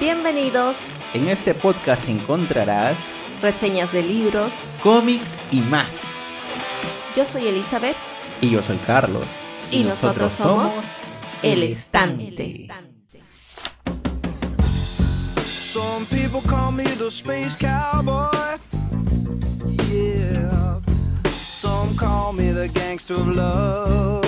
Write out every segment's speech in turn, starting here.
Bienvenidos. En este podcast encontrarás reseñas de libros, cómics y más. Yo soy Elizabeth. Y yo soy Carlos. Y, nosotros, somos El Estante. Some people call me the space cowboy. Yeah. Some call me the gangster of love.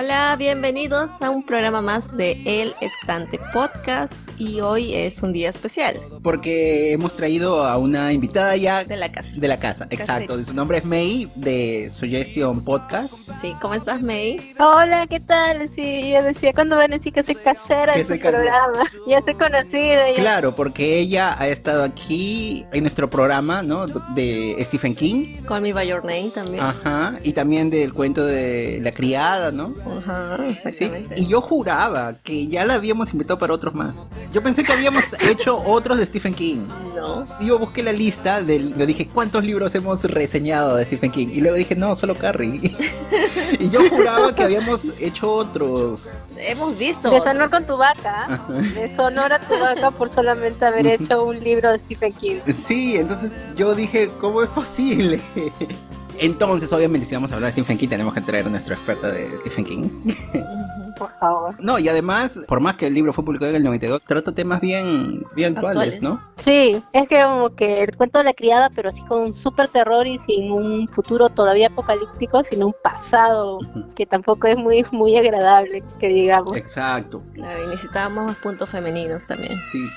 Hola, bienvenidos a un programa más de El Estante Podcast y hoy es un día especial. Porque hemos traído a una invitada ya de la casa. De la casa, exacto. Su nombre es May de Suggestion Podcast. Sí, ¿cómo estás May? Hola, ¿qué tal? Sí, yo decía cuando van a decir que soy casera en su programa. Ya estoy conocida. Claro, porque ella ha estado aquí en nuestro programa, ¿no? De Stephen King. Call Me By Your Name también. Ajá, y también del cuento de La Criada, ¿no? y yo juraba que ya la habíamos invitado para otros más. Yo pensé que habíamos hecho otros de Stephen King. No. Y yo busqué la lista, del, le dije, ¿cuántos libros hemos reseñado de Stephen King? Y luego dije, no, solo Carrie. y yo juraba que habíamos hecho otros. Hemos visto. Deshonor con tu vaca. Deshonor a tu vaca por solamente haber hecho un libro de Stephen King. Sí, entonces yo dije, ¿cómo es posible? Entonces, obviamente, si vamos a hablar de Stephen King, tenemos que traer a nuestro experto de Stephen King. Por favor. No, y además, por más que el libro fue publicado en el 92, trata temas bien, bien actuales, ¿no? Sí, es que como que el cuento de la criada, pero así con un súper terror y sin un futuro todavía apocalíptico, sino un pasado que tampoco es muy, muy agradable, que digamos. Exacto. Claro, y necesitábamos puntos femeninos también. Sí.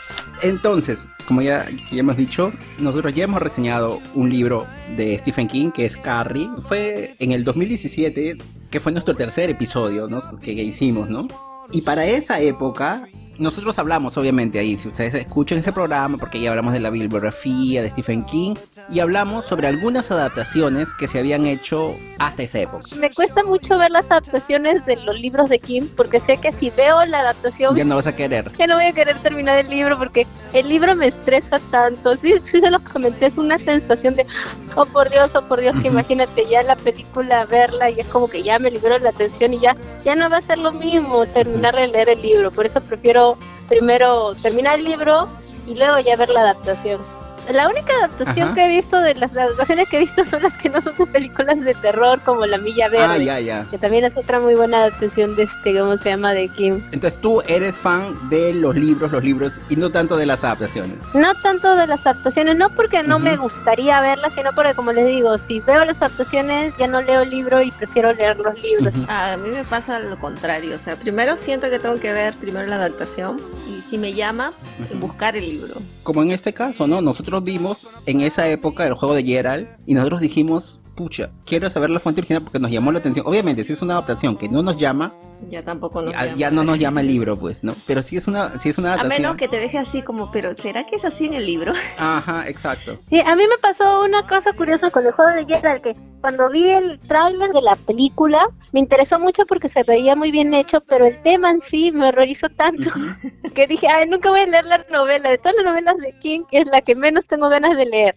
Entonces, como ya, ya hemos dicho, nosotros ya hemos reseñado un libro de Stephen King que es Carrie. Fue en el 2017 que fue nuestro tercer episodio ¿no? que hicimos, ¿no? Y para esa época nosotros hablamos, obviamente, ahí, si ustedes escuchan ese programa, porque ya hablamos de la bibliografía de Stephen King y hablamos sobre algunas adaptaciones que se habían hecho hasta esa época. Me cuesta mucho ver las adaptaciones de los libros de King, porque sé que si veo la adaptación. Ya no vas a querer. Ya no voy a querer terminar el libro, porque el libro me estresa tanto. Sí, sí se los comenté, es una sensación de, oh por Dios, oh por Dios, que imagínate ya la película, verla, y es como que ya me liberó la atención y ya, ya no va a ser lo mismo terminar de leer el libro. Por eso prefiero primero terminar el libro y luego ya ver la adaptación. La única adaptación que he visto de las adaptaciones que he visto son las que no son de películas de terror como La Milla Verde. Ah, que también es otra muy buena adaptación de este, ¿cómo se llama? De Kim. Entonces tú eres fan de los libros, los libros y no tanto de las adaptaciones. No tanto de las adaptaciones, no porque no me gustaría verlas, sino porque como les digo, si veo las adaptaciones ya no leo el libro y prefiero leer los libros. A mí me pasa lo contrario, o sea, primero siento que tengo que ver primero la adaptación y si me llama, buscar el libro. Como en este caso, ¿no? Nosotros vimos en esa época el juego de Gerald y nosotros dijimos, pucha, quiero saber la fuente original porque nos llamó la atención. Obviamente, si es una adaptación que no nos llama, ya tampoco nos ya, llama. ya no nos llama el libro, pues, ¿no? Pero si es una, si es una adaptación. A menos que te deje así como, pero ¿será que es así en el libro? Ajá, exacto. Sí, a mí me pasó una cosa curiosa con el juego de Gerald que cuando vi el tráiler de la película me interesó mucho porque se veía muy bien hecho, pero el tema en sí me horrorizó tanto que dije, ay, nunca voy a leer la novela. De todas las novelas de King, es la que menos tengo ganas de leer,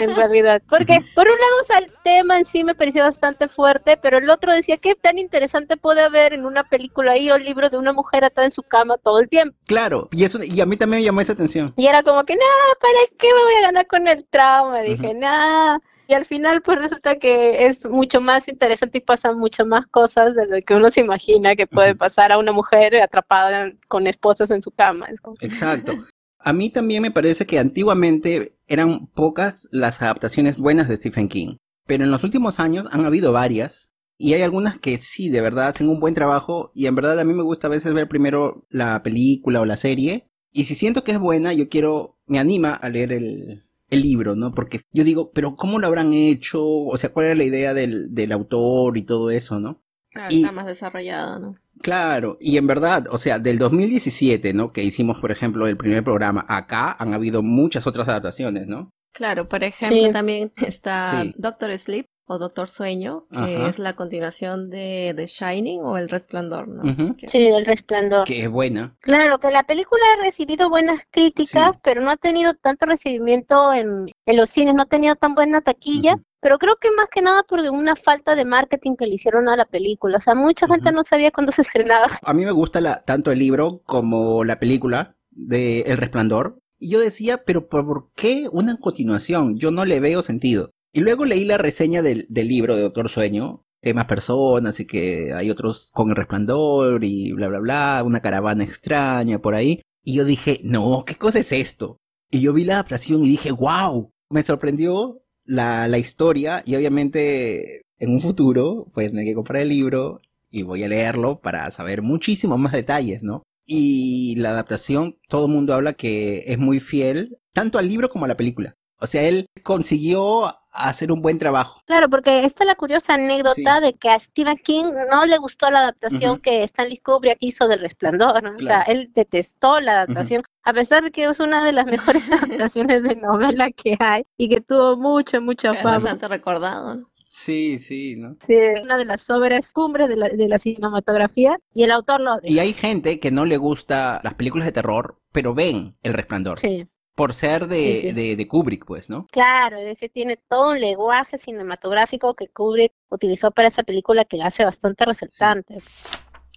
en realidad. Porque, por un lado, o sea, el tema en sí me pareció bastante fuerte, pero el otro decía, ¿qué tan interesante puede haber en una película ahí o libro de una mujer atada en su cama todo el tiempo? Claro, y eso y a mí también me llamó esa atención. Y era como que, no, ¿para qué me voy a ganar con el trauma? Dije, no. Y al final pues resulta que es mucho más interesante y pasan mucho más cosas de lo que uno se imagina que puede pasar a una mujer atrapada con esposas en su cama. Exacto. A mí también me parece que antiguamente eran pocas las adaptaciones buenas de Stephen King, pero en los últimos años han habido varias y hay algunas que sí, de verdad, hacen un buen trabajo y en verdad a mí me gusta a veces ver primero la película o la serie y si siento que es buena, yo quiero, me anima a leer el, el libro, ¿no? Porque yo digo, pero ¿cómo lo habrán hecho? O sea, ¿cuál era la idea del, del autor y todo eso, ¿no? Claro, está más desarrollado, ¿no? Claro, y en verdad, o sea, del 2017, ¿no? Que hicimos, por ejemplo, el primer programa, acá han habido muchas otras adaptaciones, ¿no? Claro, por ejemplo, también está Doctor Sleep, o Doctor Sueño, que es la continuación de The Shining o El Resplandor, ¿no? Sí, El Resplandor. Que es buena. Claro, que la película ha recibido buenas críticas, pero no ha tenido tanto recibimiento en, en, los cines, no ha tenido tan buena taquilla. pero creo que más que nada por una falta de marketing que le hicieron a la película. O sea, mucha gente no sabía cuándo se estrenaba. A mí me gusta la, tanto el libro como la película de El Resplandor. Y yo decía, pero ¿por qué una continuación? Yo no le veo sentido. Y luego leí la reseña del, del libro de Doctor Sueño, que hay más personas y que hay otros con el resplandor y bla, bla, bla, una caravana extraña por ahí. Y yo dije, no, ¿qué cosa es esto? Y yo vi la adaptación y dije, wow, me sorprendió la, la historia y obviamente en un futuro pues tener que comprar el libro y voy a leerlo para saber muchísimos más detalles, ¿no? Y la adaptación, todo el mundo habla que es muy fiel, tanto al libro como a la película. O sea, él consiguió hacer un buen trabajo. Claro, porque esta es la curiosa anécdota de que a Stephen King no le gustó la adaptación que Stanley Kubrick hizo del Resplandor, ¿no? O sea, él detestó la adaptación, a pesar de que es una de las mejores adaptaciones de novela que hay y que tuvo mucho, mucho fama. bastante recordado, ¿no? Sí, sí, ¿no? Sí, una de las obras cumbres de la, de la cinematografía y el autor lo... Y hay gente que no le gusta las películas de terror, pero ven El Resplandor. Sí por ser de, de, Kubrick, pues, ¿no? Claro, es que tiene todo un lenguaje cinematográfico que Kubrick utilizó para esa película que la hace bastante resaltante.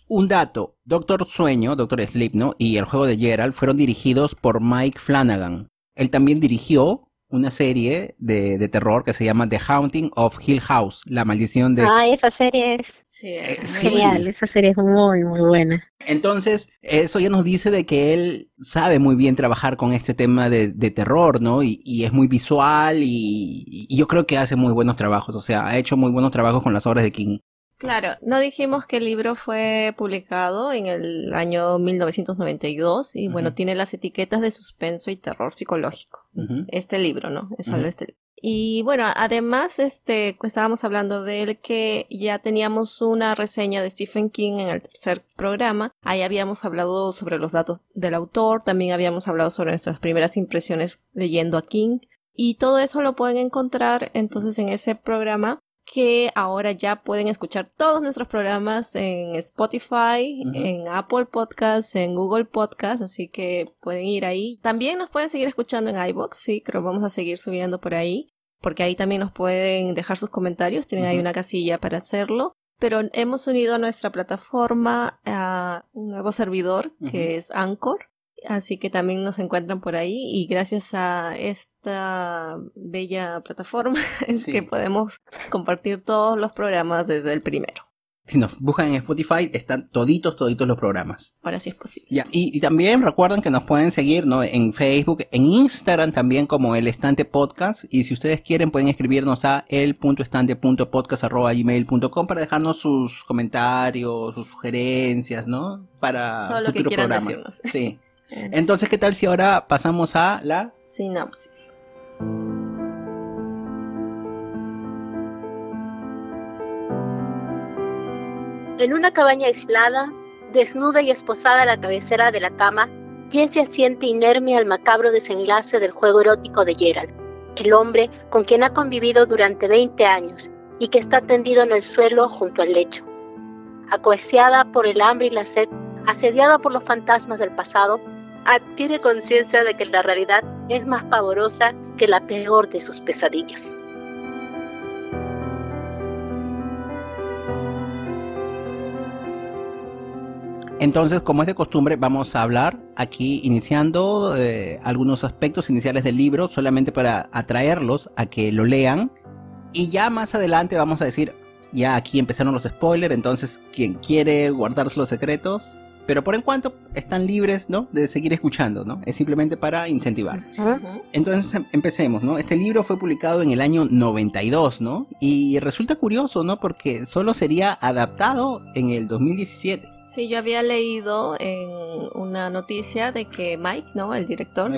Un dato, Doctor Sueño, Doctor Sleep, ¿no? Y el juego de Gerald fueron dirigidos por Mike Flanagan. Él también dirigió una serie de, de, terror que se llama The Haunting of Hill House, la maldición de... Ah, esa serie es eh, genial, esa serie es muy, muy buena. Entonces, eso ya nos dice de que él sabe muy bien trabajar con este tema de, de terror, ¿no? Y, y, es muy visual y, y, yo creo que hace muy buenos trabajos, o sea, ha hecho muy buenos trabajos con las obras de King. Claro, no dijimos que el libro fue publicado en el año 1992 y bueno, tiene las etiquetas de suspenso y terror psicológico. Este libro, ¿no? Es solo este Y bueno, además, este, pues, estábamos hablando de él que ya teníamos una reseña de Stephen King en el tercer programa. Ahí habíamos hablado sobre los datos del autor, también habíamos hablado sobre nuestras primeras impresiones leyendo a King. Y todo eso lo pueden encontrar entonces en ese programa que ahora ya pueden escuchar todos nuestros programas en Spotify, en Apple Podcasts, en Google Podcasts, así que pueden ir ahí. También nos pueden seguir escuchando en iBox, sí, creo que vamos a seguir subiendo por ahí, porque ahí también nos pueden dejar sus comentarios, tienen ahí una casilla para hacerlo. Pero hemos unido a nuestra plataforma a un nuevo servidor que es Anchor Así que también nos encuentran por ahí y gracias a esta bella plataforma es que podemos compartir todos los programas desde el primero. Si nos buscan en Spotify, están toditos, toditos los programas. Ahora sí es posible. Ya, y, también recuerden que nos pueden seguir ¿no? en Facebook, en Instagram también como El Estante Podcast. Y si ustedes quieren pueden escribirnos a el.estante.podcast.gmail.com para dejarnos sus comentarios, sus sugerencias, ¿no? Para Todo lo que Decirnos. Sí. Entonces, ¿qué tal si ahora pasamos a la sinopsis? En una cabaña aislada, desnuda y esposada a la cabecera de la cama, Jessie asiente inerme al macabro desenlace del juego erótico de Gerald, el hombre con quien ha convivido durante 20 años y que está tendido en el suelo junto al lecho. Acoeciada por el hambre y la sed, asediada por los fantasmas del pasado, adquiere conciencia de que la realidad es más pavorosa que la peor de sus pesadillas. Entonces, como es de costumbre, vamos a hablar aquí iniciando eh, algunos aspectos iniciales del libro, solamente para atraerlos a que lo lean. Y ya más adelante vamos a decir, ya aquí empezaron los spoilers, entonces quien quiere guardarse los secretos, pero por en cuanto están libres, ¿no? De seguir escuchando, ¿no? Es simplemente para incentivar. Entonces em, empecemos, ¿no? Este libro fue publicado en el año 92, ¿no? Y resulta curioso, ¿no? Porque solo sería adaptado en el 2017. Sí, yo había leído en una noticia de que Mike, ¿no? El director.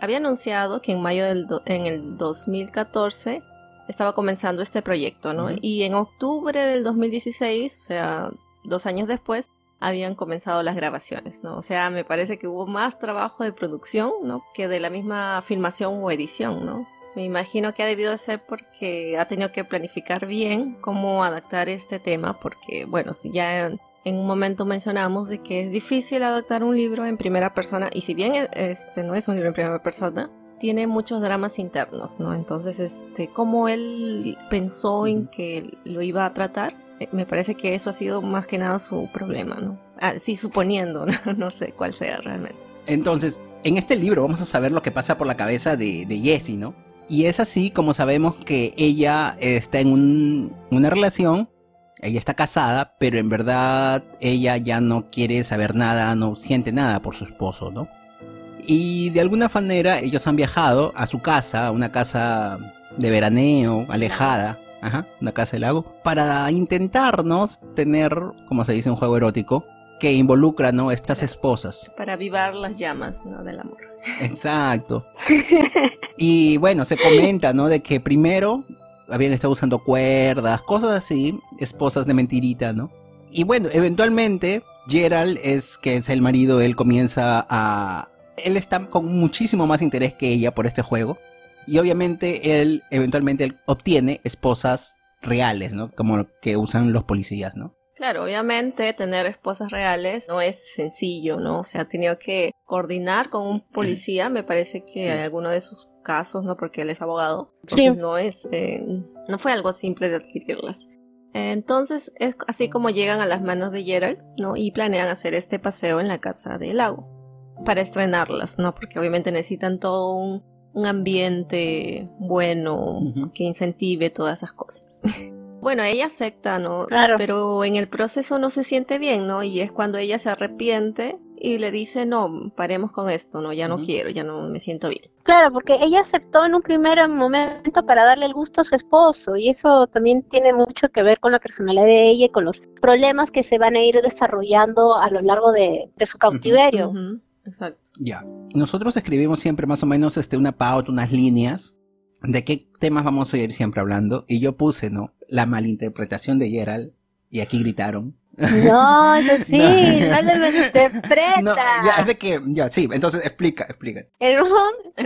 Había anunciado que en mayo del en el 2014 estaba comenzando este proyecto, ¿no? Y en octubre del 2016, o sea, dos años después, habían comenzado las grabaciones, ¿no? O sea, me parece que hubo más trabajo de producción, ¿no? Que de la misma filmación o edición, ¿no? Me imagino que ha debido de ser porque ha tenido que planificar bien cómo adaptar este tema, porque, bueno, si ya en, un momento mencionamos de que es difícil adaptar un libro en primera persona, y si bien e, este no es un libro en primera persona, tiene muchos dramas internos, ¿no? Entonces, este, cómo él pensó en que lo iba a tratar, me parece que eso ha sido más que nada su problema, ¿no? Así ah, suponiendo, ¿no? sé cuál sea realmente. Entonces, en este libro vamos a saber lo que pasa por la cabeza de, de Jessie, ¿no? Y es así como sabemos que ella está en una relación, ella está casada, pero en verdad ella ya no quiere saber nada, no siente nada por su esposo, ¿no? Y de alguna manera ellos han viajado a su casa, una casa de veraneo, alejada, ajá, una casa del lago, para intentarnos tener, como se dice, un juego erótico que involucra, ¿no? Estas esposas. Para avivar las llamas, ¿no? Del amor. Exacto. y bueno, se comenta, ¿no? De que primero habían estado usando cuerdas, cosas así, esposas de mentirita, ¿no? Y bueno, eventualmente Gerald es que es el marido, él comienza a... Él está con muchísimo más interés que ella por este juego. Y obviamente él eventualmente él obtiene esposas reales, ¿no? Como que usan los policías, ¿no? Claro, obviamente tener esposas reales no es sencillo, ¿no? O sea, ha tenido que coordinar con un policía, me parece que en alguno de sus casos, ¿no? Porque él es abogado, entonces no es, eh, no fue algo simple de adquirirlas. Entonces es así como llegan a las manos de Gerald, ¿no? Y planean hacer este paseo en la casa del lago para estrenarlas, ¿no? Porque obviamente necesitan todo un, ambiente bueno que incentive todas esas cosas. Bueno, ella acepta, ¿no? Claro. Pero en el proceso no se siente bien, ¿no? Y es cuando ella se arrepiente y le dice, no, paremos con esto, ¿no? Ya no quiero, ya no me siento bien. Claro, porque ella aceptó en un primer momento para darle el gusto a su esposo y eso también tiene mucho que ver con la personalidad de ella y con los problemas que se van a ir desarrollando a lo largo de, su cautiverio. Exacto. Ya. Nosotros escribimos siempre más o menos este, una pauta, unas líneas de qué temas vamos a ir siempre hablando. Y yo puse, ¿no? La malinterpretación de Gerald. Y aquí gritaron. No, eso sí, no, le malinterpreta. No, ya, es de que, ya, sí, entonces explica, explica. El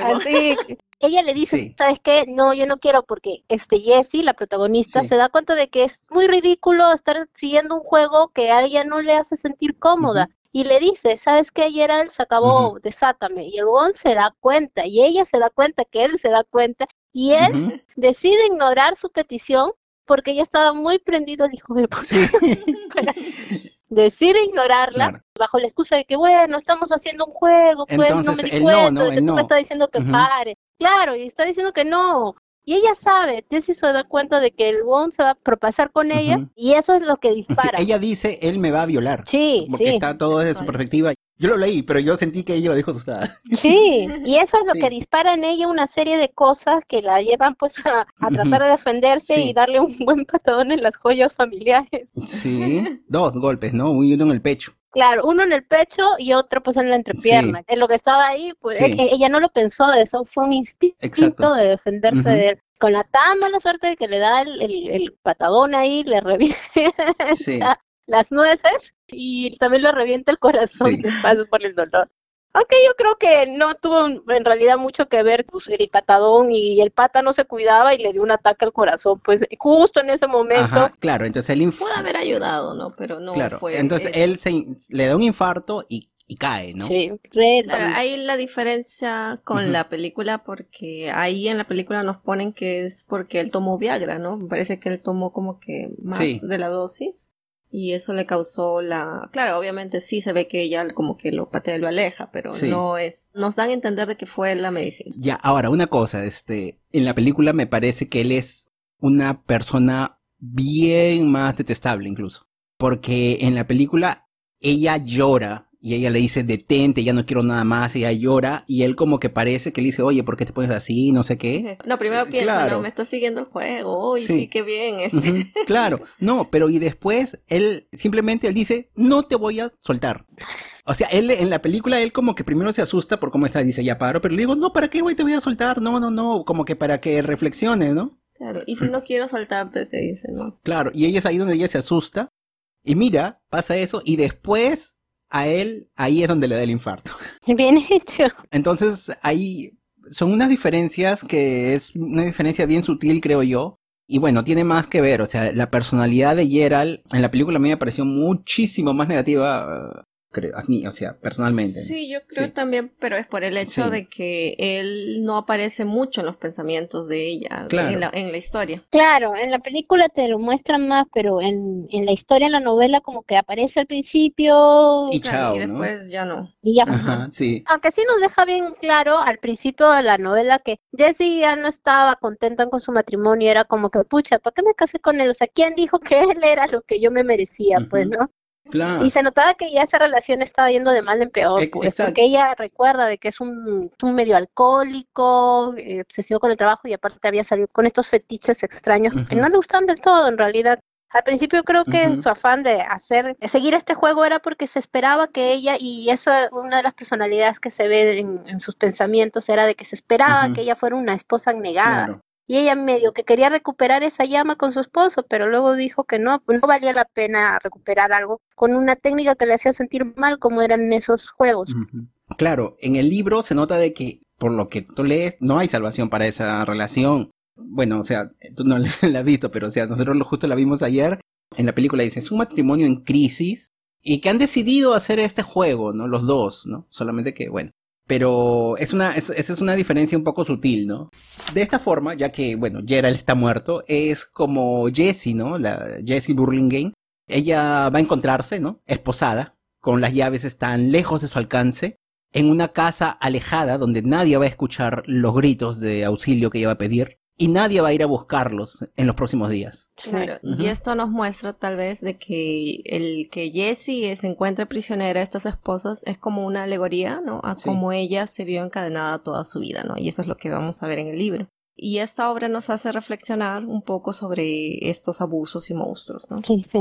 así, ella le dice, ¿sabes qué? No, yo no quiero porque este Jessie, la protagonista, se da cuenta de que es muy ridículo estar siguiendo un juego que a ella no le hace sentir cómoda. Y le dice, ¿sabes qué? Gerald se acabó, desátame. Y el Gon se da cuenta, y ella se da cuenta que él se da cuenta, y él decide ignorar su petición porque ella estaba muy prendido el hijo sí. decide ignorarla bajo la excusa de que bueno estamos haciendo un juego pues no me di cuenta no, tú me está diciendo que pare claro y está diciendo que no y ella sabe, Jessie se da cuenta de que el Wong se va a propasar con ella y eso es lo que dispara. ella dice, él me va a violar. Sí, porque está todo desde su perspectiva. Yo lo leí, pero yo sentí que ella lo dijo asustada. Sí, y eso es lo que dispara en ella una serie de cosas que la llevan pues a, tratar de defenderse y darle un buen patadón en las joyas familiares. Sí, dos golpes, ¿no? Uno en el pecho. Claro, uno en el pecho y otro pues en la entrepierna. En lo que estaba ahí, pues ella no lo pensó, eso fue un instinto de defenderse de él. Con la tan mala suerte de que le da el, el, patadón ahí, le revienta las nueces y también le revienta el corazón después por el dolor. Aunque yo creo que no tuvo en realidad mucho que ver pues, el patadón y el pata no se cuidaba y le dio un ataque al corazón, pues justo en ese momento. claro, entonces él pudo haber ayudado, ¿no? Pero no claro, fue. Entonces él se, le da un infarto y, cae, ¿no? Sí, claro, hay la diferencia con la película porque ahí en la película nos ponen que es porque él tomó Viagra, ¿no? Me parece que él tomó como que más de la dosis y eso le causó la claro obviamente sí se ve que ella como que lo patea y lo aleja pero no es nos dan a entender de que fue la medicina. Ya ahora una cosa este en la película me parece que él es una persona bien más detestable incluso porque en la película ella llora y ella le dice, detente, ya no quiero nada más, ella llora, y él como que parece que le dice, oye, ¿por qué te pones así? No sé qué. No, primero piensa, no, me está siguiendo el juego, uy, sí, qué bien. Este. claro, no, pero y después él simplemente él dice, no te voy a soltar. O sea, él en la película, él como que primero se asusta por cómo está, dice, ya paro, pero le digo, no, ¿para qué, güey, te voy a soltar? No, no, no, como que para que reflexione, ¿no? Claro, y si no quiero soltarte, te dice, ¿no? Claro, y ella es ahí donde ella se asusta, y mira, pasa eso, y después a él, ahí es donde le da el infarto. Bien hecho. Entonces, ahí son unas diferencias que es una diferencia bien sutil, creo yo. Y bueno, tiene más que ver, o sea, la personalidad de Gerald en la película a mí me pareció muchísimo más negativa creo, a mí, o sea, personalmente. Sí, yo creo también, pero es por el hecho de que él no aparece mucho en los pensamientos de ella en, la, en, la, historia. Claro, en la película te lo muestran más, pero en, en la historia, en la novela, como que aparece al principio y, chao, y después ya no. Y ya. Ajá, sí. Aunque sí nos deja bien claro al principio de la novela que Jessie ya no estaba contenta con su matrimonio, era como que, pucha, ¿para qué me casé con él? O sea, ¿quién dijo que él era lo que yo me merecía? Pues, ¿no? Y se notaba que ya esa relación estaba yendo de mal en peor, pues, porque ella recuerda de que es un, un medio alcohólico, eh, obsesivo con el trabajo y aparte había salido con estos fetiches extraños que no le gustan del todo en realidad. Al principio creo que su afán de hacer, de seguir este juego era porque se esperaba que ella, y eso una de las personalidades que se ve en, sus pensamientos era de que se esperaba que ella fuera una esposa negada y ella medio que quería recuperar esa llama con su esposo, pero luego dijo que no, no valía la pena recuperar algo con una técnica que le hacía sentir mal como eran esos juegos. Claro, en el libro se nota de que por lo que tú lees no hay salvación para esa relación. Bueno, o sea, tú no la has visto, pero o sea, nosotros justo la vimos ayer. En la película dice, es un matrimonio en crisis y que han decidido hacer este juego, ¿no? Los dos, ¿no? Solamente que, bueno, pero es una, esa es una diferencia un poco sutil, ¿no? De esta forma, ya que, bueno, Gerald está muerto, es como Jessie, ¿no? La Jessie Burlingame. Ella va a encontrarse, ¿no? Esposada, con las llaves están lejos de su alcance, en una casa alejada donde nadie va a escuchar los gritos de auxilio que ella va a pedir y nadie va a ir a buscarlos en los próximos días. Claro, y esto nos muestra tal vez de que el que Jessie se encuentre prisionera de estas esposas es como una alegoría, ¿no? A cómo ella se vio encadenada toda su vida, ¿no? Y eso es lo que vamos a ver en el libro. Y esta obra nos hace reflexionar un poco sobre estos abusos y monstruos, ¿no? Sí, sí.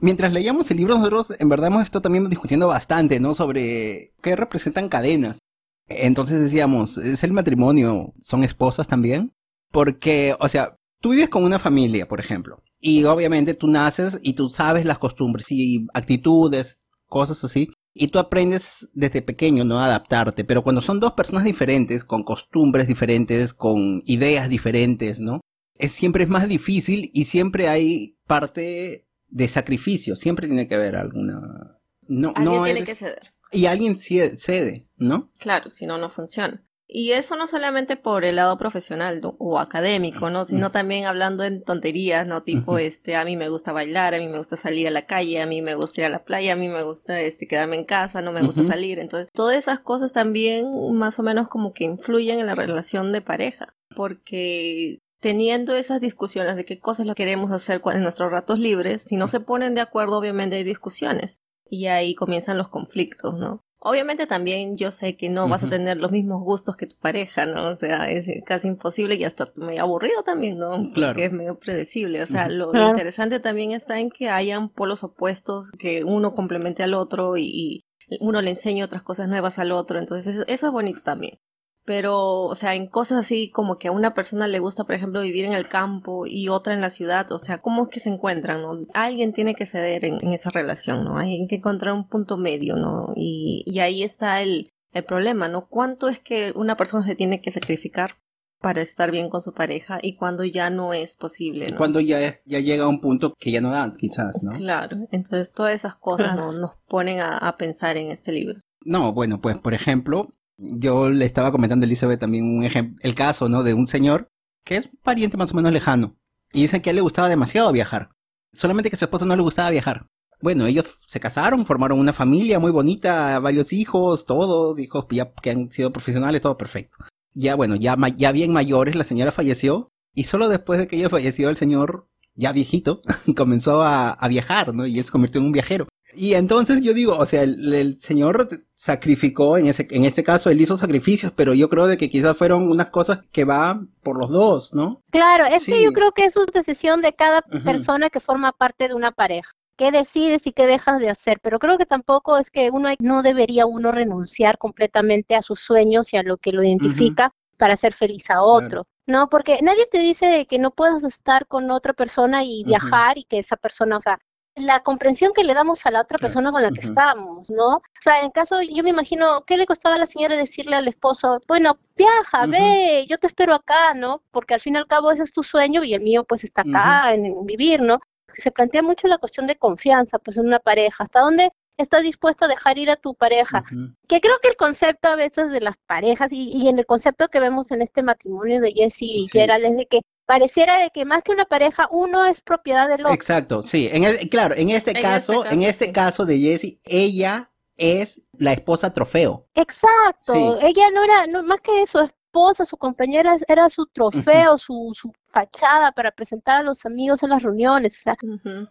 Mientras leíamos el libro, nosotros en verdad hemos estado también discutiendo bastante, ¿no? Sobre qué representan cadenas. Entonces decíamos, ¿es el matrimonio? ¿Son esposas también? Porque, o sea, tú vives con una familia, por ejemplo, y obviamente tú naces y tú sabes las costumbres y actitudes, cosas así, y tú aprendes desde pequeño, ¿no? A adaptarte, pero cuando son dos personas diferentes, con costumbres diferentes, con ideas diferentes, ¿no? Es siempre es más difícil y siempre hay parte de sacrificio, siempre tiene que haber alguna... No, alguien no tiene que ceder. Y alguien cede, ¿no? Claro, si no, no funciona. Y eso no solamente por el lado profesional o académico, ¿no? Sino también hablando en tonterías, ¿no? Tipo, este, a mí me gusta bailar, a mí me gusta salir a la calle, a mí me gusta ir a la playa, a mí me gusta, este, quedarme en casa, no me gusta salir. Entonces, todas esas cosas también más o menos como que influyen en la relación de pareja. Porque teniendo esas discusiones de qué cosas lo queremos hacer en nuestros ratos libres, si no se ponen de acuerdo, obviamente hay discusiones. Y ahí comienzan los conflictos, ¿no? Obviamente también yo sé que no vas a tener los mismos gustos que tu pareja, ¿no? O sea, es casi imposible y hasta medio aburrido también, ¿no? Claro. Porque es medio predecible. O sea, lo, interesante también está en que hayan polos opuestos, que uno complemente al otro y, y uno le enseñe otras cosas nuevas al otro. Entonces, eso es bonito también pero, o sea, en cosas así como que a una persona le gusta, por ejemplo, vivir en el campo y otra en la ciudad, o sea, ¿cómo es que se encuentran, no? Alguien tiene que ceder en, esa relación, ¿no? Hay que encontrar un punto medio, ¿no? Y, y ahí está el, el problema, ¿no? ¿Cuánto es que una persona se tiene que sacrificar para estar bien con su pareja y cuando ya no es posible, ¿no? Cuando ya, ya llega a un punto que ya no da, quizás, ¿no? Claro, entonces todas esas cosas ¿no? nos ponen a, a pensar en este libro. No, bueno, pues por ejemplo, yo le estaba comentando a Elizabeth también un ejemplo, el caso, ¿no? De un señor que es un pariente más o menos lejano. Y dice que a él le gustaba demasiado viajar. Solamente que a su esposa no le gustaba viajar. Bueno, ellos se casaron, formaron una familia muy bonita, varios hijos, todos, hijos ya que han sido profesionales, todo perfecto. Ya, bueno, ya, ya bien mayores, la señora falleció. Y solo después de que ella falleció, el señor, ya viejito, comenzó a, a viajar, ¿no? Y él se convirtió en un viajero. Y entonces yo digo, o sea, el, Señor sacrificó, en ese, en este caso él hizo sacrificios, pero yo creo de que quizás fueron unas cosas que van por los dos, ¿no? Claro, es que yo creo que es una decisión de cada persona que forma parte de una pareja. ¿Qué decides y qué dejas de hacer? Pero creo que tampoco es que uno no debería uno renunciar completamente a sus sueños y a lo que lo identifica para ser feliz a otro. No, porque nadie te dice que no puedas estar con otra persona y viajar y que esa persona, o sea, la comprensión que le damos a la otra persona con la que estamos, ¿no? O sea, en caso, yo me imagino, ¿qué le costaba a la señora decirle al esposo, bueno, viaja, ve, yo te espero acá, ¿no? Porque al fin y al cabo ese es tu sueño y el mío pues está acá, en, vivir, ¿no? Se plantea mucho la cuestión de confianza, pues en una pareja, hasta dónde estás dispuesto a dejar ir a tu pareja. Que creo que el concepto a veces de las parejas y, en el concepto que vemos en este matrimonio de Jesse y Gerald es de que pareciera de que más que una pareja uno es propiedad del otro. Exacto, sí. En claro, en este caso, en este caso de Jessie, ella es la esposa trofeo. Exacto. Ella no era, no, más que eso, esposa, su compañera era su trofeo, su, su, fachada para presentar a los amigos en las reuniones. O sea,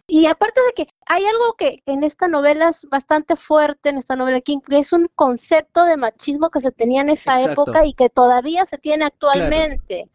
Y aparte de que hay algo que en esta novela es bastante fuerte, en esta novela King, que es un concepto de machismo que se tenía en esa época y que todavía se tiene actualmente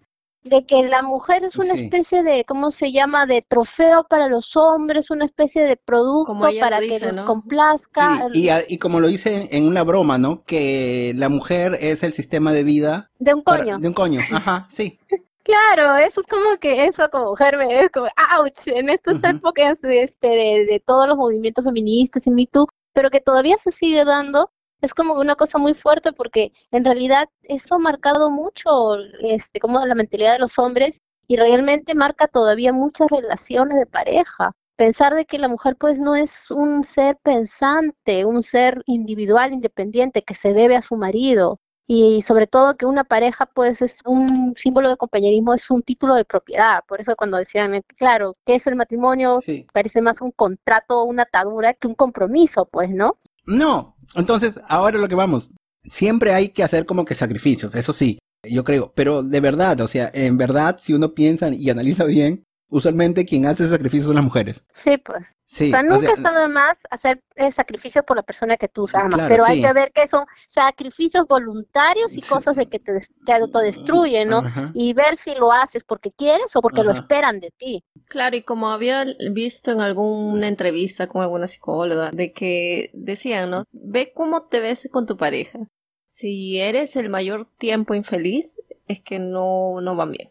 de que la mujer es una especie de, ¿cómo se llama?, de trofeo para los hombres, una especie de producto para que los complazca. y, y, como lo dice en una broma, ¿no? Que la mujer es el sistema de vida. De un coño. de un coño, ajá, sí. Claro, eso es como que eso como mujer me es como ouch en estas épocas de, este, de, de todos los movimientos feministas y Me Too, pero que todavía se sigue dando es como una cosa muy fuerte porque en realidad eso ha marcado mucho este, como la mentalidad de los hombres y realmente marca todavía muchas relaciones de pareja. Pensar de que la mujer pues no es un ser pensante, un ser individual, independiente, que se debe a su marido. Y sobre todo que una pareja pues es un símbolo de compañerismo, es un título de propiedad. Por eso cuando decían, claro, ¿qué es el matrimonio? Parece más un contrato, una atadura que un compromiso, pues, ¿no? No, entonces ahora lo que vamos, siempre hay que hacer como que sacrificios, eso sí, yo creo, pero de verdad, o sea, en verdad, si uno piensa y analiza bien, usualmente quien hace sacrificios son las mujeres. Sí, pues. Sí, o sea, nunca está de más hacer eh, sacrificios por la persona que tú amas, pero hay que ver que son sacrificios voluntarios y cosas de que te, te autodestruyen, ¿no? Y ver si lo haces porque quieres o porque lo esperan de ti. Claro, y como había visto en alguna entrevista con alguna psicóloga, de que decían, ¿no? Ve cómo te ves con tu pareja. Si eres el mayor tiempo infeliz, es que no, no van bien.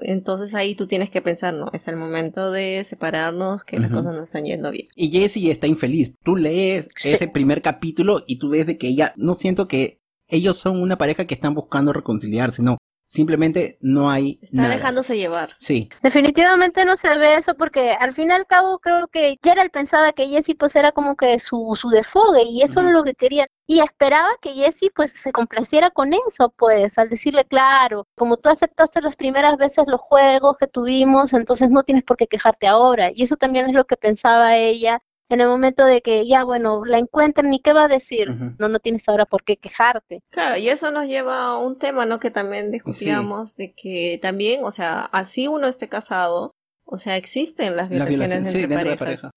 Entonces ahí tú tienes que pensar, no, es el momento de separarnos, que las cosas no están yendo bien. Y Jessie está infeliz. Tú lees ese primer capítulo y tú ves de que ella, no siento que ellos son una pareja que están buscando reconciliarse, no simplemente no hay Está dejándose llevar. Sí. Definitivamente no se ve eso porque al fin y al cabo creo que Gerald pensaba que Jessie pues era como que su, su desfogue y eso era lo que quería. Y esperaba que Jessie pues se complaciera con eso, pues, al decirle, claro, como tú aceptaste las primeras veces los juegos que tuvimos, entonces no tienes por qué quejarte ahora. Y eso también es lo que pensaba ella en el momento de que ya, bueno, la encuentren y qué va a decir, no, no tienes ahora por qué quejarte. Claro, y eso nos lleva a un tema, ¿no? Que también discutíamos de que también, o sea, así uno esté casado, o sea, existen las violaciones entre parejas.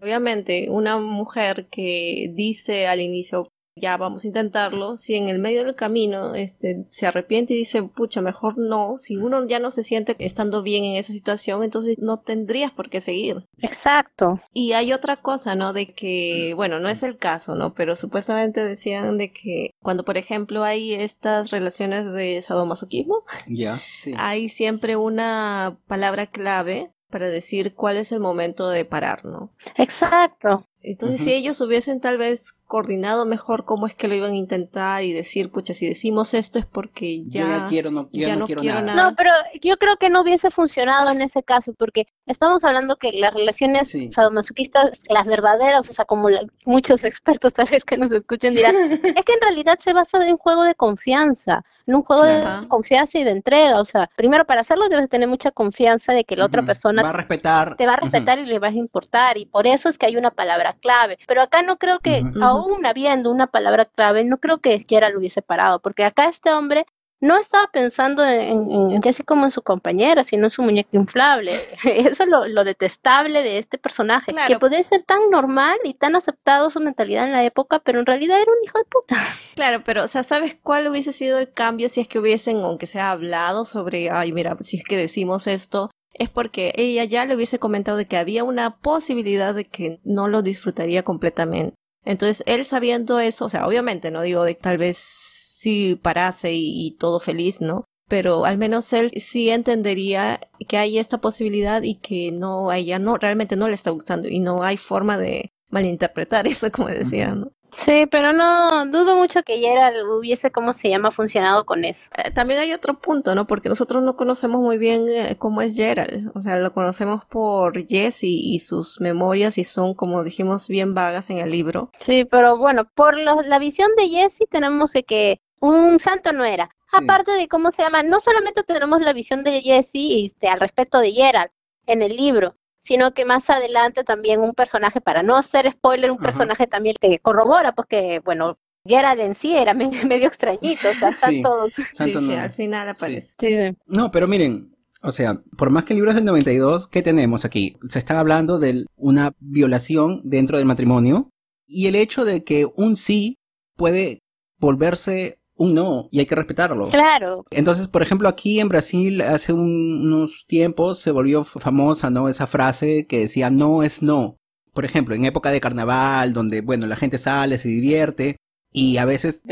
Obviamente, una mujer que dice al inicio, ya vamos a intentarlo, si en el medio del camino este, se arrepiente y dice, pucha, mejor no, si uno ya no se siente estando bien en esa situación, entonces no tendrías por qué seguir. Exacto. Y hay otra cosa, ¿no? De que, bueno, no es el caso, ¿no? Pero supuestamente decían de que cuando, por ejemplo, hay estas relaciones de sadomasoquismo, ya, hay siempre una palabra clave para decir cuál es el momento de parar, ¿no? Exacto. Entonces, si ellos hubiesen tal vez coordinado mejor cómo es que lo iban a intentar y decir, pucha, si decimos esto es porque ya, ya quiero, no, ya no, quiero, nada. No, pero yo creo que no hubiese funcionado en ese caso, porque estamos hablando que las relaciones sadomasoquistas, las verdaderas, o sea, como muchos expertos tal vez que nos escuchen dirán, es que en realidad se basa en un juego de confianza, en un juego de confianza y de entrega. O sea, primero para hacerlo debes tener mucha confianza de que la otra persona va a respetar. te va a respetar y le vas a importar, y por eso es que hay una palabra clave. Pero acá no creo que, aún habiendo una palabra clave, no creo que quiera lo hubiese parado, porque acá este hombre no estaba pensando en, en, en como en su compañera, sino en su muñeca inflable. Eso es lo, detestable de este personaje, que puede ser tan normal y tan aceptado su mentalidad en la época, pero en realidad era un hijo de puta. Claro, pero, o sea, ¿sabes cuál hubiese sido el cambio si es que hubiesen, aunque sea hablado sobre, ay, mira, si es que decimos esto, es porque ella ya le hubiese comentado de que había una posibilidad de que no lo disfrutaría completamente. Entonces, él sabiendo eso, o sea, obviamente no digo de tal vez si parase y, todo feliz, ¿no? Pero al menos él sí entendería que hay esta posibilidad y que no, a ella no, realmente no le está gustando y no hay forma de malinterpretar eso, como decía, ¿no? Sí, pero no dudo mucho que Gerald hubiese, ¿cómo se llama?, funcionado con eso. Eh, también hay otro punto, ¿no? Porque nosotros no conocemos muy bien eh, cómo es Gerald. O sea, lo conocemos por Jesse y sus memorias y son, como dijimos, bien vagas en el libro. Sí, pero bueno, por la visión de Jesse tenemos que un santo no era. Aparte de cómo se llama, no solamente tenemos la visión de Jesse este, al respecto de Gerald en el libro, sino que más adelante también un personaje, para no ser spoiler, un personaje también que corrobora, porque, pues bueno, Gerald en sí era medio extrañito, o sea, sí, Sí, sí, al final aparece. No, pero miren, o sea, por más que el libro es del 92, ¿qué tenemos aquí? Se está hablando de una violación dentro del matrimonio y el hecho de que un sí puede volverse un no y hay que respetarlo. Claro. Entonces, por ejemplo, aquí en Brasil hace unos tiempos se volvió famosa, ¿no? Esa frase que decía no es no. Por ejemplo, en época de carnaval, donde, bueno, la gente sale, se divierte y a veces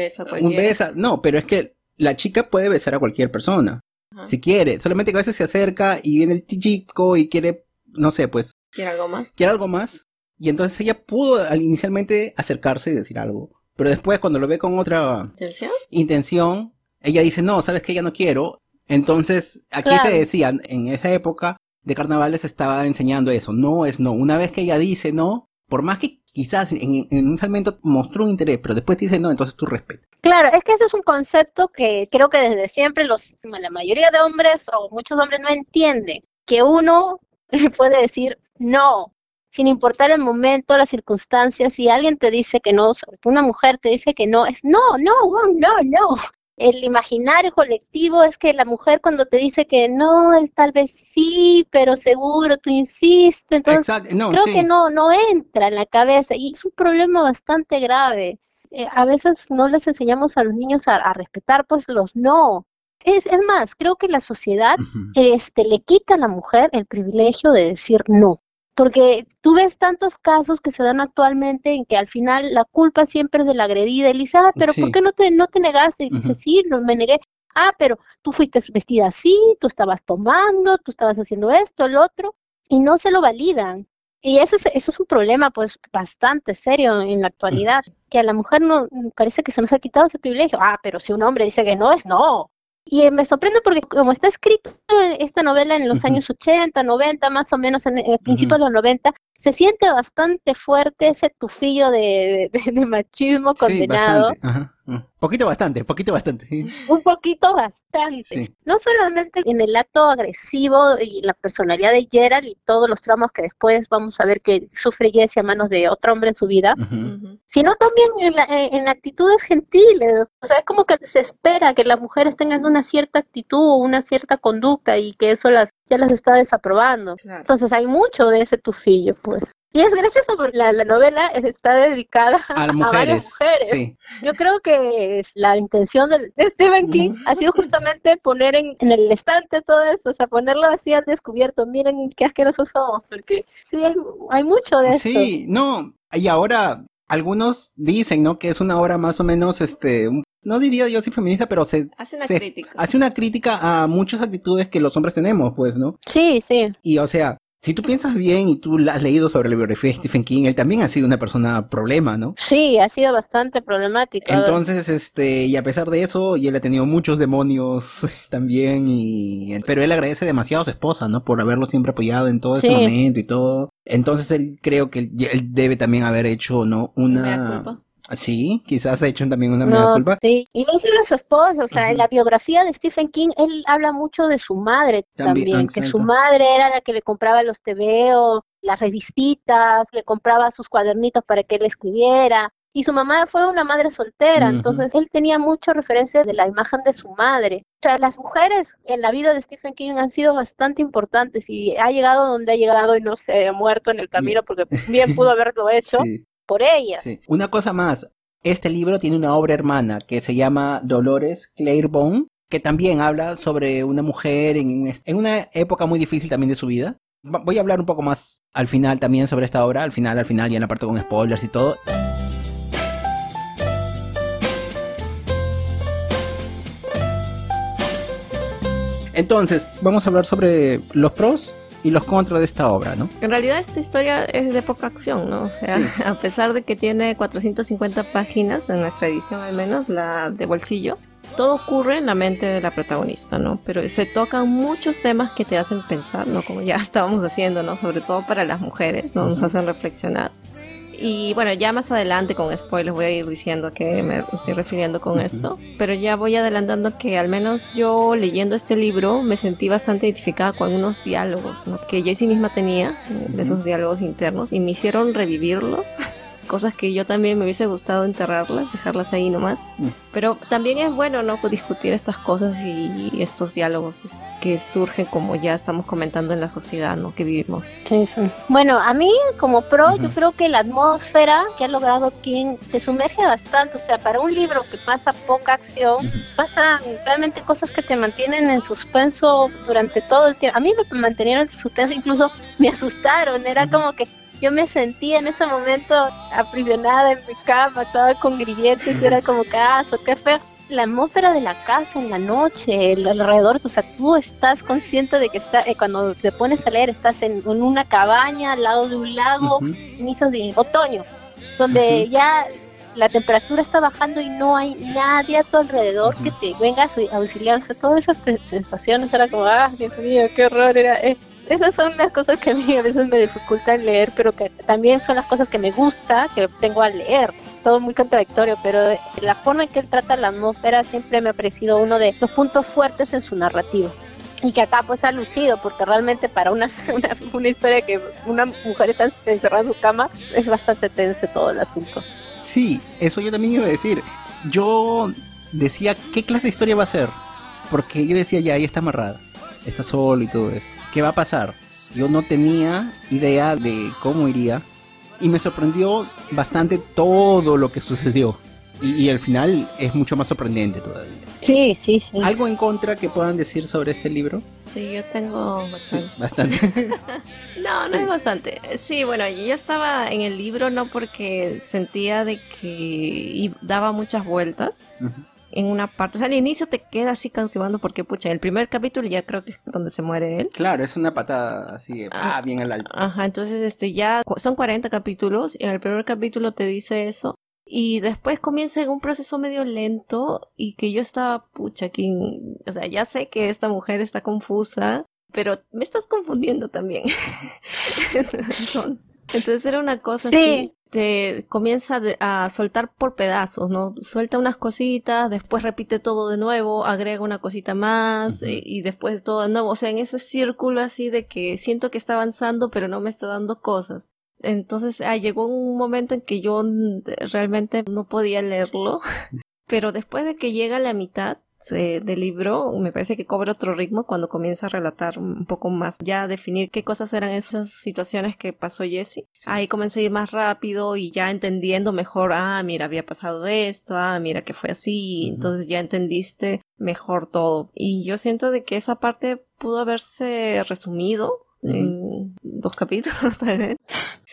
un besa, no, pero es que la chica puede besar a cualquier persona. Si quiere, solamente que a veces se acerca y viene el chico y quiere, no sé, pues. Quiere algo más. Quiere algo más. Y entonces ella pudo inicialmente acercarse y decir algo. Pero después cuando lo ve con otra intención, ella dice, no, sabes que ya no quiero. Entonces, aquí se decía, en esa época de carnavales estaba enseñando eso, no es no. Una vez que ella dice no, por más que quizás en, un momento mostró un interés, pero después dice no, entonces tú respetas. Claro, es que ese es un concepto que creo que desde siempre los, la mayoría de hombres o muchos hombres no entienden, que uno puede decir no, sin importar el momento, las circunstancias, si alguien te dice que no, una mujer te dice que no, es no, no, no, no. El imaginario colectivo es que la mujer cuando te dice que no, es tal vez sí, pero seguro tú insistes, entonces creo que no, no entra en la cabeza y es un problema bastante grave. Eh, a veces no les enseñamos a los niños a, respetar pues los no. Es, es, más, creo que la sociedad este, le quita a la mujer el privilegio de decir no porque tú ves tantos casos que se dan actualmente en que al final la culpa siempre es de la agredida dice, ah, pero ¿por qué no te, no te negaste? Y dice, sí, no, me negué. Ah, pero tú fuiste vestida así, tú estabas tomando, tú estabas haciendo esto, el otro, y no se lo validan. Y eso es, eso es un problema pues bastante serio en la actualidad, que a la mujer no parece que se nos ha quitado ese privilegio. Ah, pero si un hombre dice que no es no. Y me sorprende porque como está escrito esta novela en los años 80, 90, más o menos en el principio de los 90, se siente bastante fuerte ese tufillo de, machismo condenado. Sí. Poquito bastante, poquito bastante. Un poquito bastante. No solamente en el acto agresivo y la personalidad de Gerald y todos los tramos que después vamos a ver que sufre Jesse a manos de otro hombre en su vida, sino también en, la, en, actitudes gentiles. O sea, es como que se espera que las mujeres tengan una cierta actitud, una cierta conducta y que eso las ya las está desaprobando. Entonces hay mucho de ese tufillo, pues. Y es gracioso porque la, novela está dedicada a, varias mujeres. Yo creo que la intención de, Stephen King ha sido justamente poner en, el estante todo eso, o sea, ponerlo así al descubierto. Miren qué asquerosos somos, porque sí, hay, mucho de eso. Sí, no, y ahora algunos dicen, ¿no? Que es una obra más o menos, este, no diría yo si feminista, pero se hace una crítica. Hace una crítica a muchas actitudes que los hombres tenemos, pues, ¿no? Sí, sí. Y o sea, si tú piensas bien y tú has leído sobre la biografía de Stephen King, él también ha sido una persona problema, ¿no? Sí, ha sido bastante problemático. Entonces, este, y a pesar de eso, y él ha tenido muchos demonios también, y, pero él agradece demasiado a su esposa, ¿no? Por haberlo siempre apoyado en todo ese momento y todo. Entonces, él creo que él, debe también haber hecho, ¿no? Una, Sí, quizás ha hecho también una no, culpa. Sí, y no solo su esposa, o sea, en la biografía de Stephen King, él habla mucho de su madre también, que su madre era la que le compraba los tebeos, las revistitas, le compraba sus cuadernitos para que él escribiera. Y su mamá fue una madre soltera, entonces él tenía mucha referencia de la imagen de su madre. O sea, las mujeres en la vida de Stephen King han sido bastante importantes y ha llegado donde ha llegado y no se ha muerto en el camino porque bien pudo haberlo hecho. Sí por ella. Sí. Una cosa más, este libro tiene una obra hermana que se llama Dolores Claiborne, que también habla sobre una mujer en, en una época muy difícil también de su vida. Voy a hablar un poco más al final también sobre esta obra, al final, al final, ya en la parte con spoilers y todo. Entonces, vamos a hablar sobre los pros y los contras de esta obra, ¿no? En realidad esta historia es de poca acción, ¿no? O sea, a pesar de que tiene 450 páginas, en nuestra edición al menos, la de bolsillo, todo ocurre en la mente de la protagonista, ¿no? Pero se tocan muchos temas que te hacen pensar, ¿no? Como ya estábamos haciendo, ¿no? Sobre todo para las mujeres, ¿no? Nos hacen reflexionar. Y bueno, ya más adelante con spoilers voy a ir diciendo a qué me estoy refiriendo con esto, pero ya voy adelantando que al menos yo leyendo este libro me sentí bastante identificada con algunos diálogos ¿no? que Jessie misma tenía, esos diálogos internos, y me hicieron revivirlos cosas que yo también me hubiese gustado enterrarlas, dejarlas ahí nomás. Mm. Pero también es bueno, ¿no? Discutir estas cosas y estos diálogos que surgen como ya estamos comentando en la sociedad, ¿no? Que vivimos. Sí, sí. Bueno, a mí como pro, yo creo que la atmósfera que ha logrado King te sumerge bastante. O sea, para un libro que pasa poca acción, pasa realmente cosas que te mantienen en suspenso durante todo el tiempo. A mí me mantenieron en suspenso, incluso me asustaron. Era como que yo me sentía en ese momento aprisionada en mi cama, toda con grilletes, y era como que, ah, qué feo. La atmósfera de la casa en la noche, el alrededor, o sea, tú estás consciente de que está, eh, cuando te pones a leer, estás en, una cabaña al lado de un lago, inicios de otoño, donde ya la temperatura está bajando y no hay nadie a tu alrededor que te venga a auxiliar. O sea, todas esas sensaciones era como, ah, Dios mío, qué horror, era, eh, esas son las cosas que a mí a veces me dificultan leer, pero que también son las cosas que me gusta, que tengo al leer. Todo muy contradictorio, pero la forma en que él trata la atmósfera siempre me ha parecido uno de los puntos fuertes en su narrativa. Y que acá pues ha lucido, porque realmente para una, una, una historia que una mujer está encerrada en su cama, es bastante tenso todo el asunto. Sí, eso yo también iba a decir. Yo decía, ¿qué clase de historia va a ser? Porque yo decía, ya, ahí está amarrada está solo y todo eso. ¿Qué va a pasar? Yo no tenía idea de cómo iría y me sorprendió bastante todo lo que sucedió. Y, el final es mucho más sorprendente todavía. Sí, sí, sí. ¿Algo en contra que puedan decir sobre este libro? Sí, yo tengo bastante. bastante. no, no es bastante. Sí, bueno, yo estaba en el libro no porque sentía de que daba muchas vueltas en una parte. O sea, al inicio te queda así cautivando porque, pucha, en el primer capítulo ya creo que es donde se muere él. Claro, es una patada así, ah, ah, bien al alto. Ajá, entonces este ya son 40 capítulos y en el primer capítulo te dice eso. Y después comienza en un proceso medio lento y que yo estaba, pucha, aquí, o sea, ya sé que esta mujer está confusa, pero me estás confundiendo también. Entonces era una cosa así te comienza a soltar por pedazos, ¿no? Suelta unas cositas, después repite todo de nuevo, agrega una cosita más eh, y, después todo de nuevo. O sea, en ese círculo así de que siento que está avanzando pero no me está dando cosas. Entonces ah, llegó un momento en que yo realmente no podía leerlo, pero después de que llega a la mitad, del libro me parece que cobra otro ritmo cuando comienza a relatar un poco más, ya a definir qué cosas eran esas situaciones que pasó Jesse. Ahí comencé a ir más rápido y ya entendiendo mejor, ah, mira, había pasado esto, ah, mira que fue así, entonces ya entendiste mejor todo. Y yo siento de que esa parte pudo haberse resumido en dos capítulos tal vez.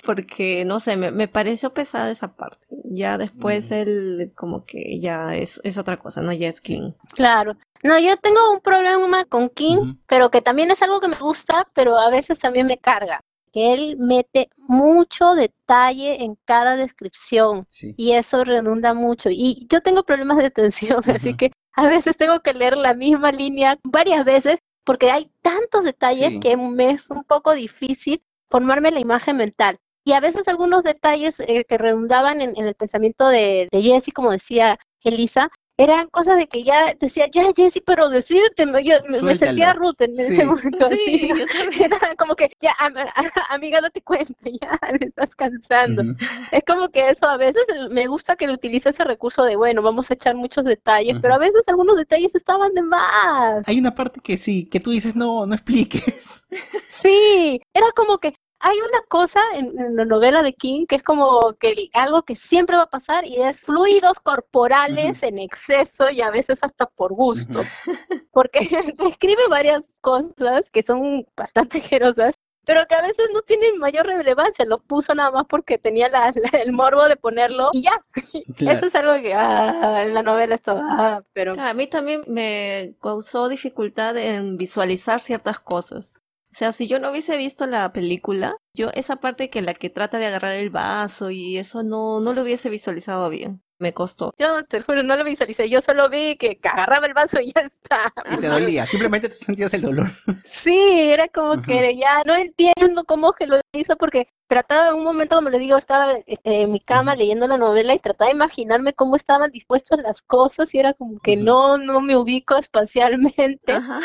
Porque no sé me, me pareció pesada esa parte. Ya después él como que ya es, es otra cosa no ya es King. Claro. No yo tengo un problema con King pero que también es algo que me gusta pero a veces también me carga que él mete mucho detalle en cada descripción y eso redunda mucho. Y yo tengo problemas de atención así que a veces tengo que leer la misma línea varias veces porque hay tantos detalles que me es un poco difícil formarme la imagen mental. Y a veces algunos detalles eh, que redundaban en, el pensamiento de, de como decía Elisa, eran cosas de que ya decía, ya Jessy, pero decídete, me, me sentía Ruth en ese momento. Sí, Era como que, ya, amiga, date cuenta, ya me estás cansando. Es como que eso a veces me gusta que le utilice ese recurso de, bueno, vamos a echar muchos detalles, pero a veces algunos detalles estaban de más. Hay una parte que sí, que tú dices, no, no expliques. Sí, era como que, hay una cosa en, la novela de King que es como que algo que siempre va a pasar y es fluidos corporales en exceso y a veces hasta por gusto. Porque describe varias cosas que son bastante gerosas, pero que a veces no tienen mayor relevancia. Lo puso nada más porque tenía el morbo de ponerlo y ya. Eso es algo que ah, en la novela está. Ah, pero... A mí también me causó dificultad en visualizar ciertas cosas. O sea, si yo no hubiese visto la película, yo esa parte que la que trata de agarrar el vaso y eso no, no lo hubiese visualizado bien. Me costó. Yo te juro, no lo visualicé. Yo solo vi que agarraba el vaso y ya está. Y te dolía. Simplemente tú sentías el dolor. Sí, era como que ya no entiendo cómo que lo hizo porque trataba en un momento, como le digo, estaba este, en mi cama leyendo la novela y trataba de imaginarme cómo estaban dispuestas las cosas y era como que no, no me ubico espacialmente. Ajá.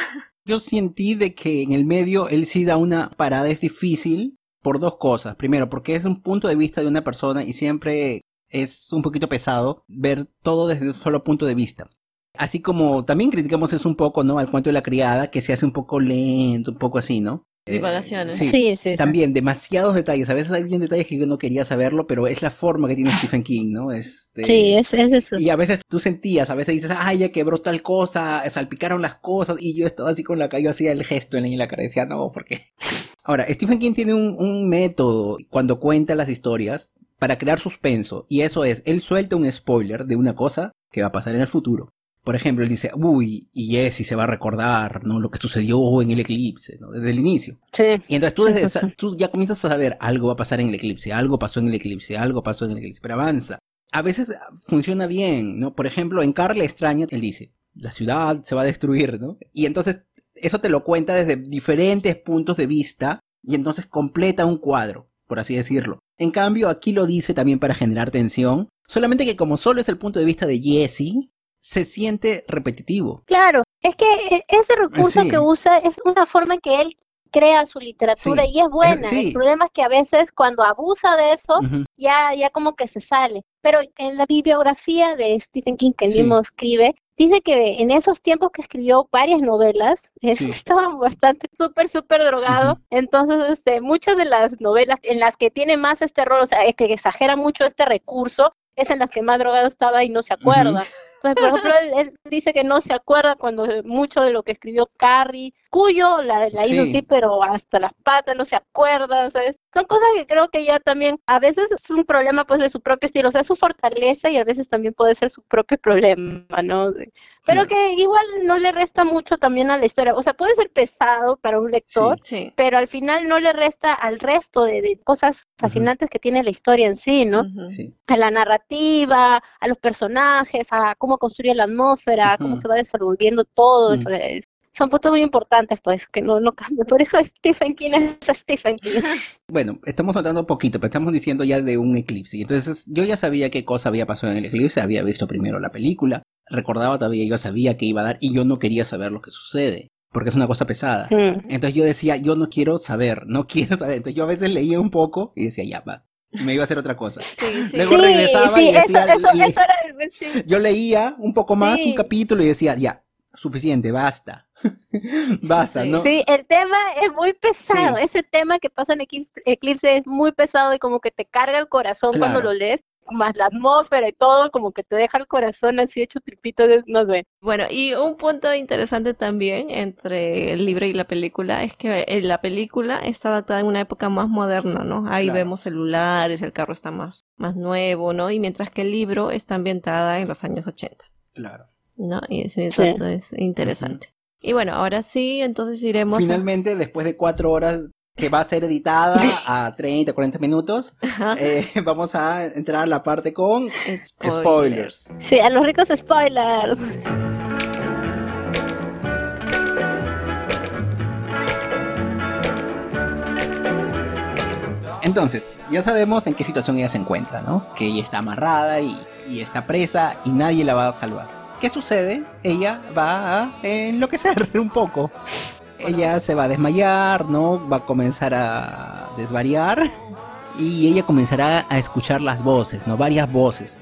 Yo sentí de que en el medio él sí da una parada, es difícil por dos cosas. Primero, porque es un punto de vista de una persona y siempre es un poquito pesado ver todo desde un solo punto de vista. Así como también criticamos eso un poco, ¿no? Al cuento de la criada, que se hace un poco lento, un poco así, ¿no? Eh, Divagaciones. sí, sí, sí, También demasiados detalles. A veces hay bien detalles que yo no quería saberlo, pero es la forma que tiene Stephen King, ¿no? Este, sí, es, es eso. Y a veces tú sentías, a veces dices, ay, ya quebró tal cosa, salpicaron las cosas, y yo estaba así con la cara, yo hacía el gesto en la cara, decía, no, porque... Ahora, Stephen King tiene un, un método cuando cuenta las historias para crear suspenso, y eso es, él suelta un spoiler de una cosa que va a pasar en el futuro. Por ejemplo, él dice, uy, y Jesse se va a recordar, ¿no? Lo que sucedió en el eclipse, ¿no? Desde el inicio. Sí. Y entonces tú, desde tú ya comienzas a saber, algo va a pasar en el eclipse, algo pasó en el eclipse, algo pasó en el eclipse, pero avanza. A veces funciona bien, ¿no? Por ejemplo, en Carla extraña, él dice, la ciudad se va a destruir, ¿no? Y entonces eso te lo cuenta desde diferentes puntos de vista y entonces completa un cuadro por así decirlo. En cambio, aquí lo dice también para generar tensión, solamente que como solo es el punto de vista de Jesse, se siente repetitivo. Claro, es que e, ese recurso que usa es una forma en que él crea su literatura y es buena. El problema es que a veces cuando abusa de eso, ya, ya como que se sale. Pero en la bibliografía de Stephen King que él mismo escribe, dice que en esos tiempos que escribió varias novelas, estaba bastante súper, súper drogado. Entonces, este, muchas de las novelas en las que tiene más este rol, o sea, es que exagera mucho este recurso, es en las que más drogado estaba y no se acuerda. Entonces, por ejemplo, él, dice que no se acuerda cuando mucho de lo que escribió Carrie, cuyo la, la hizo sí, pero hasta las patas no se acuerda, ¿sabes? Son cosas que creo que ya también, a veces es un problema pues de su propio estilo, o sea, su fortaleza y a veces también puede ser su propio problema, ¿no? Pero que igual no le resta mucho también a la historia, o sea, puede ser pesado para un lector, pero al final no le resta al resto de, cosas fascinantes que tiene la historia en sí, ¿no? A la narrativa, a los personajes, a cómo construye la atmósfera, cómo se va desenvolviendo todo, eso son puntos muy importantes, pues, que no, no cambia. Por eso Stephen King es Stephen King. Bueno, estamos hablando un poquito, pero estamos diciendo ya de un eclipse. Entonces, yo ya sabía qué cosa había pasado en el eclipse, había visto primero la película, recordaba todavía, yo sabía que iba a dar y yo no quería saber lo que sucede. Porque es una cosa pesada. Mm. Entonces yo decía, yo no quiero saber, no quiero saber. Entonces yo a veces leía un poco y decía, ya, basta me iba a hacer otra cosa. Luego regresaba y decía, yo leía un poco más un capítulo y decía, ya, suficiente, basta. basta, ¿no? Sí, el tema es muy pesado. Ese tema que pasa en Eclipse es muy pesado y como que te carga el corazón cuando lo lees más la atmósfera y todo, como que te deja el corazón así hecho tripito, no sé. Bueno, y un punto interesante también entre el libro y la película es que en la película está adaptada en una época más moderna, ¿no? Ahí vemos celulares, el carro está más, más nuevo, ¿no? Y mientras que el libro está ambientada en los años 80. Claro. ¿No? Y eso es interesante. Y bueno, ahora sí, entonces iremos. Finalmente, después de cuatro horas que va a ser editada a 30, 40 minutos. Eh, vamos a entrar a la parte con spoilers. Sí, a los ricos spoilers. Entonces, ya sabemos en qué situación ella se encuentra, ¿no? Que ella está amarrada y, y está presa y nadie la va a salvar. ¿Qué sucede? Ella va a enloquecer un poco ella se va a desmayar, ¿no? Va a comenzar a desvariar y ella comenzará a escuchar las voces, ¿no? Varias voces.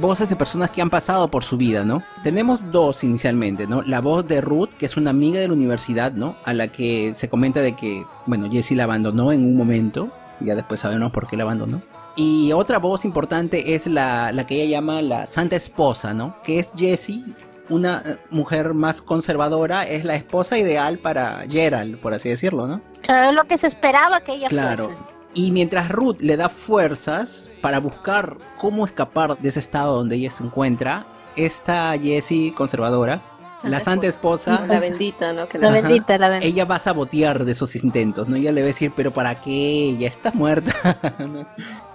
Voces de personas que han pasado por su vida, ¿no? Tenemos dos inicialmente, ¿no? La voz de Ruth, que es una amiga de la universidad, ¿no? A la que se comenta de que, bueno, Jessie la abandonó en un momento, y ya después sabemos por qué la abandonó. Y otra voz importante es la, la que ella llama la Santa Esposa, ¿no? Que es Jessie una mujer más conservadora es la esposa ideal para Gerald, por así decirlo, ¿no? Claro, es lo que se esperaba que ella claro. Y mientras Ruth le da fuerzas para buscar cómo escapar de ese estado donde ella se encuentra, esta Jessie conservadora la santa esposa. La bendita, ¿no? la, bendita, la bendita. Ella va a sabotear de esos intentos, ¿no? Ella le va a decir, pero ¿para qué? Ya estás muerta.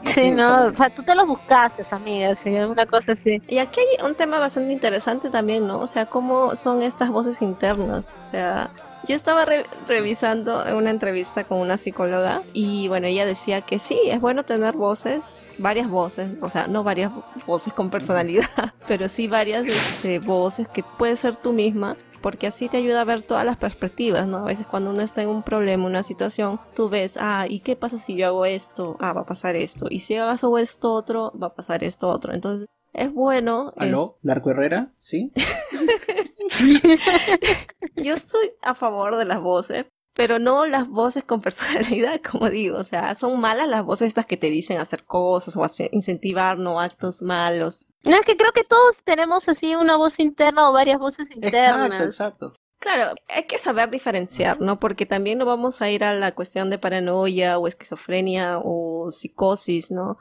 sí, no, o sea, tú te lo buscaste, amiga, sí, una cosa así. Y aquí hay un tema bastante interesante también, ¿no? O sea, cómo son estas voces internas, o sea, yo estaba revisando una entrevista con una psicóloga y bueno, ella decía que sí, es bueno tener voces, varias voces, o sea, no varias voces con personalidad, pero sí varias este, voces que puedes ser tú misma porque así te ayuda a ver todas las perspectivas, ¿no? A veces cuando uno está en un problema, una situación, tú ves, ah, ¿y qué pasa si yo hago esto? Ah, va a pasar esto. Y si hago esto otro, va a pasar esto otro. Entonces, es bueno. ¿Aló? ¿Larco Herrera? ¿Sí? Yo estoy a favor de las voces, pero no las voces con personalidad, como digo. O sea, son malas las voces estas que te dicen hacer cosas o hacer, incentivar no actos malos. No, es que creo que todos tenemos así una voz interna o varias voces internas. Exacto, exacto. Claro, hay que saber diferenciar, ¿no? Porque también no vamos a ir a la cuestión de paranoia o esquizofrenia o psicosis, ¿no?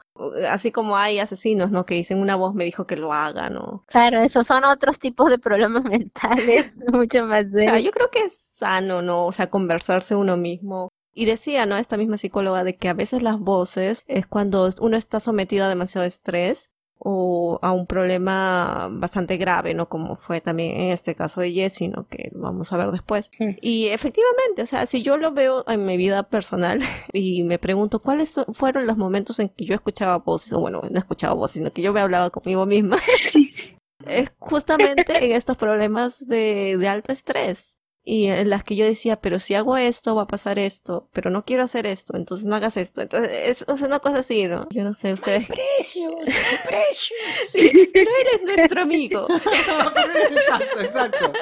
Así como hay asesinos, ¿no? Que dicen una voz me dijo que lo haga, ¿no? Claro, esos son otros tipos de problemas mentales, mucho más serios. yo creo que es sano, ¿no? O sea, conversarse uno mismo. Y decía, ¿no? Esta misma psicóloga de que a veces las voces es cuando uno está sometido a demasiado estrés o a un problema bastante grave, ¿no? Como fue también en este caso de Jessie, ¿no? Que vamos a ver después. Y efectivamente, o sea, si yo lo veo en mi vida personal y me pregunto cuáles fueron los momentos en que yo escuchaba voces, o bueno, no escuchaba voces, sino que yo me hablaba conmigo misma, es justamente en estos problemas de, de alto estrés y en las que yo decía, pero si hago esto va a pasar esto, pero no quiero hacer esto, entonces no hagas esto. Entonces es, es una cosa así, ¿no? Yo no sé, ustedes... precios! precios! pero eres nuestro amigo. exacto, exacto.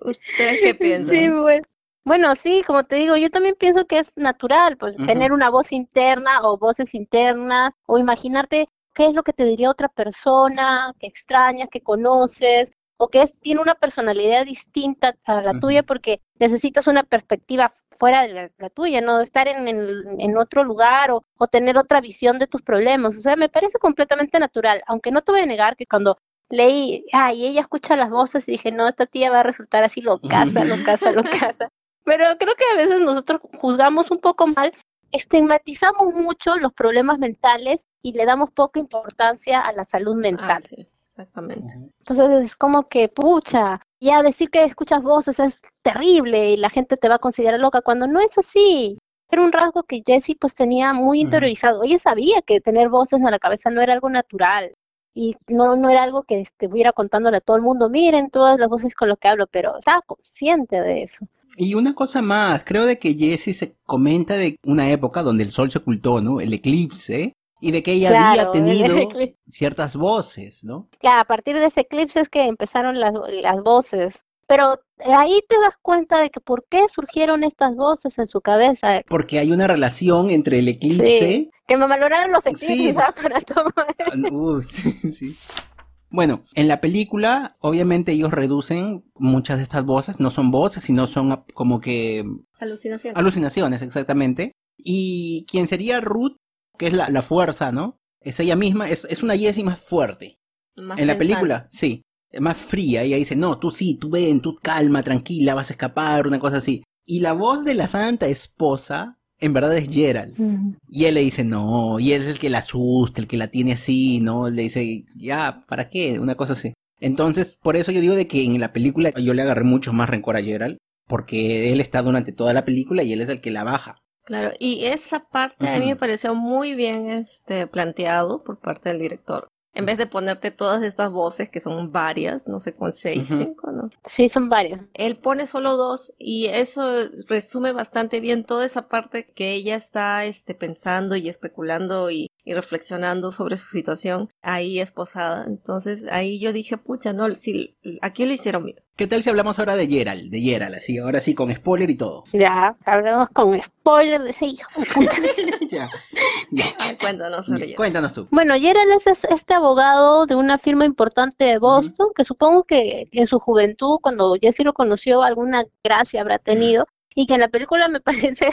¿Ustedes qué piensan? Sí, bueno. Bueno, sí, como te digo, yo también pienso que es natural, pues, tener una voz interna o voces internas, o imaginarte qué es lo que te diría otra persona, que extrañas, que conoces, o que es, tiene una personalidad distinta a la tuya porque necesitas una perspectiva fuera de la, tuya, no estar en, en, otro lugar o, o, tener otra visión de tus problemas. O sea, me parece completamente natural, aunque no te voy a negar que cuando leí, ay, ella escucha las voces y dije, no, esta tía va a resultar así lo casa, lo casa, lo casa. Pero creo que a veces nosotros juzgamos un poco mal, estigmatizamos mucho los problemas mentales y le damos poca importancia a la salud mental. Ah, Exactamente. Entonces es como que, pucha, ya decir que escuchas voces es terrible y la gente te va a considerar loca cuando no es así. Era un rasgo que Jessie pues tenía muy interiorizado. Ella sabía que tener voces en la cabeza no era algo natural y no, no era algo que estuviera contándole a todo el mundo, miren todas las voces con lo que hablo, pero estaba consciente de eso. Y una cosa más, creo de que Jessie se comenta de una época donde el sol se ocultó, ¿no? El eclipse, y de que ella había tenido ciertas voces, ¿no? Claro, a partir de ese eclipse es que empezaron las, las voces. Pero ahí te das cuenta de que por qué surgieron estas voces en su cabeza. Porque hay una relación entre el eclipse. que me valoraron los eclipses ¿ah? para tomar. Uh, sí, sí. Bueno, en la película, obviamente ellos reducen muchas de estas voces, no son voces, sino son como que... Alucinaciones. Alucinaciones, exactamente. Y quien sería Ruth que es la, la fuerza, ¿no? Es ella misma, es, es una Jessie más fuerte. en la película, sí. Más fría. Ella dice, no, tú sí, tú ven, tú calma, tranquila, vas a escapar, una cosa así. Y la voz de la santa esposa, en verdad es Gerald. Y él le dice, no, y él es el que la asusta, el que la tiene así, ¿no? Le dice, ya, ¿para qué? Una cosa así. Entonces, por eso yo digo de que en la película yo le agarré mucho más rencor a Gerald, porque él está durante toda la película y él es el que la baja. Claro, y esa parte a mí me pareció muy bien este planteado por parte del director. En vez de ponerte todas estas voces, que son varias, no sé, con seis, cinco, ¿no? Sí, son varias. Él pone solo dos y eso resume bastante bien toda esa parte que ella está este, pensando y especulando y y reflexionando sobre su situación ahí esposada. Entonces ahí yo dije, pucha, no, sí, aquí lo hicieron bien. ¿Qué tal si hablamos ahora de Gerald? De Gerald, así, ahora sí, con spoiler y todo. Ya, hablamos con spoiler de ese hijo ya, cuéntanos sobre Cuéntanos tú. Bueno, Gerald es este abogado de una firma importante de Boston, que supongo que en su juventud, cuando Jesse lo conoció, alguna gracia habrá tenido. Y que en la película me parece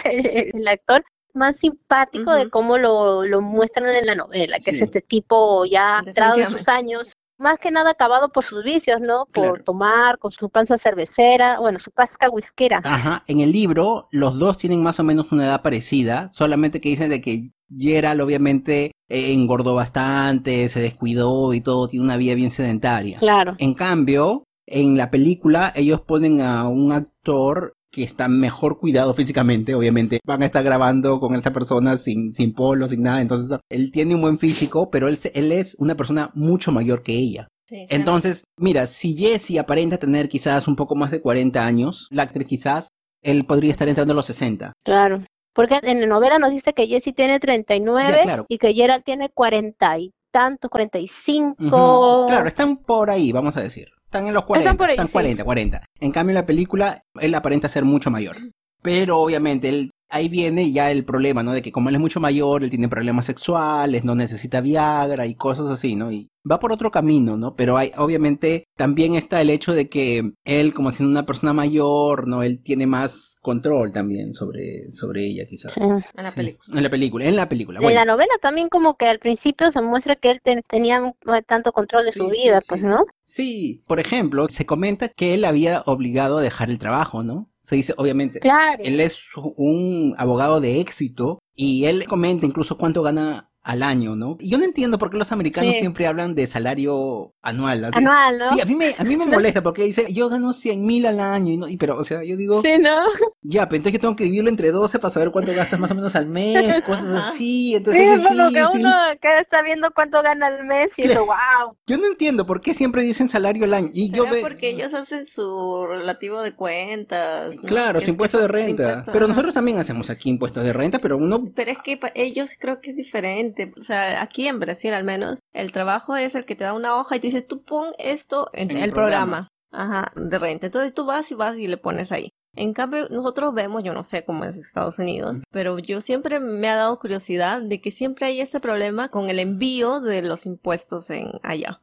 el actor más simpático de cómo lo, lo, muestran en la novela, que es este tipo ya entrado en sus años, más que nada acabado por sus vicios, ¿no? Por tomar con su panza cervecera, bueno, su pasca whiskera. Ajá, en el libro los dos tienen más o menos una edad parecida, solamente que dicen de que Gerald obviamente eh, engordó bastante, se descuidó y todo, tiene una vida bien sedentaria. Claro. En cambio, en la película ellos ponen a un actor que está mejor cuidado físicamente, obviamente. Van a estar grabando con esta persona sin, sin polo, sin nada. Entonces, él tiene un buen físico, pero él, él es una persona mucho mayor que ella. Entonces, mira, si Jesse aparenta tener quizás un poco más de 40 años, la actriz quizás, él podría estar entrando a los 60. Claro. Porque en la novela nos dice que Jesse tiene 39 claro. y que Gerald tiene 40 y tanto, 45. Claro, están por ahí, vamos a decir. Están en los 40. Están, por ahí, están 40, 40. En cambio, en la película, él aparenta ser mucho mayor. Pero obviamente él ahí viene ya el problema, ¿no? De que como él es mucho mayor, él tiene problemas sexuales, no necesita Viagra y cosas así, ¿no? Y va por otro camino, ¿no? Pero hay, obviamente también está el hecho de que él, como siendo una persona mayor, ¿no? Él tiene más control también sobre, sobre ella, quizás. En la película. En la película, en la película. En la novela también como que al principio se muestra que él tenía tanto control de su vida, pues, ¿no? Sí, por ejemplo, se comenta que él había obligado a dejar el trabajo, ¿no? Se dice, obviamente, claro. él es un abogado de éxito y él comenta incluso cuánto gana al año, ¿no? Y yo no entiendo por qué los americanos siempre hablan de salario anual. anual, ¿no? Sí, a mí me, a mí me molesta porque dice, yo gano 100 mil al año, y, no, y, pero, o sea, yo digo... Sí, ¿no? Ya, pero entonces yo tengo que dividirlo entre 12 para saber cuánto gastas más o menos al mes, cosas así, entonces es difícil. que uno que está viendo cuánto gana al mes y eso, wow. Yo no entiendo por qué siempre dicen salario al año. Y yo ve... porque ellos hacen su relativo de cuentas. Claro, su impuesto de renta. pero nosotros también hacemos aquí impuestos de renta, pero uno... Pero es que ellos creo que es diferente, o sea, aquí en Brasil al menos, el trabajo es el que te da una hoja y te dice, tú pon esto en, el, programa. Ajá, de renta. Entonces tú vas y vas y le pones ahí. En cambio, nosotros vemos, yo no sé cómo es Estados Unidos, pero yo siempre me ha dado curiosidad de que siempre hay este problema con el envío de los impuestos en allá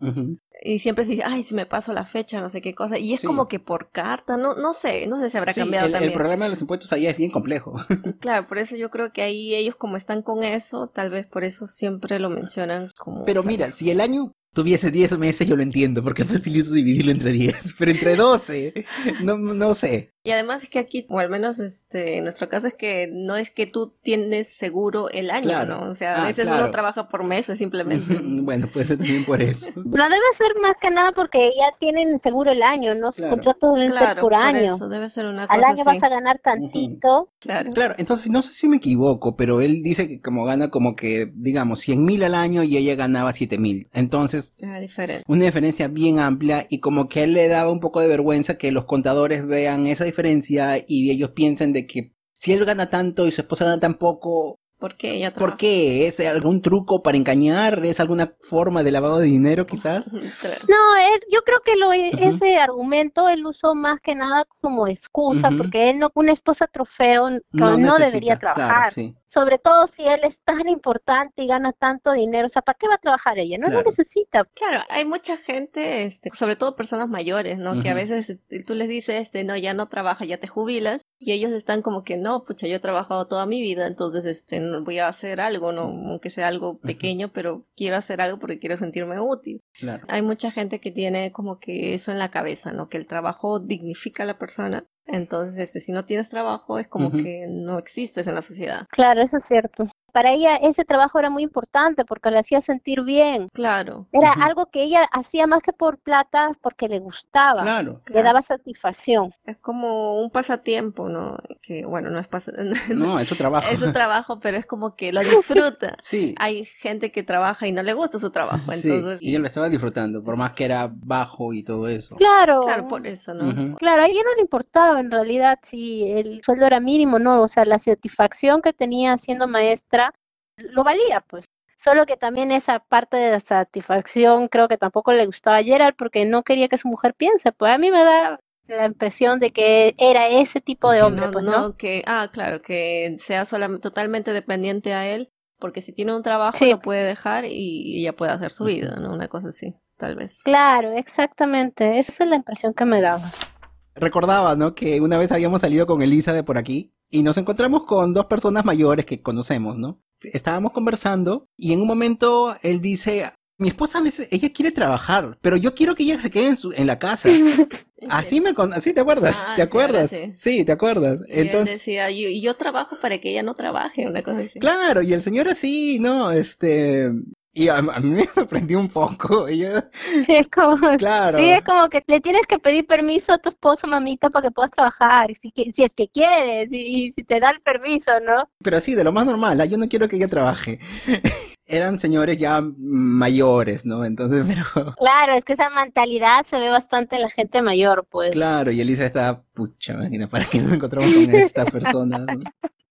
y siempre se dice, ay, si me paso la fecha, no sé qué cosa. Y es como que por carta, no, no sé, no sé si habrá cambiado el, también. El problema de los impuestos allá es bien complejo. claro, por eso yo creo que ahí ellos como están con eso, tal vez por eso siempre lo mencionan como... Pero mira, si el año tuviese 10 meses, yo lo entiendo, porque es facilito dividirlo entre 10, pero entre 12, no, no sé. Y además es que aquí, o al menos este, en nuestro caso es que no es que tú tienes seguro el año, ¿no? O sea, a ah, veces uno trabaja por meses simplemente. bueno, puede ser también por eso. No debe ser más que nada porque ya tienen seguro el año, ¿no? Sus contratos deben ser por, año. Eso debe ser una cosa Al año vas a ganar tantito. Claro. Claro, entonces no sé si me equivoco, pero él dice que como gana como que, digamos, 100 mil al año y ella ganaba 7 mil. Entonces, una diferencia. una diferencia bien amplia y como que él le daba un poco de vergüenza que los contadores vean esa diferencia diferencia y ellos piensan de que si él gana tanto y su esposa gana tan poco, ¿Por qué ella ¿Por qué? ¿Es algún truco para engañar? ¿Es alguna forma de lavado de dinero quizás? no, él, yo creo que lo, ese argumento él usó más que nada como excusa, porque él no, una esposa trofeo no, no debería trabajar. Sobre todo si él es tan importante y gana tanto dinero, o sea, ¿para qué va a trabajar ella? No lo necesita. Claro, hay mucha gente, este, sobre todo personas mayores, ¿no? Que a veces tú les dices, este, no, ya no trabaja, ya te jubilas, y ellos están como que, no, pucha, yo he trabajado toda mi vida, entonces, este, voy a hacer algo, no, aunque sea algo pequeño, pero quiero hacer algo porque quiero sentirme útil. Claro. Hay mucha gente que tiene como que eso en la cabeza, ¿no? Que el trabajo dignifica a la persona entonces, este, si no tienes trabajo, es como que no existes en la sociedad. Claro, eso es cierto para ella ese trabajo era muy importante porque le hacía sentir bien. Claro. Era algo que ella hacía más que por plata porque le gustaba. Claro. Le daba satisfacción. Es como un pasatiempo, ¿no? Que bueno, no es pasatiempo. No, es su trabajo. es su trabajo, pero es como que lo disfruta. sí. Hay gente que trabaja y no le gusta su trabajo. Entonces... Sí. Y ella lo estaba disfrutando, por más que era bajo y todo eso. Claro. Claro, por eso, ¿no? Claro, a ella no le importaba en realidad si el sueldo era mínimo, ¿no? O sea, la satisfacción que tenía siendo maestra lo valía, pues. Solo que también esa parte de satisfacción creo que tampoco le gustaba a Gerald porque no quería que su mujer piense. Pues a mí me da la impresión de que era ese tipo de hombre, pues, ¿no? que, ah, claro, que sea solamente, totalmente dependiente a él, porque si tiene un trabajo lo puede dejar y ella puede hacer su vida, ¿no? Una cosa así, tal vez. Claro, exactamente, esa es la impresión que me daba. Recordaba, ¿no? Que una vez habíamos salido con Elisa de por aquí y nos encontramos con dos personas mayores que conocemos, ¿no? Estábamos conversando y en un momento él dice, Mi esposa a veces, ella quiere trabajar, pero yo quiero que ella se quede en, su, en la casa. Así me con, así te acuerdas, Ah, ¿te acuerdas? sí. Sí, te acuerdas. Y él Entonces, decía, yo, y yo trabajo para que ella no trabaje, una cosa así. claro, y el señor así, ¿no? Este, y a, a mí me sorprendió un poco. Sí, es como, claro. sí, es como que le tienes que pedir permiso a tu esposo, mamita, para que puedas trabajar, si, si es que quieres, y, y si te da el permiso, ¿no? Pero así, de lo más normal, ¿ah? yo no quiero que ella trabaje. Eran señores ya mayores, ¿no? Entonces, pero... Claro, es que esa mentalidad se ve bastante en la gente mayor, pues. Claro, y Elisa está, pucha, máquina, ¿para qué nos encontramos con esta persona? no?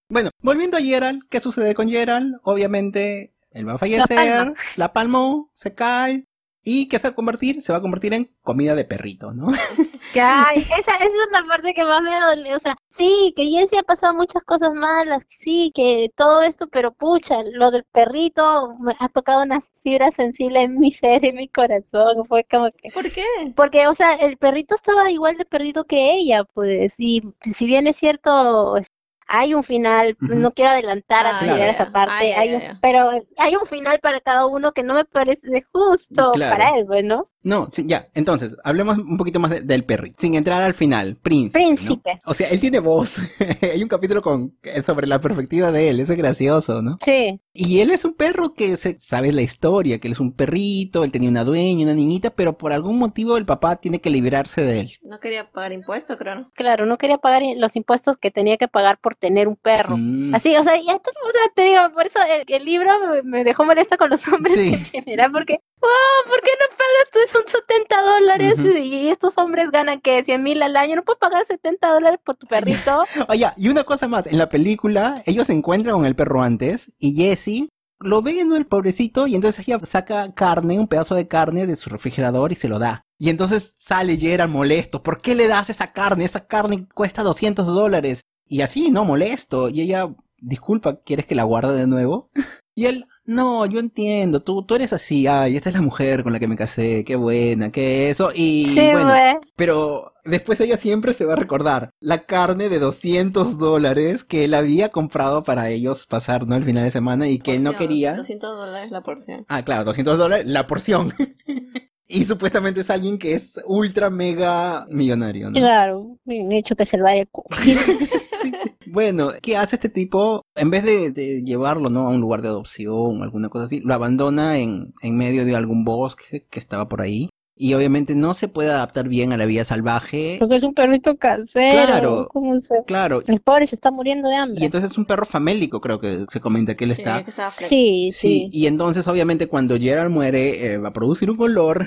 Bueno, volviendo a Gerald, ¿qué sucede con Gerald? Obviamente, él va a fallecer, la palmó, se cae, y ¿qué se va a convertir? Se va a convertir en comida de perrito, ¿no? Que, ay, esa, esa es la parte que más me duele, o sea, sí, que Jessy ha pasado muchas cosas malas, sí, que todo esto, pero pucha, lo del perrito me ha tocado una fibra sensible en mi ser, en mi corazón, fue como que... ¿Por qué? Porque, o sea, el perrito estaba igual de perdido que ella, pues, y si bien es cierto, hay un final, no quiero adelantar Ah, a a esa parte, hay un- pero hay un final para cada uno que no me parece justo Claro. para él, pues, ¿no? Sí, ya, entonces, hablemos un poquito más de- del perrito, sin entrar al final, príncipe. ¿no? Príncipe. O sea, él tiene voz. Hay un capítulo con sobre la perspectiva de él, eso es gracioso, ¿no? Sí. Y él es un perro que se sabe la historia, que él es un perrito, él tenía una dueña, una niñita, pero por algún motivo el papá tiene que librarse de él. No quería pagar impuestos, creo. ¿no? Claro, no quería pagar los impuestos que tenía que pagar por tener un perro. Mm, Así, o sea, ya te, o sea, te digo, por eso el, el libro me, me dejó molesta con los hombres Sí. en general, porque, wow, ¿por qué no pagas tú? Son 70 dólares y estos hombres ganan que 100 mil al año, no puedes pagar 70 dólares por tu perrito. Oye, y una cosa más, en la película ellos se encuentran con el perro antes y Jessie lo ve, ¿no? El pobrecito y entonces ella saca carne, un pedazo de carne de su refrigerador y se lo da. Y entonces sale Gerald molesto, ¿por qué le das esa carne? Esa carne cuesta 200 dólares. Y así, ¿no? Molesto. Y ella, disculpa, ¿quieres que la guarde de nuevo? Y él, no, yo entiendo, tú, tú eres así, ay, esta es la mujer con la que me casé, qué buena, qué eso. Y sí, bueno, güey. pero después ella siempre se va a recordar la carne de 200 dólares que él había comprado para ellos pasar, ¿no? El final de semana y que él no quería. 200 dólares la porción. Ah, claro, 200 dólares la porción. y supuestamente es alguien que es ultra mega millonario, ¿no? Claro, bien hecho que se lo haya comido. Sí. Bueno, ¿qué hace este tipo? En vez de, de llevarlo, ¿no? A un lugar de adopción o alguna cosa así, lo abandona en, en medio de algún bosque que estaba por ahí. Y obviamente no se puede adaptar bien a la vida salvaje. Porque es un perrito casero. Claro. ¿Cómo se... Claro, El pobre se está muriendo de Y hambre. entonces es un perro famélico, creo que se comenta que él está. Sí, Sí, sí. y entonces obviamente cuando Gerald muere eh, va a producir un olor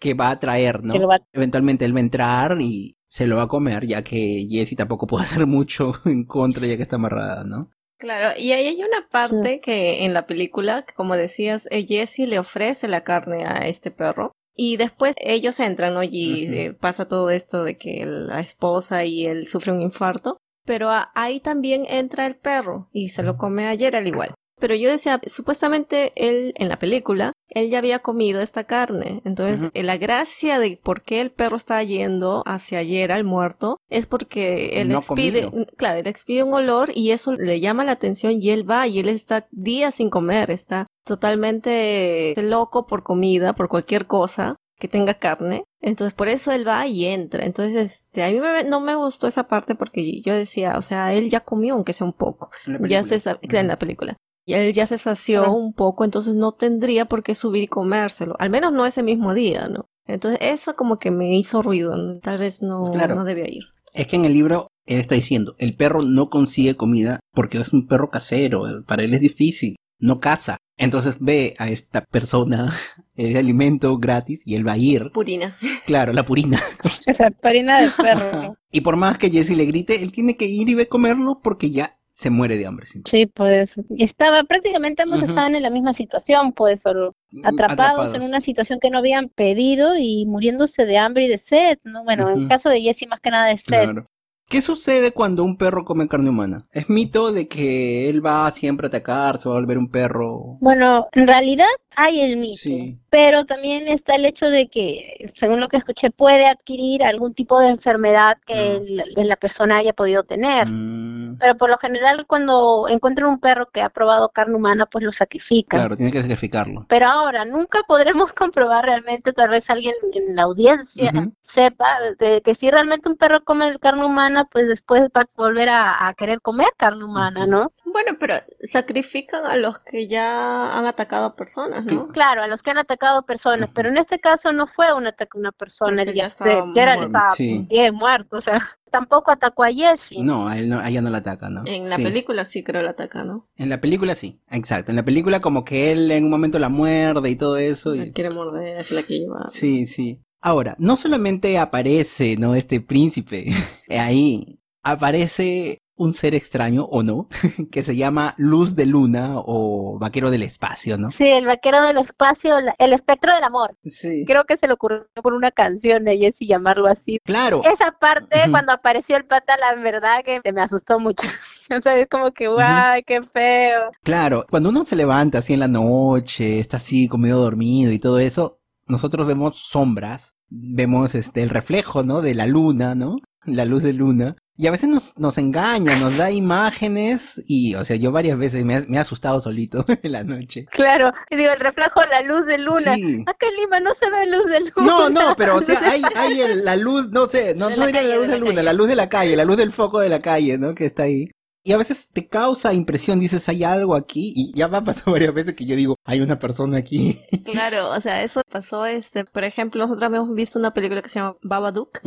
que va a atraer, ¿no? Va- Eventualmente él va a entrar y se lo va a comer, ya que Jessie tampoco puede hacer mucho en contra ya que está amarrada, ¿no? Claro, y ahí hay una parte que en la película, que como decías, eh, Jesse le ofrece la carne a este perro. Y después ellos entran, ¿no? Y eh, pasa todo esto de que la esposa y él sufre un infarto. Pero a- ahí también entra el perro y se lo come ayer al igual. Pero yo decía, supuestamente él en la película, él ya había comido esta carne. Entonces, la gracia de por qué el perro está yendo hacia ayer al muerto es porque él No expide, comido. claro, él expide un olor y eso le llama la atención y él va y él está días sin comer, está totalmente loco por comida, por cualquier cosa que tenga carne. Entonces por eso él va y entra. Entonces este, a mí me- no me gustó esa parte porque yo decía, o sea, él ya comió aunque sea un poco. En la Ya se sa- en la película. Y él ya se sació Ajá. un poco, entonces no tendría por qué subir y comérselo. Al menos no ese mismo día, ¿no? Entonces eso como que me hizo ruido. ¿no? Tal vez no, Claro. no debía ir. Es que en el libro él está diciendo, el perro no consigue comida porque es un perro casero, para él es difícil, no caza. Entonces ve a esta persona el alimento gratis y él va a ir. Purina. Claro, la purina. Esa parina de perro. Y por más que Jesse le grite, él tiene que ir y ver comerlo porque ya se muere de hambre. sí. Sí, pues estaba prácticamente ambos estaban en la misma situación, pues solo atrapados, en una situación que no habían pedido y muriéndose de hambre y de sed, ¿no? Bueno, en el caso de Jesse más que nada de sed. Claro. ¿Qué sucede cuando un perro come carne humana? ¿Es mito de que él va siempre a atacar, se va a volver un perro? Bueno, en realidad hay el mito, pero también está el hecho de que, según lo que escuché, puede adquirir algún tipo de enfermedad que mm. la, persona haya podido tener. Mm. Pero por lo general, cuando encuentran un perro que ha probado carne humana, pues lo sacrifican. Claro, tiene que sacrificarlo. Pero ahora, nunca podremos comprobar realmente, tal vez alguien en la audiencia sepa de que si realmente un perro come carne humana, pues después va a volver a, querer comer carne humana, ¿no? Bueno, pero sacrifican a los que ya han atacado a personas, ¿no? Claro, a los que han atacado a personas, pero en este caso no fue un ataque a una persona, ya, estaba, estaba bien muerto, o sea, tampoco atacó a Jesse. No, a, él no, ella no la ataca, ¿no? En la película sí creo la ataca, ¿no? En la película sí, exacto. En la película como que él en un momento la muerde y todo eso. Y... quiere morder, es la que lleva. Sí, sí. Ahora, no solamente aparece, ¿no? Este príncipe ahí, aparece un ser extraño o no, que se llama Luz de Luna o Vaquero del Espacio, ¿no? Sí, el Vaquero del Espacio, el espectro del amor. Sí. Creo que se le ocurrió por una canción de Jesse llamarlo así. Claro. Esa parte, cuando apareció el pata, la verdad que me asustó mucho. o sea, es como que, guay, qué feo. Claro, cuando uno se levanta así en la noche, está así como medio dormido y todo eso, nosotros vemos sombras, vemos este el reflejo, ¿no? De la luna, ¿no? La luz de luna. Y a veces nos, nos engaña, nos da imágenes y, o sea, yo varias veces me, he asustado solito en la noche. Claro, y digo, el reflejo, la luz de luna. Sí. Acá en Lima no se ve luz de luna. No, no, pero o sea, hay, hay la luz, no sé, no, no diría la luz de, la luna, la luz de la calle, la luz del foco de la calle, ¿no? Que está ahí. Y a veces te causa impresión, dices, hay algo aquí, y ya me ha pasado varias veces que yo digo, hay una persona aquí. Claro, o sea, eso pasó, este, por ejemplo, nosotros habíamos visto una película que se llama Babadook,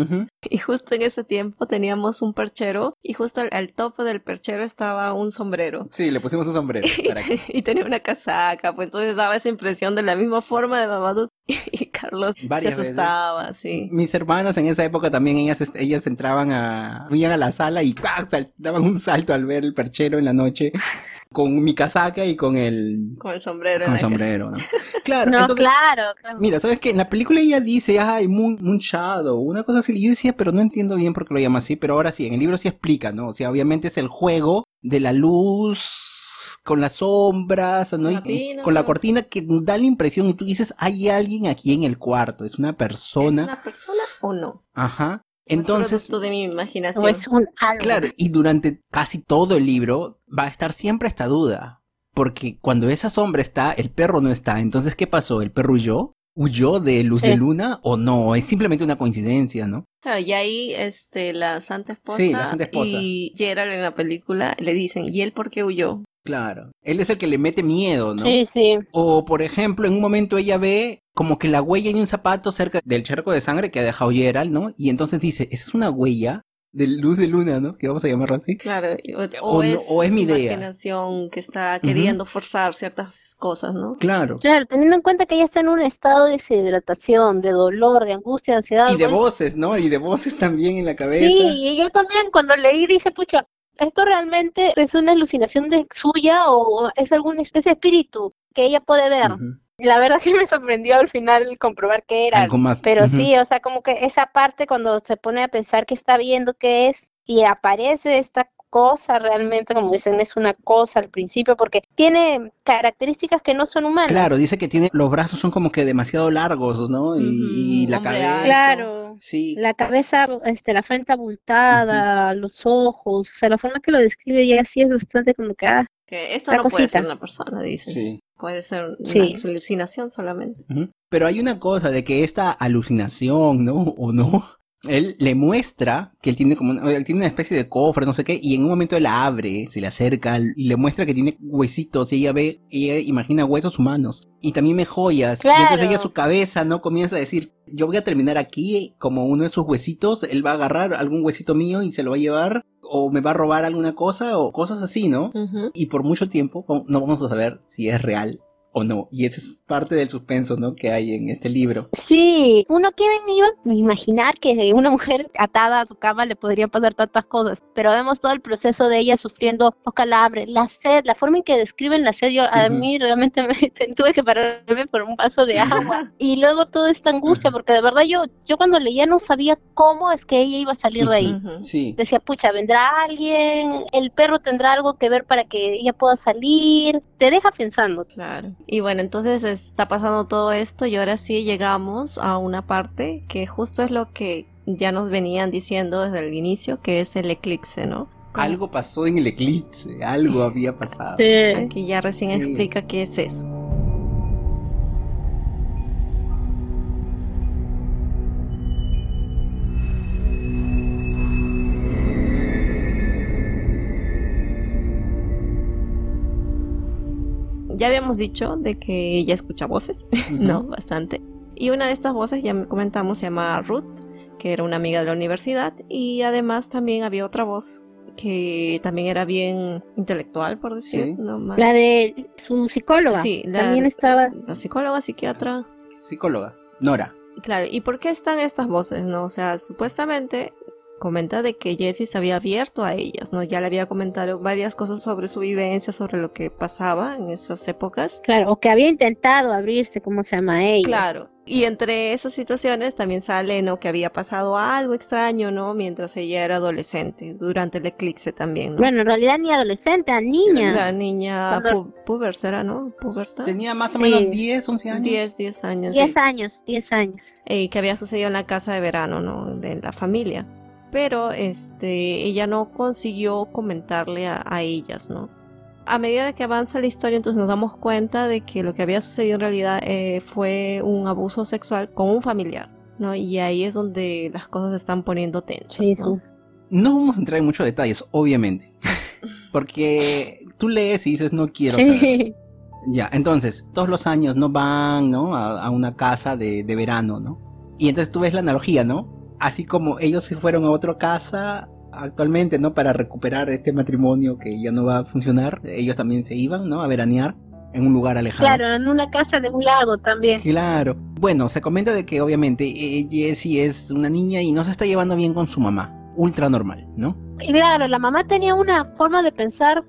y justo en ese tiempo teníamos un perchero, y justo al, tope del perchero estaba un sombrero. Sí, le pusimos un sombrero. y, tenía una casaca, pues entonces daba esa impresión de la misma forma de Babadook, y Carlos se asustaba, sí. Mis hermanas en esa época también, ellas, ellas entraban a, iban a la sala y daban un salto al ver el perchero en la noche con mi casaca y con el con el sombrero con el sombrero ¿no? claro no, claro, mira sabes que en la película ella dice ay moon, moon, shadow una cosa así y yo decía pero no entiendo bien por qué lo llama así pero ahora sí en el libro sí explica no o sea obviamente es el juego de la luz con las sombras ¿no? con la cortina que da la impresión y tú dices hay alguien aquí en el cuarto es una persona es una persona o no ajá entonces, de mi imaginación. es un Claro, y durante casi todo el libro va a estar siempre esta duda. Porque cuando esa sombra está, el perro no está. Entonces, ¿qué pasó? ¿El perro huyó? ¿Huyó de Luz de Luna o no? Es simplemente una coincidencia, ¿no? Claro, y ahí este, la Santa Esposa, Santa Esposa. y Gerald en la película le dicen, ¿y él por qué huyó? Claro. Él es el que le mete miedo, ¿no? Sí, sí. O, por ejemplo, en un momento ella ve como que la huella de un zapato cerca del charco de sangre que ha dejado Gerald, ¿no? Y entonces dice, esa es una huella de luz de luna, ¿no? Que vamos a llamarlo así. Claro, o, es, mi idea. imaginación que está queriendo forzar ciertas cosas, ¿no? Claro. Claro, teniendo en cuenta que ella está en un estado de deshidratación, de dolor, de angustia, de ansiedad. Y de voces, ¿no? Y de voces también en la cabeza. Sí, y yo también cuando leí dije, pucha, ¿esto realmente es una alucinación de suya o es alguna especie de espíritu que ella puede ver? La verdad que me sorprendió al final comprobar que era. Algo más. Pero sí, o sea, como que esa parte cuando se pone a pensar que está viendo qué es y aparece esta cosa realmente, como dicen, es una cosa al principio, porque tiene características que no son humanas. Claro, dice que tiene, los brazos son como que demasiado largos, ¿no? Y, la cabeza. Claro. Sí. La cabeza, este, la frente abultada, los ojos, o sea, la forma que lo describe ya sí es bastante como que, ah, que esto no puede ser una persona, dice. Sí. Puede ser una alucinación solamente. Pero hay una cosa de que esta alucinación, ¿no? O no, él le muestra que él tiene como una, él tiene una especie de cofre, no sé qué, y en un momento él la abre, se le acerca, y le muestra que tiene huesitos, y ella ve, ella imagina huesos humanos, y también me joyas, y entonces ella su cabeza, ¿no? Comienza a decir, yo voy a terminar aquí como uno de sus huesitos, él va a agarrar algún huesito mío y se lo va a llevar, o me va a robar alguna cosa, o cosas así, ¿no? Y por mucho tiempo no vamos a saber si es real o no. Y esa es parte del suspenso, ¿no? Que hay en este libro. Sí, uno que iba a imaginar que una mujer atada a su cama le podría pasar tantas cosas, pero vemos todo el proceso de ella sufriendo los calambres, la sed, la forma en que describen la sed, yo a mí realmente me tuve que pararme por un vaso de agua y luego toda esta angustia, porque de verdad yo, yo cuando leía no sabía cómo es que ella iba a salir de ahí. Sí. Decía, pucha, vendrá alguien, el perro tendrá algo que ver para que ella pueda salir, te deja pensando. Claro. Y bueno, entonces está pasando todo esto y ahora sí llegamos a una parte que justo es lo que ya nos venían diciendo desde el inicio, que es el eclipse, ¿no? Algo pasó en el eclipse, algo había pasado. Aquí ya recién explica qué es eso. Ya habíamos dicho de que ella escucha voces, ¿no? Bastante. Y una de estas voces, ya comentamos, se llama Ruth, que era una amiga de la universidad. Y además también había otra voz que también era bien intelectual, por decir. La de su psicóloga. Sí, también estaba. La psicóloga, psiquiatra. Psicóloga, Nora. Claro, ¿y por qué están estas voces, no? O sea, supuestamente comenta de que Jessie se había abierto a ellas, ¿no? Ya le había comentado varias cosas sobre su vivencia, sobre lo que pasaba en esas épocas. Claro, o que había intentado abrirse, como se llama ella. Claro. Y entre esas situaciones también sale, ¿no? Que había pasado algo extraño, ¿no? Mientras ella era adolescente, durante el eclipse también, ¿no? Bueno, en realidad ni adolescente, a niña. La niña puber, ¿será, no? Puberta. Tenía más o menos 10, 11 años. 10, 10 años. 10 años, 10 años. Y que había sucedido en la casa de verano, ¿no? De la familia pero este, ella no consiguió comentarle a, ellas, ¿no? A medida que avanza la historia, entonces nos damos cuenta de que lo que había sucedido en realidad eh, fue un abuso sexual con un familiar, ¿no? Y ahí es donde las cosas se están poniendo tensas, ¿no? No vamos a entrar en muchos detalles, obviamente, porque tú lees y dices no quiero saber. Ya, entonces, todos los años no van, ¿no? A, una casa de, de verano, ¿no? Y entonces tú ves la analogía, ¿no? Así como ellos se fueron a otra casa actualmente, ¿no? Para recuperar este matrimonio que ya no va a funcionar, ellos también se iban, ¿no? A veranear en un lugar alejado. Claro, en una casa de un lago también. Claro. Bueno, se comenta de que obviamente eh, Jessie es una niña y no se está llevando bien con su mamá. Ultra normal, ¿no? Claro, la mamá tenía una forma de pensar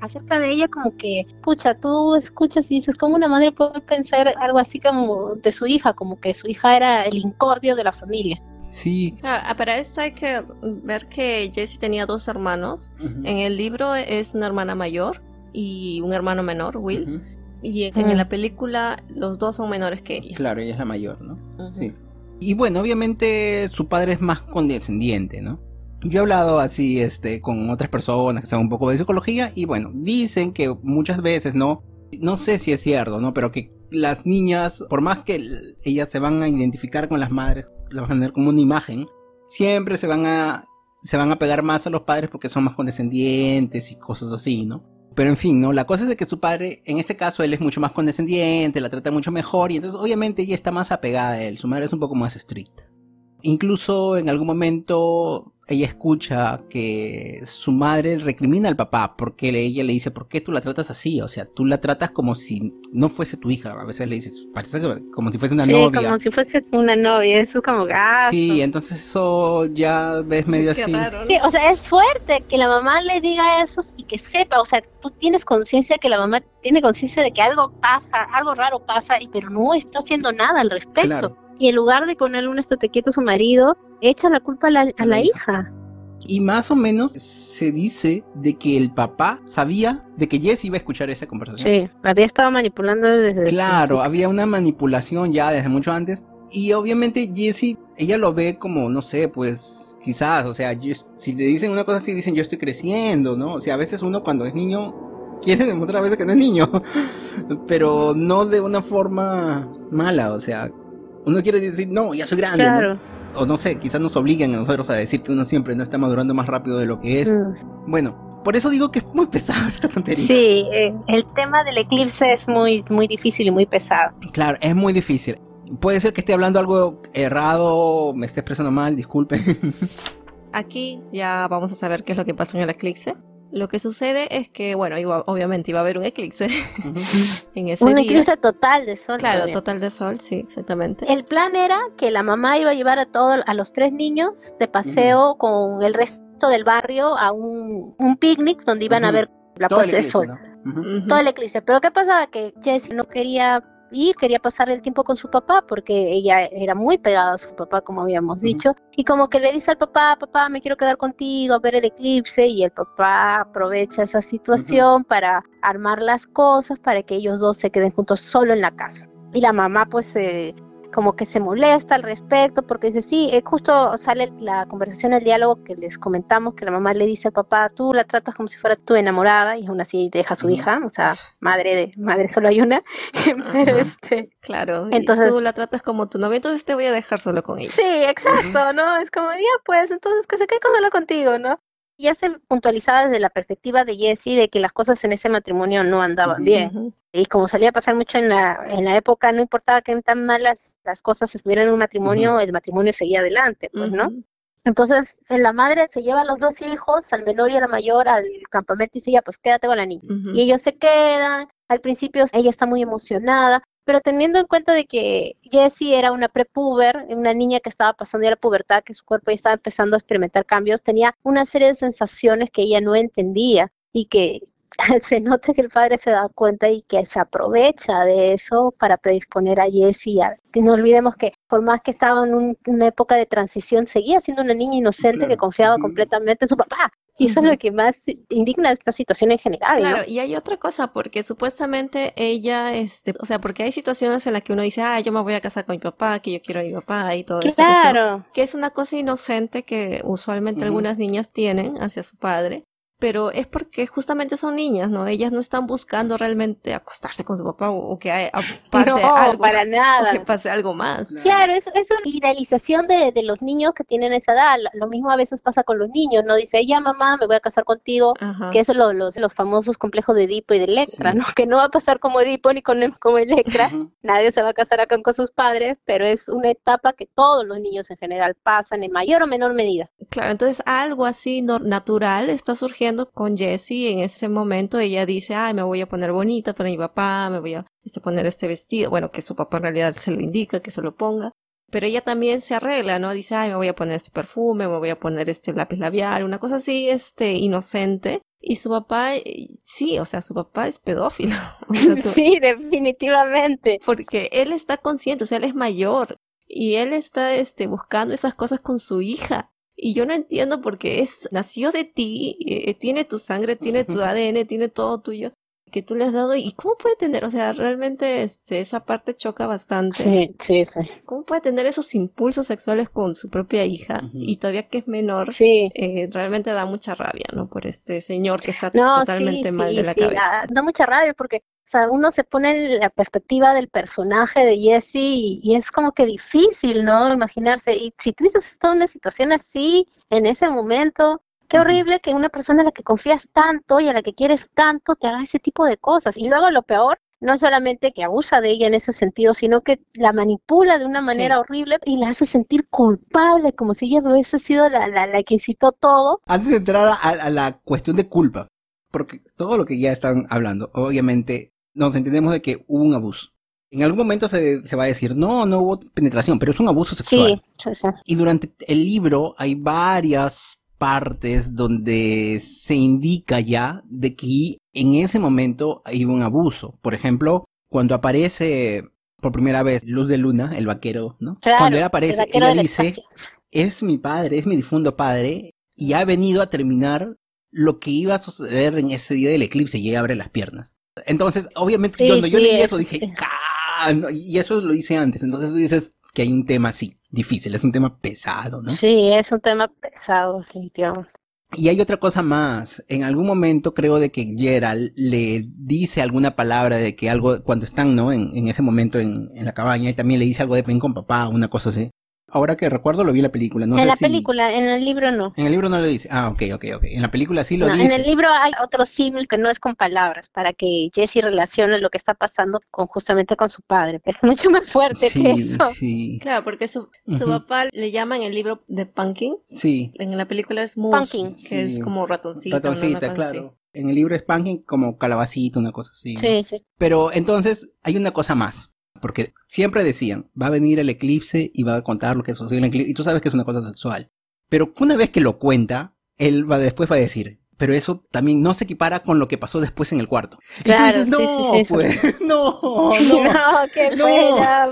acerca de ella como que, pucha, tú escuchas y dices, ¿cómo una madre puede pensar algo así como de su hija? Como que su hija era el incordio de la familia. Sí. Ah, para esto hay que ver que Jessie tenía dos hermanos. En el libro es una hermana mayor y un hermano menor, Will. Y en, la película los dos son menores que ella. Claro, ella es la mayor, ¿no? Sí. Y bueno, obviamente su padre es más condescendiente, ¿no? Yo he hablado así este, con otras personas que saben un poco de psicología y bueno, dicen que muchas veces, ¿no? No sé si es cierto, ¿no? Pero que las niñas, por más que ellas se van a identificar con las madres, las van a tener como una imagen, siempre se van a se van a pegar más a los padres porque son más condescendientes y cosas así, ¿no? Pero en fin, ¿no? La cosa es de que su padre, en este caso, él es mucho más condescendiente, la trata mucho mejor y entonces obviamente ella está más apegada a él. Su madre es un poco más estricta. Incluso en algún momento ella escucha que su madre recrimina al papá porque ella le dice, ¿por qué tú la tratas así? O sea, tú la tratas como si no fuese tu hija. A veces le dices, parece como si fuese una sí, novia. como si fuese una novia, eso es como gasto. Sí, entonces eso ya ves medio así. Sí, o sea, es fuerte que la mamá le diga eso y que sepa, o sea, tú tienes conciencia que la mamá tiene conciencia de que algo pasa, algo raro pasa, y pero no está haciendo nada al respecto y en lugar de ponerle un estate quieto a su marido, echa la culpa a la, hija. Y más o menos se dice de que el papá sabía de que Jess iba a escuchar esa conversación. Sí, había estado manipulando desde Claro, había una manipulación ya desde mucho antes. Y obviamente Jessie, ella lo ve como, no sé, pues quizás, o sea, si le dicen una cosa así, dicen yo estoy creciendo, ¿no? O sea, a veces uno cuando es niño quiere demostrar a veces que no es niño, pero no de una forma mala, o sea, uno quiere decir, no, ya soy grande. Claro. O no sé, quizás nos obliguen a nosotros a decir que uno siempre no está madurando más rápido de lo que es. Mm. Bueno, por eso digo que es muy pesado esta tontería. Sí, eh, el tema del eclipse es muy, muy difícil y muy pesado. Claro, es muy difícil. Puede ser que esté hablando algo errado, me esté expresando mal, disculpen. Aquí ya vamos a saber qué es lo que pasa en el eclipse. Lo que sucede es que, bueno, obviamente iba a haber un eclipse en ese un eclipse total de sol. Claro, total de sol, sí, exactamente. El plan era que la mamá iba a llevar a todos, a los tres niños de paseo con el resto del barrio a un, un picnic donde iban a ver la puesta de sol. Todo el eclipse. Pero ¿qué pasaba? Que Jessie no quería y quería pasar el tiempo con su papá porque ella era muy pegada a su papá, como habíamos dicho, y como que le dice al papá, papá, me quiero quedar contigo a ver el eclipse, y el papá aprovecha esa situación para armar las cosas para que ellos dos se queden juntos solo en la casa. Y la mamá pues eh, como que se molesta al respecto porque dice, sí, eh, justo sale la conversación, el diálogo que les comentamos, que la mamá le dice al papá, tú la tratas como si fuera tu enamorada y aún así deja a su hija, o sea, madre de madre solo hay una, pero este... Claro, entonces tú la tratas como tu novia, entonces te voy a dejar solo con ella. Sí, exacto, ¿no? Es como, ya pues, entonces que se quede solo contigo, ¿no? ya se puntualizaba desde la perspectiva de Jessie de que las cosas en ese matrimonio no andaban bien. Y como solía pasar mucho en la, en la época, no importaba que tan malas las cosas estuvieran en un matrimonio, el matrimonio seguía adelante, pues, ¿no? Entonces, la madre se lleva a los dos hijos, al menor y a la mayor, al campamento y dice, ya, pues quédate con la niña. Y ellos se quedan. Al principio ella está muy emocionada, pero teniendo en cuenta de que Jessie era una prepuber, una niña que estaba pasando ya la pubertad, que su cuerpo ya estaba empezando a experimentar cambios, tenía una serie de sensaciones que ella no entendía y que se nota que el padre se da cuenta y que se aprovecha de eso para predisponer a Jessie. Que no olvidemos que por más que estaba en una época de transición, seguía siendo una niña inocente que confiaba completamente en su papá. Y eso es lo que más indigna esta situación en general. Claro, y hay otra cosa, porque supuestamente ella, este, o sea, porque hay situaciones en las que uno dice, ah, yo me voy a casar con mi papá, que yo quiero a mi papá y todo esto. Claro. Que es una cosa inocente que usualmente algunas niñas tienen hacia su padre pero es porque justamente son niñas, ¿no? Ellas no están buscando realmente acostarse con su papá o, que pase algo. para nada. O que pase algo más. Claro, es, es una idealización de, de, los niños que tienen esa edad. Lo mismo a veces pasa con los niños, ¿no? Dice, ya mamá, me voy a casar contigo, que es lo, los, los famosos complejos de Edipo y de Electra, ¿no? Que no va a pasar como Edipo ni con como Electra. Nadie se va a casar acá con sus padres, pero es una etapa que todos los niños en general pasan en mayor o menor medida. Claro, entonces algo así natural está surgiendo con Jessie en ese momento ella dice, ay, me voy a poner bonita para mi papá, me voy a este, poner este vestido, bueno, que su papá en realidad se lo indica, que se lo ponga, pero ella también se arregla, ¿no? Dice, ay, me voy a poner este perfume, me voy a poner este lápiz labial, una cosa así, este, inocente. Y su papá, eh, sí, o sea, su papá es pedófilo. sí, definitivamente. Porque él está consciente, o sea, él es mayor y él está, este, buscando esas cosas con su hija. Y yo no entiendo porque es, nació de ti, eh, tiene tu sangre, tiene tu ADN, tiene todo tuyo que tú le has dado y cómo puede tener, o sea, realmente este, esa parte choca bastante. Sí, sí, sí. ¿Cómo puede tener esos impulsos sexuales con su propia hija y todavía que es menor? Sí. Eh, realmente da mucha rabia, ¿no? Por este señor que está totalmente mal de la cabeza. Da, da, mucha rabia porque o sea, uno se pone en la perspectiva del personaje de Jesse y, es como que difícil, ¿no? Imaginarse. Y si tú toda una situación así, en ese momento, qué horrible que una persona a la que confías tanto y a la que quieres tanto te haga ese tipo de cosas. Y luego lo peor, no solamente que abusa de ella en ese sentido, sino que la manipula de una manera horrible y la hace sentir culpable, como si ella hubiese sido la, la, que incitó todo. Antes de entrar a la cuestión de culpa, porque todo lo que ya están hablando, obviamente nos entendemos de que hubo un abuso. En algún momento se, va a decir, no, no hubo penetración, pero es un abuso sexual. Sí, sí, Y durante el libro hay varias partes donde se indica ya de que en ese momento hay un abuso. Por ejemplo, cuando aparece por primera vez Luz de Luna, el vaquero, ¿no? cuando él aparece, él dice, es mi padre, es mi difunto padre, y ha venido a terminar lo que iba a suceder en ese día del eclipse y abre las piernas. Entonces, obviamente, cuando yo leí eso, dije, y eso lo hice antes. Entonces tú dices que hay un tema así, difícil, es un tema pesado, ¿no? Sí, es un tema pesado, definitivamente. Y hay otra cosa más. En algún momento creo de que Gerald le dice alguna palabra de que algo, cuando están, ¿no? En, en ese momento en, en la cabaña, y también le dice algo de pen con papá, una cosa así. Ahora que recuerdo lo vi en la película. No en la película, en el libro no. En el libro no lo dice. Ah, ok, ok, ok. En la película sí lo dice. En el libro hay otro símil que no es con palabras, para que Jesse relacione lo que está pasando con justamente con su padre. Es mucho más fuerte que eso. Sí. Claro, porque su, su papá le llama en el libro de Punking. Sí. En la película es Moose, que es como ratoncito. Ratoncita, claro. En el libro es Punking como calabacito, una cosa así. Sí, sí. Pero entonces hay una cosa más. Porque siempre decían, va a venir el eclipse y va a contar lo que sucedió en el eclipse. Y tú sabes que es una cosa sexual. Pero una vez que lo cuenta, él va después va a decir, pero eso también no se equipara con lo que pasó después en el cuarto. y tú dices, no, pues, no, no, no, qué no, pena,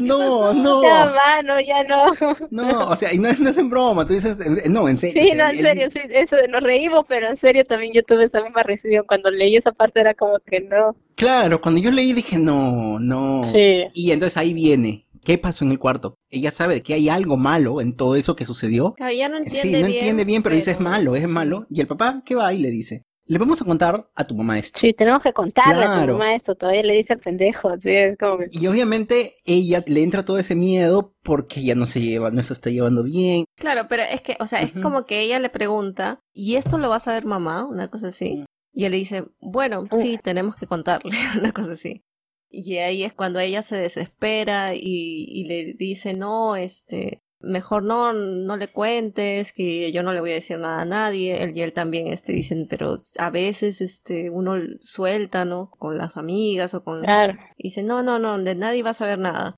no, no, ya, mano, ya no. No, o sea, y no, es en broma, tú dices, no, en serio. Sí, no, en serio, sí, eso, nos reímos, pero en serio también yo tuve esa misma reacción, cuando leí esa parte era como que no. Claro, cuando yo leí dije, no, no. Sí. Y entonces ahí viene, ¿Qué pasó en el cuarto? Ella sabe que hay algo malo en todo eso que sucedió. Ella no entiende sí, no entiende bien, pero, dice es malo, es malo. Y el papá, ¿qué va? Y le dice, le vamos a contar a tu mamá esto. Sí, tenemos que contarle a tu mamá esto, todavía le dice al pendejo. Sí, es como Y obviamente ella le entra todo ese miedo porque ella no se lleva, no se está llevando bien. Claro, pero es que, o sea, es como que ella le pregunta, ¿y esto lo va a saber mamá? Una cosa así. Y él le dice, bueno, sí, tenemos que contarle, una cosa así. Y ahí es cuando ella se desespera y, y le dice, no, este, mejor no, no le cuentes, que yo no le voy a decir nada a nadie. Él y él también, este, dicen, pero a veces, este, uno suelta, ¿no? Con las amigas o con... Claro. Y dice, no, no, no, de nadie va a saber nada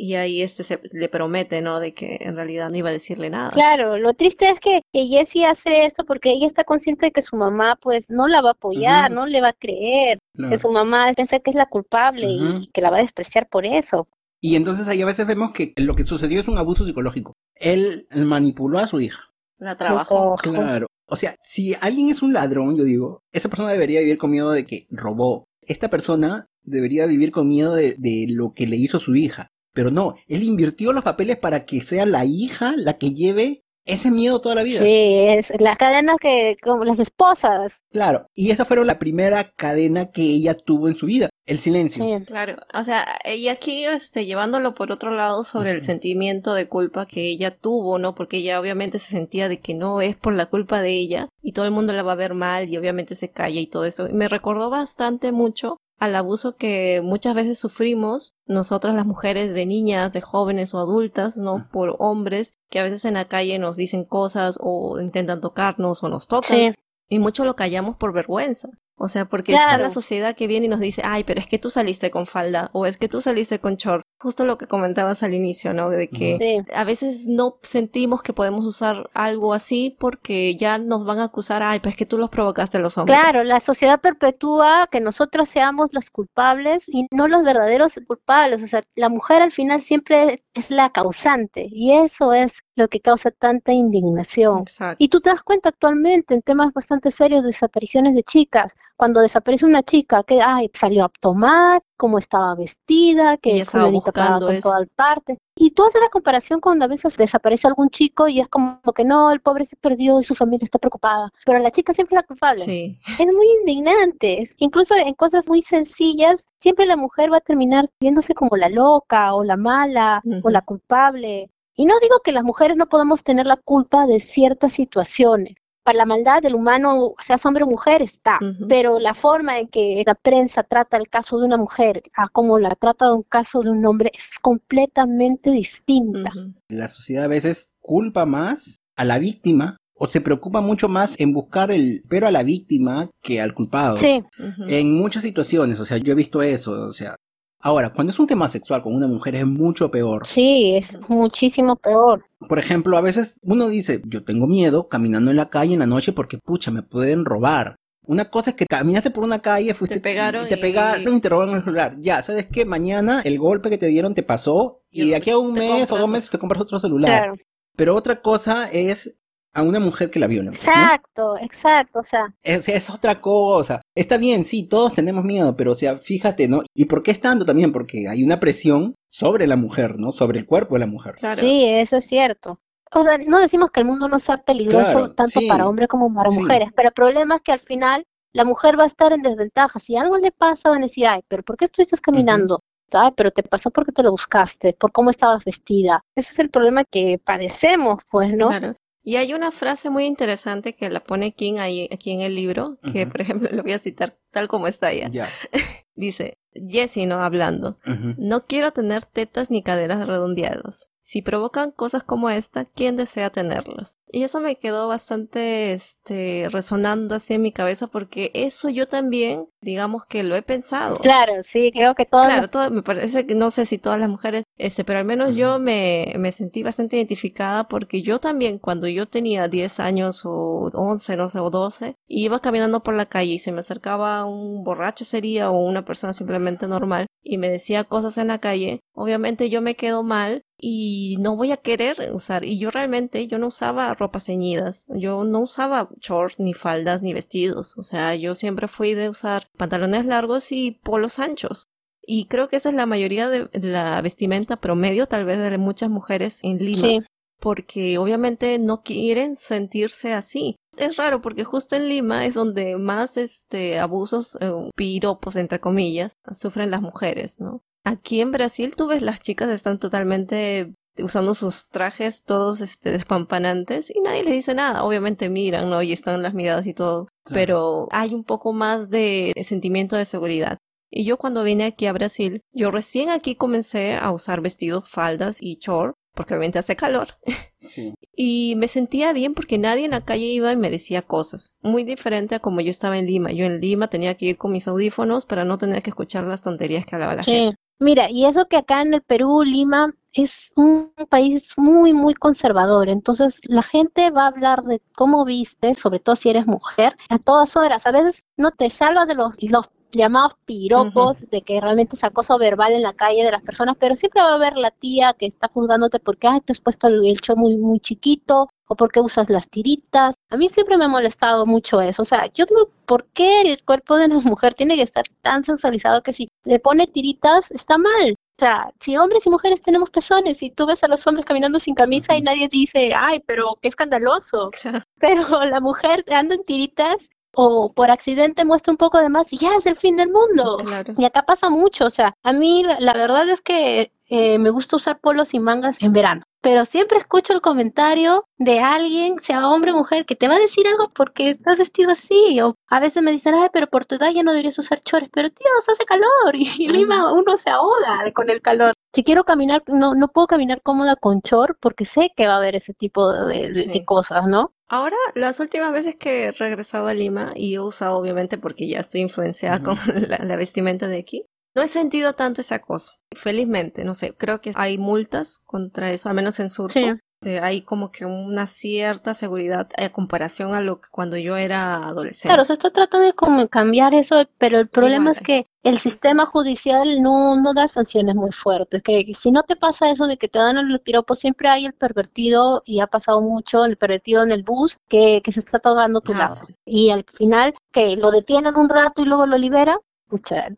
y ahí este se le promete, ¿no? De que en realidad no iba a decirle nada. Claro, lo triste es que, que Jessie hace esto porque ella está consciente de que su mamá pues no la va a apoyar, no le va a creer, que su mamá piensa que es la culpable y que la va a despreciar por eso. Y entonces ahí a veces vemos que lo que sucedió es un abuso psicológico. Él manipuló a su hija. La trabajó. Claro. O sea, si alguien es un ladrón, yo digo, esa persona debería vivir con miedo de que robó. Esta persona debería vivir con miedo de, de lo que le hizo su hija. Pero no, él invirtió los papeles para que sea la hija la que lleve ese miedo toda la vida. Sí, es la cadena que, como las esposas. Claro, y esa fue la primera cadena que ella tuvo en su vida, el silencio. Sí. Claro, o sea, y aquí este, llevándolo por otro lado sobre el sentimiento de culpa que ella tuvo, ¿no? Porque ella obviamente se sentía de que no es por la culpa de ella y todo el mundo la va a ver mal y obviamente se calla y todo eso. Y me recordó bastante mucho al abuso que muchas veces sufrimos nosotras las mujeres de niñas, de jóvenes o adultas, ¿no? Por hombres que a veces en la calle nos dicen cosas o intentan tocarnos o nos tocan. Y mucho lo callamos por vergüenza. O sea, porque está la sociedad que viene y nos dice, ay, pero es que tú saliste con falda o es que tú saliste con short. Justo lo que comentabas al inicio, ¿no? De que a veces no sentimos que podemos usar algo así porque ya nos van a acusar, ay, pues es que tú los provocaste a los hombres. Claro, la sociedad perpetúa que nosotros seamos los culpables y no los verdaderos culpables. O sea, la mujer al final siempre es la causante y eso es lo que causa tanta indignación. Y tú te das cuenta actualmente en temas bastante serios de desapariciones de chicas cuando desaparece una chica que ay, salió a tomar, cómo estaba vestida, que estaba buscando por toda parte. Y tú haces la comparación cuando a veces desaparece algún chico y es como que no, el pobre se perdió y su familia está preocupada. Pero la chica siempre es la culpable. Es muy indignante. Incluso en cosas muy sencillas, siempre la mujer va a terminar viéndose como la loca o la mala o la culpable. Y no digo que las mujeres no podamos tener la culpa de ciertas situaciones, para la maldad del humano, sea hombre o mujer, está. Pero la forma en que la prensa trata el caso de una mujer a como la trata un caso de un hombre es completamente distinta. La sociedad a veces culpa más a la víctima o se preocupa mucho más en buscar el pero a la víctima que al culpado. Sí. En muchas situaciones, o sea, yo he visto eso, o sea, Ahora, cuando es un tema sexual con una mujer es mucho peor. Sí, es muchísimo peor. Por ejemplo, a veces uno dice, yo tengo miedo caminando en la calle en la noche porque, pucha, me pueden robar. Una cosa es que caminaste por una calle, fuiste, te pegaron, te pegaron y... te robaron el celular. Ya, ¿sabes qué? Mañana el golpe que te dieron te pasó y, de aquí a un mes o dos meses te compras otro celular. Claro. Pero otra cosa es a una mujer que la viola. Exacto, exacto, o sea. Es, es, otra cosa. Está bien, sí, todos tenemos miedo, pero o sea, fíjate, ¿no? ¿Y por qué es tanto también? Porque hay una presión sobre la mujer, ¿no? Sobre el cuerpo de la mujer. Sí, eso es cierto. O sea, no decimos que el mundo no sea peligroso tanto para hombres como para mujeres, pero el problema es que al final la mujer va a estar en desventaja. Si algo le pasa, van a decir, ay, pero ¿por qué estuviste caminando? Ay, pero te pasó porque te lo buscaste, por cómo estabas vestida. Ese es el problema que padecemos, pues, ¿no? Claro. Y hay una frase muy interesante que la pone King ahí, aquí en el libro, que por ejemplo lo voy a citar tal como está ella. Dice, Jessie, ¿no? Hablando. No quiero tener tetas ni caderas redondeadas. Si provocan cosas como esta, ¿quién desea tenerlas? Y eso me quedó bastante, este, resonando así en mi cabeza porque eso yo también, digamos que lo he pensado. Claro, sí, creo que todo. Claro, todo, me parece que no sé si todas las mujeres, este, pero al menos yo me, me sentí bastante identificada porque yo también cuando yo tenía 10 años o 11, no sé, o 12, iba caminando por la calle y se me acercaba un borracho sería o una persona simplemente normal y me decía cosas en la calle, obviamente yo me quedo mal y no voy a querer usar y yo realmente yo no usaba ropas ceñidas. Yo no usaba shorts, ni faldas, ni vestidos. O sea, yo siempre fui de usar pantalones largos y polos anchos. Y creo que esa es la mayoría de la vestimenta promedio, tal vez, de muchas mujeres en Lima. Porque obviamente no quieren sentirse así. Es raro porque justo en Lima es donde más este abusos, eh, piropos entre comillas, sufren las mujeres, ¿no? Aquí en Brasil tú ves las chicas están totalmente usando sus trajes todos este despampanantes y nadie les dice nada. Obviamente miran, ¿no? Y están las miradas y todo. Pero hay un poco más de sentimiento de seguridad. Y yo cuando vine aquí a Brasil, yo recién aquí comencé a usar vestidos, faldas y short, porque obviamente hace calor. Sí. Y me sentía bien porque nadie en la calle iba y me decía cosas. Muy diferente a como yo estaba en Lima. Yo en Lima tenía que ir con mis audífonos para no tener que escuchar las tonterías que hablaba la sí. Mira, y eso que acá en el Perú, Lima, es un país muy, muy conservador. Entonces, la gente va a hablar de cómo viste, sobre todo si eres mujer, a todas horas. A veces no te salvas de los, los llamados piropos, de que realmente es acoso verbal en la calle de las personas, pero siempre va a haber la tía que está juzgándote porque te has puesto el, show muy, muy chiquito o porque usas las tiritas. A mí siempre me ha molestado mucho eso. O sea, yo digo, ¿por qué el cuerpo de una mujer tiene que estar tan sensualizado que si le pone tiritas está mal? O sea, si hombres y mujeres tenemos pezones y tú ves a los hombres caminando sin camisa y nadie dice, ay, pero qué escandaloso. Pero la mujer anda en tiritas o por accidente muestra un poco de más y ya es el fin del mundo. Y acá pasa mucho, o sea, a mí la, verdad es que eh, me gusta usar polos y mangas en verano pero siempre escucho el comentario de alguien, sea hombre o mujer, que te va a decir algo porque estás vestido así. O a veces me dicen, ay, pero por tu edad ya no deberías usar chores. Pero tío, se hace calor y en Lima uno se ahoga con el calor. Si quiero caminar, no, no puedo caminar cómoda con chor porque sé que va a haber ese tipo de, cosas, ¿no? Ahora, las últimas veces que he regresado a Lima y he usado, obviamente, porque ya estoy influenciada con la vestimenta de aquí, no he sentido tanto ese acoso. Felizmente, no sé, creo que hay multas contra eso, al menos en Surco. Sí. Este, hay como que una cierta seguridad a comparación a lo que cuando yo era adolescente. Claro, se está tratando de como cambiar eso, pero el problema es que el sistema judicial no, no da sanciones muy fuertes. Que si no te pasa eso de que te dan el piropo, siempre hay el pervertido, y ha pasado mucho, el pervertido en el bus, que, que se está tocando tu ah, lado. Y al final, que lo detienen un rato y luego lo liberan,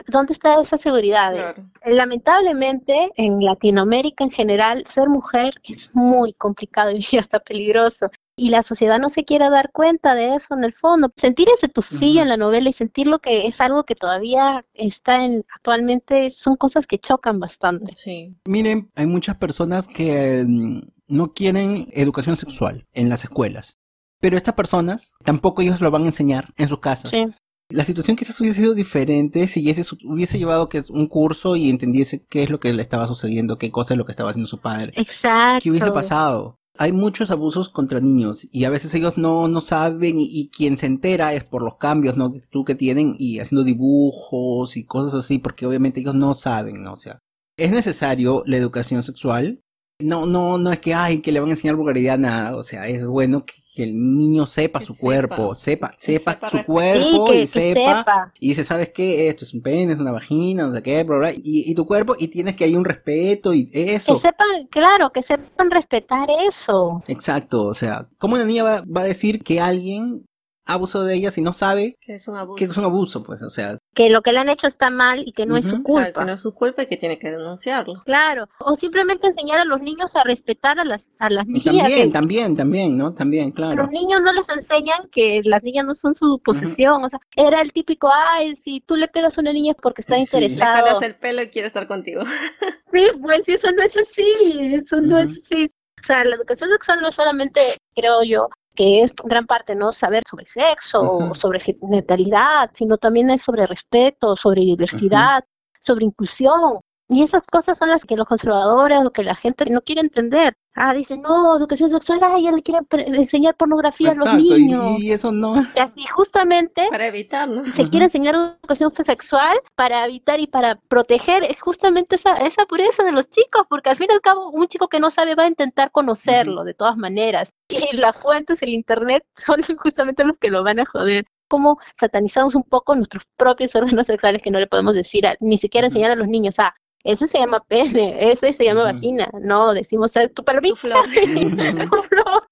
¿dónde está esa seguridad? Lamentablemente, en Latinoamérica en general, ser mujer es muy complicado y hasta peligroso. Y la sociedad no se quiere dar cuenta de eso en el fondo. Sentir ese tufillo en la novela y sentir lo que es algo que todavía está en actualmente son cosas que chocan bastante. Sí. Miren, hay muchas personas que mm, no quieren educación sexual en las escuelas. Pero estas personas tampoco ellos lo van a enseñar en sus casas. Sí. La situación quizás hubiese sido diferente si ese hubiese llevado que es un curso y entendiese qué es lo que le estaba sucediendo, qué cosa es lo que estaba haciendo su padre. Exacto. ¿Qué hubiese pasado? Hay muchos abusos contra niños y a veces ellos no, no saben y, quien se entera es por los cambios, ¿no? Tú que tienen y haciendo dibujos y cosas así porque obviamente ellos no saben, ¿no? O sea, es necesario la educación sexual. No, no, no es que, ay, que le van a enseñar vulgaridad, nada. O sea, es bueno que que el niño sepa su cuerpo, sepa, sepa, su cuerpo y sepa, y dice, ¿sabes qué? Esto es un pene, es una vagina, no sé qué, bla, bla, y, y tu cuerpo, y tienes que hay un respeto y eso. Que sepan, claro, que sepan respetar eso. Exacto, o sea, ¿cómo una niña va, va a decir que alguien abuso de ella si no sabe que es un abuso. Que es un abuso, pues, o sea. Que lo que le han hecho está mal y que no es su culpa. que no es su culpa y que tiene que denunciarlo. Claro, o simplemente enseñar a los niños a respetar a las, a las niñas. También, también, también, ¿no? También, claro. Los niños no les enseñan que las niñas no son su posesión, o sea, era el típico, ay, si tú le pegas a una niña es porque está interesado. Le jalas el pelo y quiere estar contigo. sí, pues eso no es así, eso no es así. O sea, la educación sexual no es solamente, creo yo, que es gran parte, ¿no? Saber sobre sexo, sobre genitalidad, sino también es sobre respeto, sobre diversidad, sobre inclusión. Y esas cosas son las que los conservadores o que la gente no quiere entender. Ah, dicen, no, educación sexual, ah, ya le quieren enseñar pornografía a los niños. Y, eso no. Y así justamente. Para evitarlo. Se quiere enseñar educación sexual para evitar y para proteger justamente esa, esa pureza de los chicos, porque al fin y al cabo, un chico que no sabe va a intentar conocerlo de todas maneras. Y las fuentes, el internet, son justamente los que lo van a joder como satanizamos un poco nuestros propios órganos sexuales que no le podemos decir, ni siquiera enseñar a los niños, ah, ese se llama pene, ese se llama vagina. No, decimos tu palomita, tu flor. tu flor.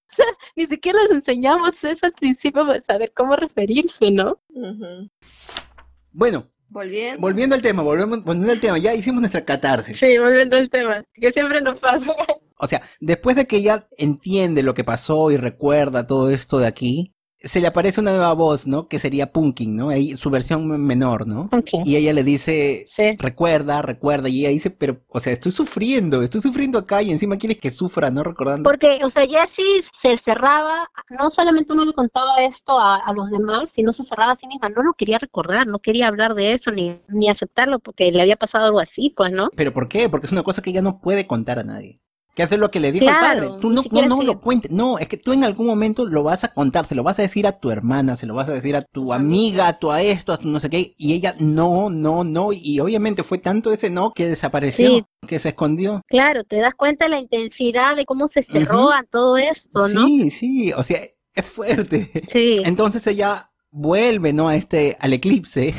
ni siquiera les enseñamos eso al principio para saber cómo referirse, ¿no? Bueno, Volviendo. Volviendo al tema, volvemos, volviendo al tema, ya hicimos nuestra catarsis. Sí, volviendo al tema, que siempre nos pasa. O sea, después de que ella entiende lo que pasó y recuerda todo esto de aquí, se le aparece una nueva voz, ¿no? Que sería Punkin, ¿no? Ahí, su versión menor, ¿no? Y ella le dice, recuerda, recuerda, y ella dice, pero, o sea, estoy sufriendo, estoy sufriendo acá y encima quieres que sufra, ¿no? Recordando. Porque, o sea, Jessie se cerraba, no solamente uno le contaba esto a, los demás, sino se cerraba a sí misma, no lo quería recordar, no quería hablar de eso, ni, ni aceptarlo, porque le había pasado algo así, pues, ¿no? ¿Pero por qué? Porque es una cosa que ella no puede contar a nadie que hace lo que le dijo el padre. Tú no, no, no lo cuentes. No, es que tú en algún momento lo vas a contar, se lo vas a decir a tu hermana, se lo vas a decir a tu amiga, a tu a esto, a tu no sé qué. Y ella, no, no, no. Y obviamente fue tanto ese no que desapareció, que se escondió. Claro, te das cuenta de la intensidad de cómo se cerró a todo esto, ¿no? Sí, sí, o sea, es fuerte. Sí. Entonces ella vuelve, ¿no? A este, al eclipse.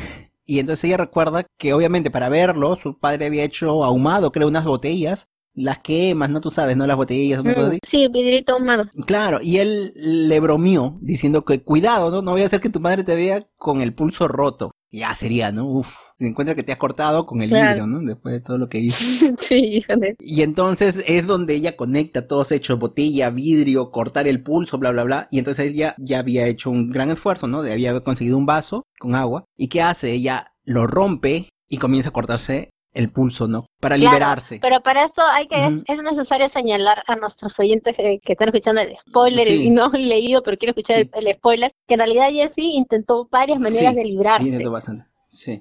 Y entonces ella recuerda que obviamente para verlo, su padre había hecho ahumado, creo, unas botellas las quemas, ¿no? Tú sabes, ¿no? Las botellas, mm, Sí, vidrito ahumado. Claro, y él le bromeó diciendo que cuidado, ¿no? No voy a hacer que tu madre te vea con el pulso roto. Ya sería, ¿no? Uf, se encuentra que te has cortado con el vidrio, ¿no? Después de todo lo que hizo. sí, híjole. Y entonces es donde ella conecta todos hechos, botella, vidrio, cortar el pulso, bla, bla, bla. Y entonces ella ya había hecho un gran esfuerzo, ¿no? De había conseguido un vaso con agua. ¿Y qué hace? Ella lo rompe y comienza a cortarse el pulso, ¿no? Para liberarse. Pero para esto hay que, es, necesario señalar a nuestros oyentes que, están escuchando el spoiler y no he leído, pero quiero escuchar el, spoiler, que en realidad Jessie intentó varias maneras de librarse.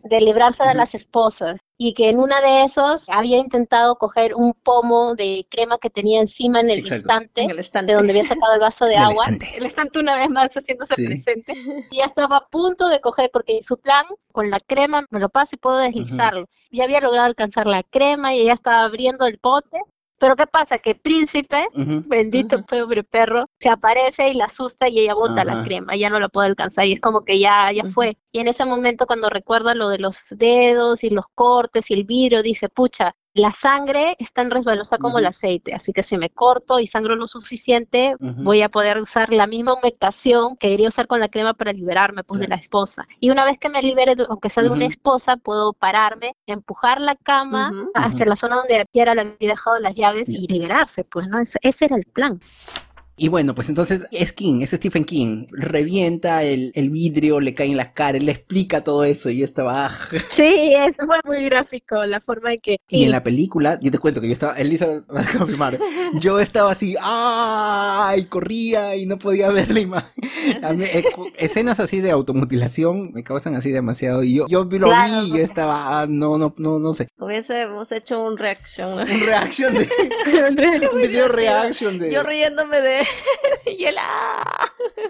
De librarse de las esposas. Y que en una de esos había intentado coger un pomo de crema que tenía encima en el, estante, de donde había sacado el vaso de agua. El estante una vez más haciéndose presente. Y ya estaba a punto de coger, porque su plan con la crema me lo paso y puedo deslizarlo. Ya había logrado alcanzar la crema y ya estaba abriendo el pote pero ¿qué pasa? Que Príncipe, bendito pobre perro, se aparece y la asusta y ella bota la crema, ya no la puede alcanzar y es como que ya, ya fue. Y en ese momento cuando recuerda lo de los dedos y los cortes y el vidrio, dice, pucha, la sangre es tan resbalosa como el aceite, así que si me corto y sangro lo suficiente, voy a poder usar la misma humectación que quería usar con la crema para liberarme pues de la esposa. Y una vez que me libere, aunque sea de una esposa, puedo pararme, empujar la cama hacia la zona donde Piera le había dejado las llaves y liberarse, pues, ¿no? ese era el plan. Y bueno, pues entonces es King, es Stephen King. Revienta el, vidrio, le cae en las caras, le explica todo eso y estaba... Ah. Sí, es muy gráfico la forma en que... Y en la película, yo te cuento que yo estaba, Elisa va a confirmar, yo estaba así, ¡ay! Corría y no podía ver la imagen. Eh, escenas así de automutilación me causan así demasiado. Y yo, yo lo vi y yo estaba, ah, no, no, no, no sé. Hubiésemos hecho un reaction. Un reaction de... un video reaction de... Yo riéndome de y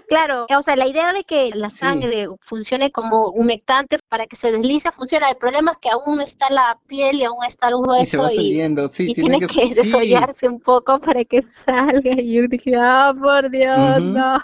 Claro, o sea, la idea de que la sangre funcione como humectante para que se deslice funciona. El problema es que aún está la piel y aún está el hueso. Y se va saliendo, sí. tiene, que, desollarse un poco para que salga. Y yo dije, ah, por Dios, no.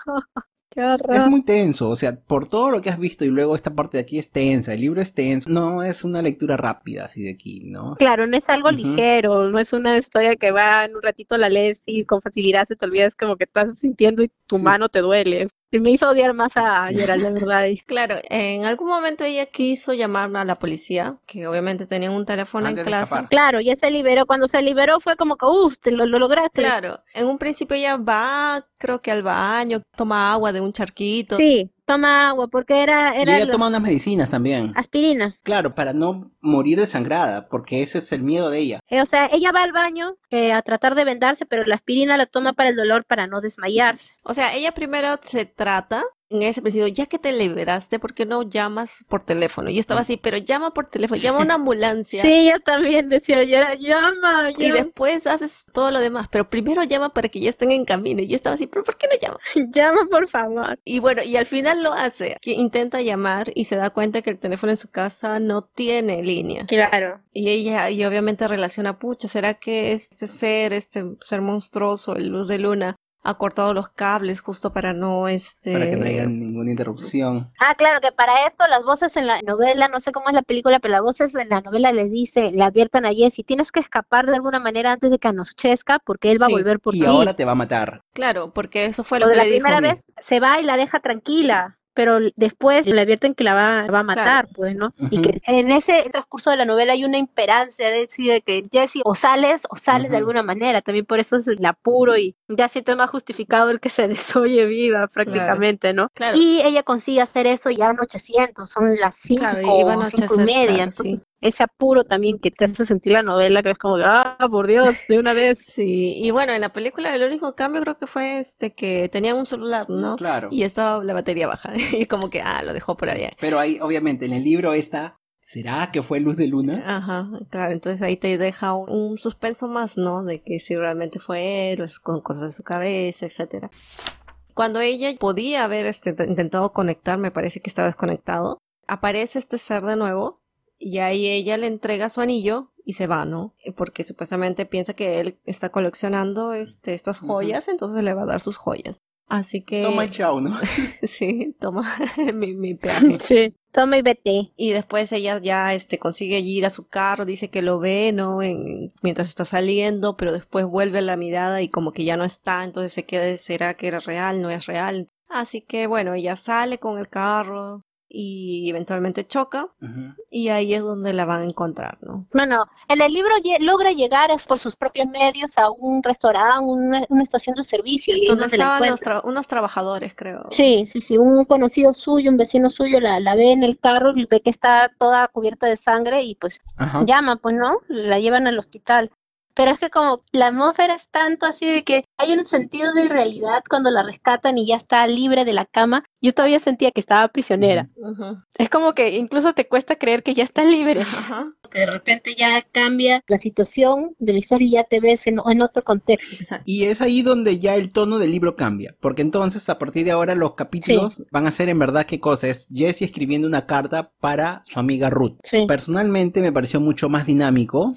Es muy tenso, o sea, por todo lo que has visto y luego esta parte de aquí es tensa, el libro es tenso, no es una lectura rápida así de aquí, ¿no? Claro, no es algo ligero, no es una historia que va en un ratito la lees y con facilidad se te olvidas como que estás sintiendo y tu mano te duele me hizo odiar más a Gerald, de verdad. Claro, en algún momento ella quiso llamar a la policía, que obviamente tenían un teléfono en clase. Claro, ya se liberó. Cuando se liberó fue como que, uff, te lo, lograste. Claro, en un principio ella va, creo que al baño, toma agua de un charquito. Sí, toma agua, porque era... era y ella toma unas medicinas también. Aspirina. Claro, para no morir desangrada, porque ese es el miedo de ella. Eh, o sea, ella va al baño eh, a tratar de vendarse, pero la aspirina la toma para el dolor, para no desmayarse. O sea, ella primero se trata en ese principio, ya que te liberaste, ¿por qué no llamas por teléfono? Y estaba así, pero llama por teléfono, llama a una ambulancia. Sí, yo también decía, ya, llama, llama. Y después haces todo lo demás, pero primero llama para que ya estén en camino. Y yo estaba así, pero ¿por qué no llama? llama, por favor. Y bueno, y al final lo hace, que intenta llamar y se da cuenta que el teléfono en su casa no tiene línea. Claro. Y ella, y obviamente relaciona, pucha, ¿será que este ser, este ser monstruoso, el luz de luna, ha cortado los cables justo para no este para que no haya ninguna interrupción. Ah, claro, que para esto las voces en la novela, no sé cómo es la película, pero las voces en la novela le dice, le adviertan a Jesse, tienes que escapar de alguna manera antes de que anochezca porque él va a volver por ti. Y ahora te va a matar. Claro, porque eso fue lo que le dijo. La primera vez se va y la deja tranquila pero después le advierten que la va, va a matar, pues, ¿no? Y que en ese transcurso de la novela hay una imperancia de decir que Jesse o sales o sales de alguna manera, también por eso es el apuro y ya siento más justificado el que se desoye viva prácticamente, ¿no? Y ella consigue hacer eso ya en 800, son las 5 o 5 y media, entonces ese apuro también que te hace sentir la novela, que es como, ah, por Dios, de una vez. Sí, y bueno, en la película el único cambio creo que fue este que tenían un celular, ¿no? Claro. Y estaba la batería baja, y como que, ah, lo dejó por allá. Pero ahí, obviamente, en el libro está, ¿será que fue Luz de Luna? Ajá, claro, entonces ahí te deja un, suspenso más, ¿no? De que si realmente fue él, o es con cosas de su cabeza, etcétera. Cuando ella podía haber este, intentado conectar, me parece que estaba desconectado, aparece este ser de nuevo y ahí ella le entrega su anillo y se va, ¿no? Porque supuestamente piensa que él está coleccionando este, estas joyas, entonces le va a dar sus joyas. Así que... Toma el chao, ¿no? sí, toma mi, mi peaje. Sí, toma y vete. Y después ella ya este, consigue ir a su carro, dice que lo ve, ¿no? En, mientras está saliendo, pero después vuelve la mirada y como que ya no está, entonces se queda, ¿será que era real? ¿No es real? Así que bueno, ella sale con el carro, y eventualmente choca y ahí es donde la van a encontrar, ¿no? Bueno, en el libro logra llegar por sus propios medios a un restaurante, una, una estación de servicio. Y donde estaban unos trabajadores, creo. Sí, sí, sí, un conocido suyo, un vecino suyo la, la ve en el carro y ve que está toda cubierta de sangre y pues llama, pues no, la llevan al hospital pero es que como la atmósfera es tanto así de que hay un sentido de irrealidad cuando la rescatan y ya está libre de la cama, yo todavía sentía que estaba prisionera. Es como que incluso te cuesta creer que ya está libre. Que de repente ya cambia la situación de la historia y ya te ves en, otro contexto. Y es ahí donde ya el tono del libro cambia, porque entonces a partir de ahora los capítulos van a ser en verdad qué cosa es Jesse escribiendo una carta para su amiga Ruth. Personalmente me pareció mucho más dinámico,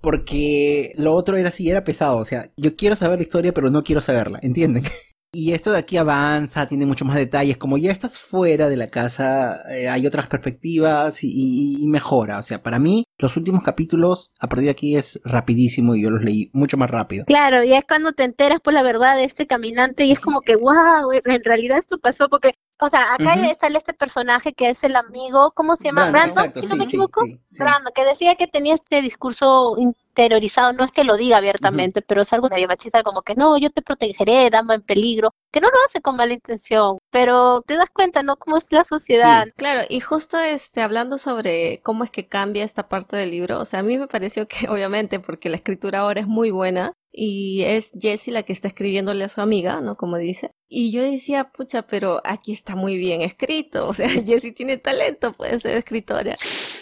porque lo otro era así, era pesado, o sea, yo quiero saber la historia pero no quiero saberla, ¿entienden? Y esto de aquí avanza, tiene mucho más detalles. Como ya estás fuera de la casa, eh, hay otras perspectivas y, mejora. O sea, para mí, los últimos capítulos, a partir de aquí es rapidísimo y yo los leí mucho más rápido. Claro, y es cuando te enteras por la verdad de este caminante y es como que, wow, en realidad esto pasó porque o sea, acá sale este personaje que es el amigo, ¿cómo se llama? Brandon, si no me equivoco. Brandon, que decía que tenía este discurso interiorizado, no es que lo diga abiertamente, pero es algo medio machista, como que no, yo te protegeré, dama en peligro, que no lo hace con mala intención, pero te das cuenta, ¿no? Cómo es la sociedad. claro, y justo este, hablando sobre cómo es que cambia esta parte del libro, o sea, a mí me pareció que obviamente, porque la escritura ahora es muy buena, y es Jessie la que está escribiéndole a su amiga, ¿no? Como dice. Y yo decía, pucha, pero aquí está muy bien escrito, o sea, Jessie tiene talento, puede ser escritora.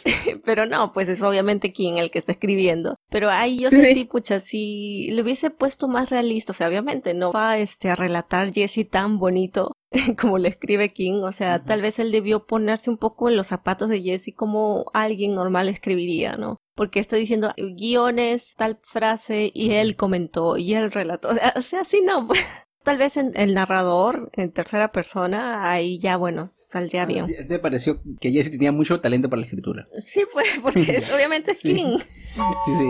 pero no, pues es obviamente quien el que está escribiendo. Pero ahí yo sentí, pucha, si le hubiese puesto más realista, o sea, obviamente no va este, a relatar Jessie tan bonito como le escribe King, o sea, tal vez él debió ponerse un poco en los zapatos de Jessie como alguien normal escribiría, ¿no? Porque está diciendo guiones, tal frase, y él comentó, y él relató, o sea, así no, pues. Tal vez en el narrador, en tercera persona, ahí ya, bueno, saldría bien. ¿Te pareció que Jessie tenía mucho talento para la escritura? Sí, pues, porque obviamente es King. Sí.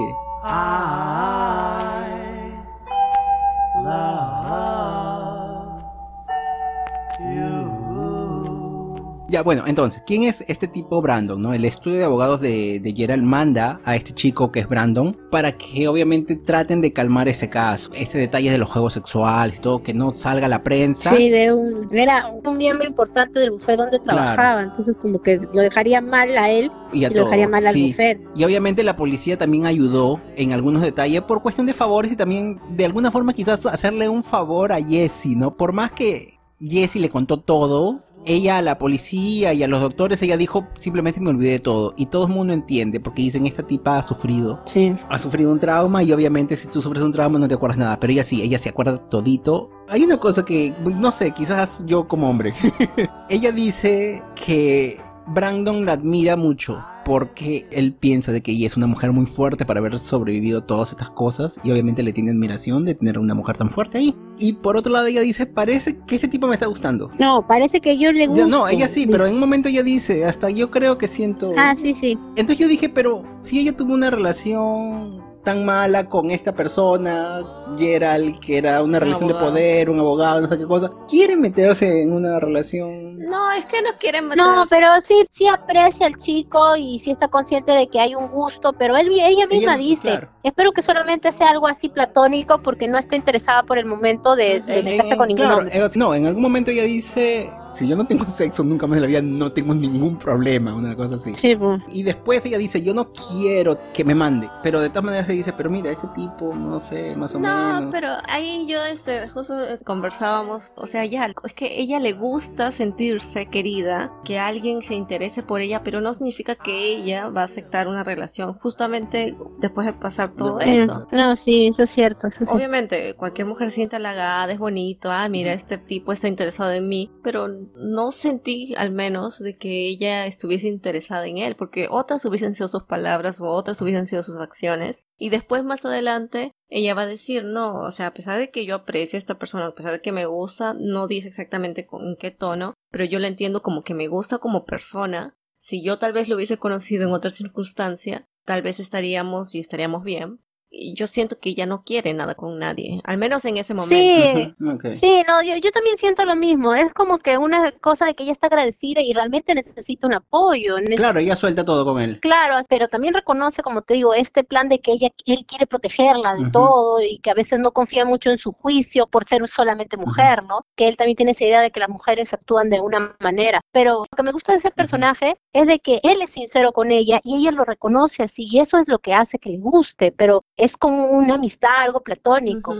Ya, bueno, entonces, ¿quién es este tipo Brandon? ¿no? El estudio de abogados de, de Gerald manda a este chico que es Brandon para que obviamente traten de calmar ese caso. Este detalle de los juegos sexuales todo, que no salga a la prensa. Sí, de un, era un miembro importante del bufete donde trabajaba, entonces como que lo dejaría mal a él y, lo dejaría mal al bufete. Y obviamente la policía también ayudó en algunos detalles por cuestión de favores y también de alguna forma quizás hacerle un favor a Jesse, ¿no? Por más que Jesse le contó todo, ella a la policía y a los doctores, ella dijo simplemente me olvidé de todo. Y todo el mundo entiende, porque dicen esta tipa ha sufrido. Sí. Ha sufrido un trauma y obviamente si tú sufres un trauma no te acuerdas nada. Pero ella sí, ella se acuerda todito. Hay una cosa que, no sé, quizás yo como hombre. ella dice que Brandon la admira mucho porque él piensa de que ella es una mujer muy fuerte para haber sobrevivido todas estas cosas y obviamente le tiene admiración de tener una mujer tan fuerte ahí. Y por otro lado ella dice, parece que este tipo me está gustando. No, parece que yo le gusto. no, ella sí, pero en un momento ella dice, hasta yo creo que siento... Ah, sí, sí. Entonces yo dije, pero si ella tuvo una relación tan mala con esta persona, Gerald, que era una relación de poder, un abogado, no sé qué cosa, quiere meterse en una relación. No, es que no quiere meterse. No, pero sí, sí aprecia al chico y sí está consciente de que hay un gusto, pero él, ella misma dice, espero que solamente sea algo así platónico porque no está interesada por el momento de, meterse con ningún claro, eh, no, en algún momento ella dice, si yo no tengo sexo nunca más en la vida, no tengo ningún problema, una cosa así. Sí, pues. Y después ella dice, yo no quiero que me mande, pero de todas maneras dice, pero mira, este tipo, no sé, más o menos. No, pero ahí yo, este, justo conversábamos, o sea, ya, es que ella le gusta sentirse querida, que alguien se interese por ella, pero no significa que ella va a aceptar una relación justamente después de pasar todo eso. No, sí, eso es cierto. Obviamente, cualquier mujer siente halagada, es bonito, ah, mira, este tipo está interesado en mí, pero no sentí al menos de que ella estuviese interesada en él, porque otras hubiesen sido sus palabras o otras hubiesen sido sus acciones, y después más adelante ella va a decir, no, o sea, a pesar de que yo aprecio a esta persona, a pesar de que me gusta, no dice exactamente con qué tono, pero yo la entiendo como que me gusta como persona. Si yo tal vez lo hubiese conocido en otra circunstancia, tal vez estaríamos y estaríamos bien, yo siento que ella no quiere nada con nadie, al menos en ese momento. Sí, sí no, yo, yo también siento lo mismo, es como que una cosa de que ella está agradecida y realmente necesita un apoyo. Claro, ella suelta todo con él. Claro, pero también reconoce, como te digo, este plan de que ella, él quiere protegerla de todo y que a veces no confía mucho en su juicio por ser solamente mujer, ¿no? Que él también tiene esa idea de que las mujeres actúan de una manera. Pero lo que me gusta de ese personaje es de que él es sincero con ella y ella lo reconoce así y eso es lo que hace que le guste, pero es como una amistad, algo platónico.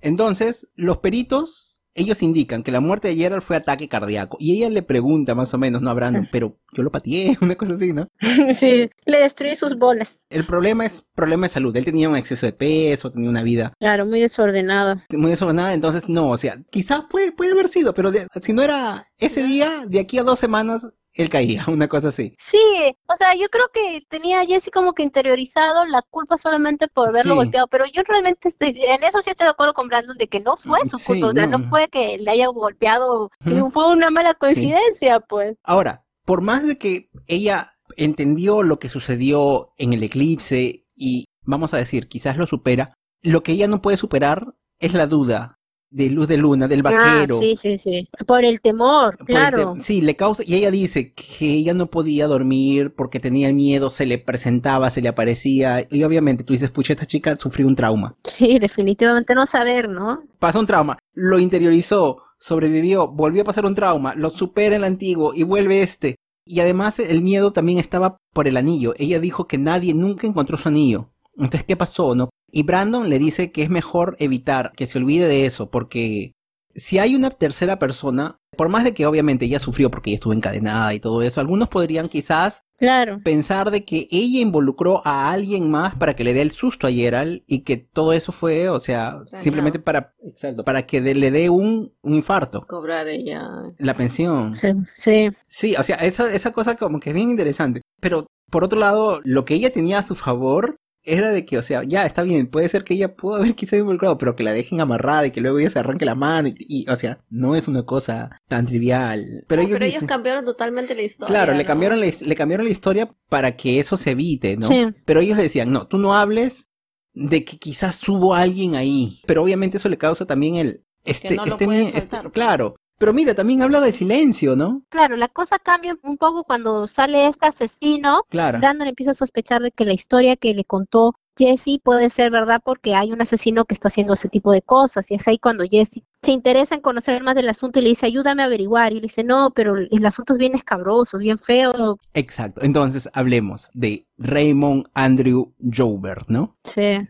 Entonces, los peritos, ellos indican que la muerte de Gerald fue ataque cardíaco. Y ella le pregunta más o menos, no a Brandon, pero yo lo pateé, una cosa así, ¿no? sí, le destruí sus bolas. El problema es problema de salud. Él tenía un exceso de peso, tenía una vida. Claro, muy desordenada. Muy desordenada, entonces no, o sea, quizás puede, puede haber sido, pero si no era ese día, de aquí a dos semanas, él caía, una cosa así. Sí, o sea, yo creo que tenía a Jesse como que interiorizado la culpa solamente por verlo golpeado, pero yo realmente estoy, en eso sí estoy de acuerdo con Brandon de que no fue su culpa, o sea, no. fue que le haya golpeado, fue una mala coincidencia, pues. Ahora, por más de que ella entendió lo que sucedió en el eclipse y, vamos a decir, quizás lo supera, lo que ella no puede superar es la duda de Luz de Luna, del ah, vaquero. sí, sí, sí. Por el temor, claro. sí, le causa. Y ella dice que ella no podía dormir porque tenía miedo, se le presentaba, se le aparecía. Y obviamente tú dices, pucha, esta chica sufrió un trauma. Sí, definitivamente no saber, ¿no? Pasó un trauma, lo interiorizó, sobrevivió, volvió a pasar un trauma, lo supera el antiguo y vuelve este. Y además el miedo también estaba por el anillo. Ella dijo que nadie nunca encontró su anillo. Entonces, ¿qué pasó? No y Brandon le dice que es mejor evitar que se olvide de eso, porque si hay una tercera persona, por más de que obviamente ella sufrió porque ella estuvo encadenada y todo eso, algunos podrían quizás claro. pensar de que ella involucró a alguien más para que le dé el susto a Gerald y que todo eso fue, o sea, simplemente para, exacto, para que le dé un, un, infarto. Cobrar ella. La pensión. Sí. Sí, o sea, esa, esa cosa como que es bien interesante. Pero por otro lado, lo que ella tenía a su favor era de que, o sea, ya está bien, puede ser que ella pudo haber quizás involucrado, pero que la dejen amarrada y que luego ella se arranque la mano y, o sea, no es una cosa tan trivial. Pero, ellos, cambiaron totalmente la historia. Claro, le cambiaron la, le cambiaron la historia para que eso se evite, ¿no? Pero ellos le decían, no, tú no hables de que quizás hubo alguien ahí, pero obviamente eso le causa también el este, este, este claro, pero mira, también habla de silencio, ¿no? Claro, la cosa cambia un poco cuando sale este asesino. Claro. Brandon empieza a sospechar de que la historia que le contó Jesse puede ser verdad porque hay un asesino que está haciendo ese tipo de cosas. Y es ahí cuando Jesse se interesa en conocer más del asunto y le dice, ayúdame a averiguar. Y le dice, no, pero el asunto es bien escabroso, bien feo. Exacto. Entonces hablemos de Raymond Andrew Joubert, ¿no? Sí.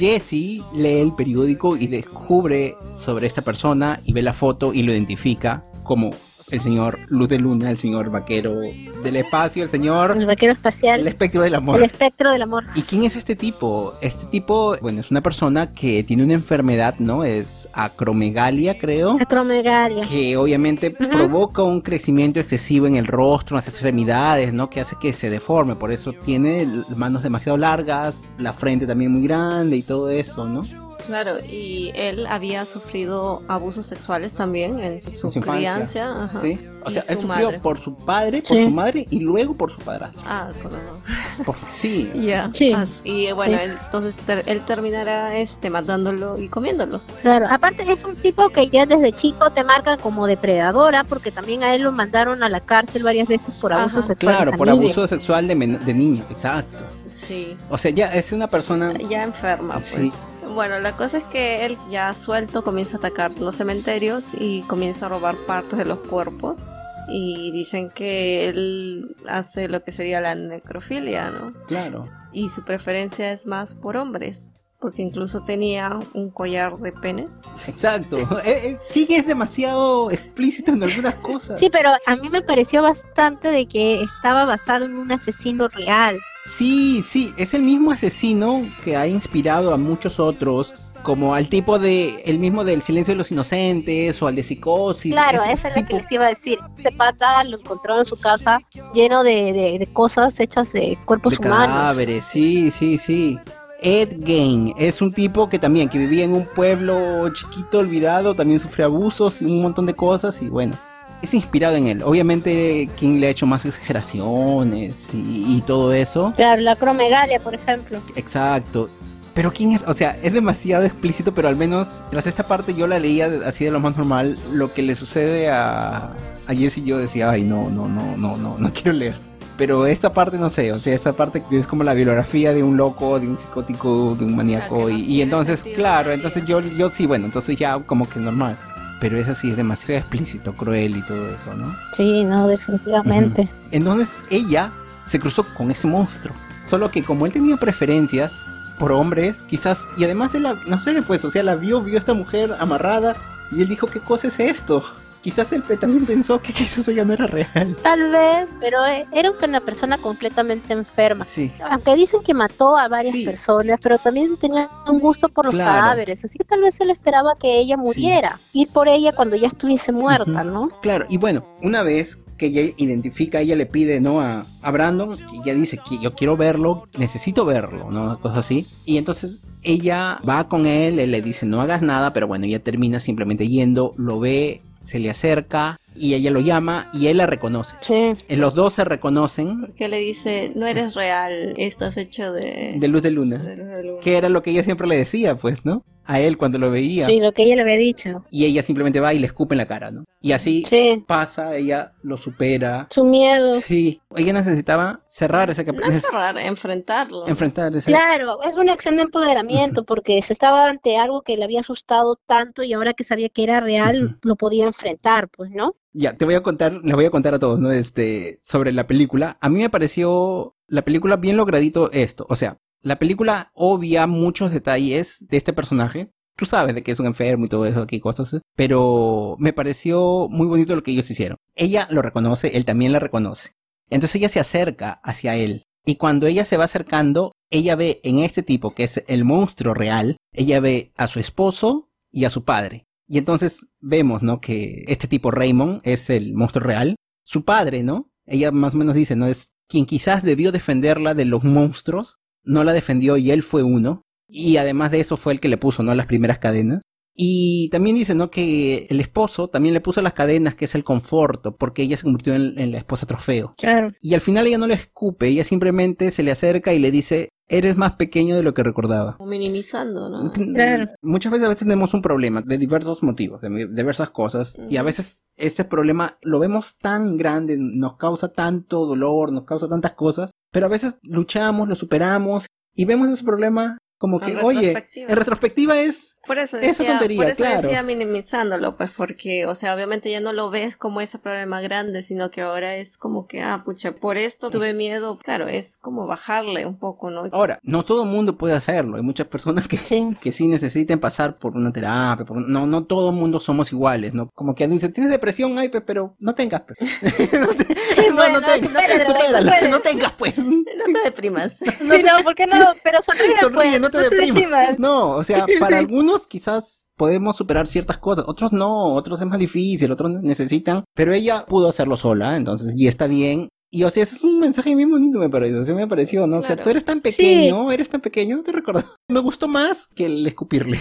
Jesse lee el periódico y descubre sobre esta persona y ve la foto y lo identifica como el señor Luz de Luna, el señor vaquero del espacio, el señor... El vaquero espacial. El espectro del amor. El espectro del amor. ¿Y quién es este tipo? Este tipo, bueno, es una persona que tiene una enfermedad, ¿no? Es acromegalia, creo. Acromegalia. Que obviamente provoca un crecimiento excesivo en el rostro, en las extremidades, ¿no? Que hace que se deforme. Por eso tiene manos demasiado largas, la frente también muy grande y todo eso, ¿no? Claro, y él había sufrido abusos sexuales también en su, crianza. Sí. O sea, él sufrió por su padre, por su madre y luego por su padrastro. Ah, por Sí. sí. y bueno, entonces él terminará este matándolo y comiéndolos. Claro, aparte es un tipo que ya desde chico te marca como depredadora porque también a él lo mandaron a la cárcel varias veces por abuso sexual. Claro, por abuso sexual de, de niño, exacto. Sí. O sea, ya es una persona... Ya enferma, pues. Sí. Bueno, la cosa es que él ya suelto comienza a atacar los cementerios y comienza a robar partes de los cuerpos. Y dicen que él hace lo que sería la necrofilia, ¿no? Claro. Y su preferencia es más por hombres porque incluso tenía un collar de penes. Exacto. eh, eh es demasiado explícito en algunas cosas. Sí, pero a mí me pareció bastante de que estaba basado en un asesino real. Sí, sí, es el mismo asesino que ha inspirado a muchos otros, como al tipo de, el mismo del Silencio de los Inocentes o al de Psicosis. Claro, esa es lo que les iba a decir. Este pata lo encontraron en su casa lleno de, de, cosas hechas de cuerpos de humanos. Cadáveres, sí, sí, sí. Ed Gain es un tipo que también que vivía en un pueblo chiquito olvidado, también sufre abusos y un montón de cosas y bueno, es inspirado en él. Obviamente King le ha hecho más exageraciones y, todo eso. Claro, la cromegalia, por ejemplo. Exacto. Pero quién es, o sea, es demasiado explícito, pero al menos tras esta parte yo la leía así de lo más normal. Lo que le sucede a, a Jesse yo decía, ay, no, no, no, no, no, no quiero leer. Pero esta parte no sé, o sea, esta parte es como la bibliografía de un loco, de un psicótico, de un maníaco. y, entonces, claro, entonces yo, yo sí, bueno, entonces ya como que normal. Pero es así, es demasiado explícito, cruel y todo eso, ¿no? Sí, no, definitivamente. Entonces ella se cruzó con ese monstruo. Solo que como él tenía preferencias por hombres, quizás, y además él, la, no sé, pues, o sea, la vio, vio a esta mujer amarrada y él dijo, ¿qué cosa es esto? Quizás él también pensó que quizás ella no era real. Tal vez, pero eh, era una persona completamente enferma. Sí. Aunque dicen que mató a varias personas, pero también tenía un gusto por los cadáveres. Así que tal vez él esperaba que ella muriera. Ir por ella cuando ya estuviese muerta, ¿no? Claro, y bueno, una vez que ella identifica, ella le pide, ¿no? A, a Brandon, y ella dice que yo quiero verlo, necesito verlo, ¿no? Cosas así. Y entonces ella va con él, él le dice, no hagas nada, pero bueno, ella termina simplemente yendo, lo ve se le acerca y ella lo llama y él la reconoce. Sí. Eh, los dos se reconocen. Porque le dice, no eres real, estás hecho de... De luz de luna. De luz de luna. Que era lo que ella siempre le decía, pues, ¿no? A él cuando lo veía. Sí, lo que ella le había dicho. Y ella simplemente va y le escupe en la cara, ¿no? Y así pasa, ella lo supera. Su miedo. Sí, ella necesitaba cerrar ese capítulo. No cerrar, enfrentarlo. Enfrentar ese... Claro, es una acción de empoderamiento porque se estaba ante algo que le había asustado tanto y ahora que sabía que era real, lo podía enfrentar, pues, ¿no? Ya, te voy a contar, les voy a contar a todos, ¿no? Este, sobre la película. A mí me pareció la película bien logradito esto. O sea, la película obvia muchos detalles de este personaje. Tú sabes de que es un enfermo y todo eso, aquí cosas, pero me pareció muy bonito lo que ellos hicieron. Ella lo reconoce, él también la reconoce. Entonces ella se acerca hacia él. Y cuando ella se va acercando, ella ve en este tipo, que es el monstruo real, ella ve a su esposo y a su padre. Y entonces vemos, ¿no? Que este tipo Raymond es el monstruo real. Su padre, ¿no? Ella más o menos dice, ¿no? Es quien quizás debió defenderla de los monstruos, no la defendió y él fue uno. Y además de eso fue el que le puso, ¿no? Las primeras cadenas. Y también dice, ¿no? Que el esposo también le puso las cadenas, que es el conforto, porque ella se convirtió en, la esposa trofeo. Claro. Y al final ella no le escupe, ella simplemente se le acerca y le dice, eres más pequeño de lo que recordaba. O minimizando, ¿no? Claro. Muchas veces a veces tenemos un problema de diversos motivos, de diversas cosas, y a veces ese problema lo vemos tan grande, nos causa tanto dolor, nos causa tantas cosas, pero a veces luchamos, lo superamos y vemos ese problema como que, oye, en retrospectiva es por eso esa tontería, por eso decía minimizándolo, pues porque, o sea, obviamente ya no lo ves como ese problema grande, sino que ahora es como que, ah, pucha, por esto tuve miedo, claro, es como bajarle un poco, ¿no? Ahora, no todo el mundo puede hacerlo, hay muchas personas que sí, que sí necesiten pasar por una terapia, no, no todo el mundo somos iguales, ¿no? Como que dice, tienes depresión, ay, pero no tengas, pues. no, sí, bueno, no, no, no tengas, pues. No te deprimas. sí, no, ¿por qué no? Pero sonríe, sonríe pues. no te deprimas. No, o sea, para algunos quizás podemos superar ciertas cosas, otros no, otros es más difícil, otros necesitan, pero ella pudo hacerlo sola, entonces, y está bien. Y o sea, ese es un mensaje bien bonito, me pareció, o sea, me pareció, ¿no? O sea, tú eres tan pequeño, eres tan pequeño, no te recuerdo. Me gustó más que el escupirle.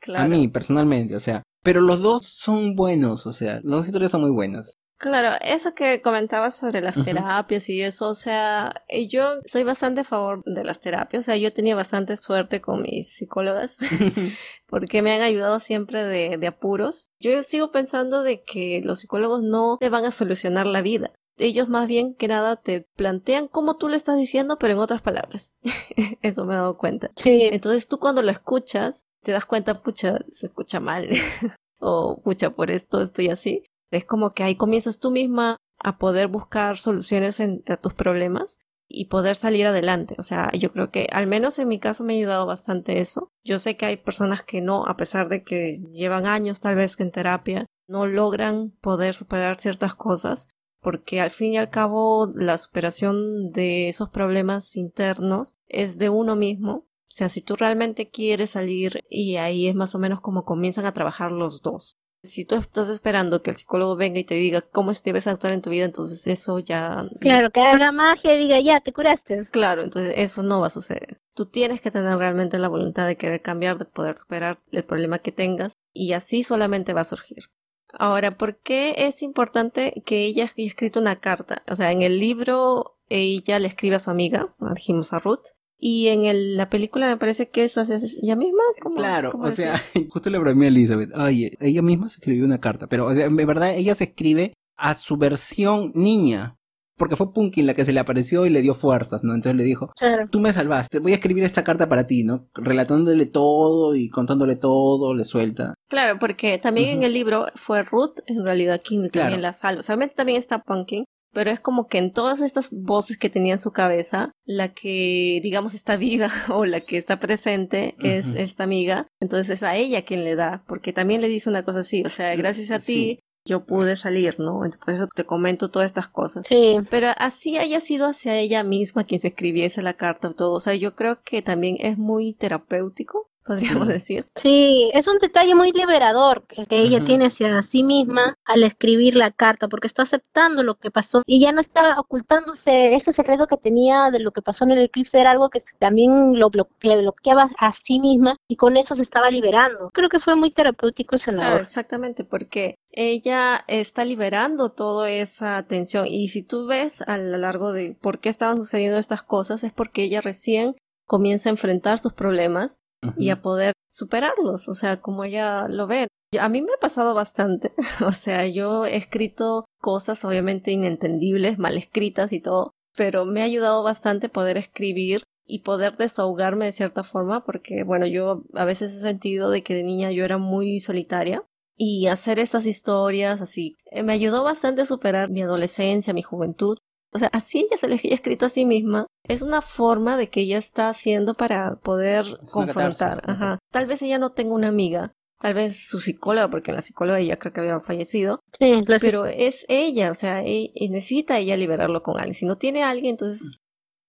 Claro. A mí, personalmente, o sea. Pero los dos son buenos, o sea, las dos historias son muy buenas. Claro, eso que comentabas sobre las terapias y eso, o sea, eh, yo soy bastante a favor de las terapias, o sea, yo tenido bastante suerte con mis psicólogas porque me han ayudado siempre de, de apuros. Yo sigo pensando de que los psicólogos no te van a solucionar la vida. Ellos más bien que nada te plantean como tú lo estás diciendo, pero en otras palabras. eso me he dado cuenta. Sí. Entonces tú cuando lo escuchas, te das cuenta, pucha, se escucha mal. o pucha, por esto estoy así. Es como que ahí comienzas tú misma a poder buscar soluciones a tus problemas y poder salir adelante. O sea, yo creo que al menos en mi caso me ha ayudado bastante eso. Yo sé que hay personas que no, a pesar de que llevan años tal vez en terapia, no logran poder superar ciertas cosas porque al fin y al cabo la superación de esos problemas internos es de uno mismo. O sea, si tú realmente quieres salir y ahí es más o menos como comienzan a trabajar los dos. Si tú estás esperando que el psicólogo venga y te diga cómo debes actuar en tu vida, entonces eso ya... Claro, que haga magia y diga, ya, te curaste. Claro, entonces eso no va a suceder. Tú tienes que tener realmente la voluntad de querer cambiar, de poder superar el problema que tengas y así solamente va a surgir. Ahora, ¿por qué es importante que ella haya escrito una carta? O sea, en el libro ella le escribe a su amiga, dijimos a Ruth, y en el, la película me parece que es ella misma. claro, o sea, justo le bromeé a Elizabeth. Oye, ella misma se escribió una carta, pero o sea, en verdad ella se escribe a su versión niña. Porque fue Punkin la que se le apareció y le dio fuerzas, ¿no? Entonces le dijo, tú me salvaste, voy a escribir esta carta para ti, ¿no? Relatándole todo y contándole todo, le suelta. Claro, porque también en el libro fue Ruth, en realidad, quien también la salva. Solamente también está Punkin, pero es como que en todas estas voces que tenía en su cabeza, la que digamos está viva o la que está presente es esta amiga, entonces es a ella quien le da, porque también le dice una cosa así, o sea, gracias a ti yo pude salir, ¿no? Por eso te comento todas estas cosas. Sí. Pero así haya sido hacia ella misma quien se escribiese la carta o todo, o sea, yo creo que también es muy terapéutico podríamos decir. Sí, es un detalle muy liberador el que ella tiene hacia sí misma al escribir la carta, porque está aceptando lo que pasó y ya no está ocultándose ese secreto que tenía de lo que pasó en el eclipse, era algo que también lo le bloqueaba a sí misma y con eso se estaba liberando. Creo que fue muy terapéutico ese lado. exactamente, porque ella está liberando toda esa tensión y si tú ves a lo largo de por qué estaban sucediendo estas cosas es porque ella recién comienza a enfrentar sus problemas y a poder superarlos, o sea, como ella lo ve. A mí me ha pasado bastante, o sea, yo he escrito cosas obviamente inentendibles, mal escritas y todo, pero me ha ayudado bastante poder escribir y poder desahogarme de cierta forma, porque bueno, yo a veces he sentido de que de niña yo era muy solitaria y hacer estas historias así eh, me ayudó bastante a superar mi adolescencia, mi juventud, o sea, así ella se le había escrito a sí misma. Es una forma de que ella está haciendo para poder confrontar. Ajá. Tal vez ella no tenga una amiga, tal vez su psicóloga, porque la psicóloga ella creo que había fallecido. Sí, pero es ella, o sea, e, necesita ella liberarlo con alguien. Si no tiene a alguien, entonces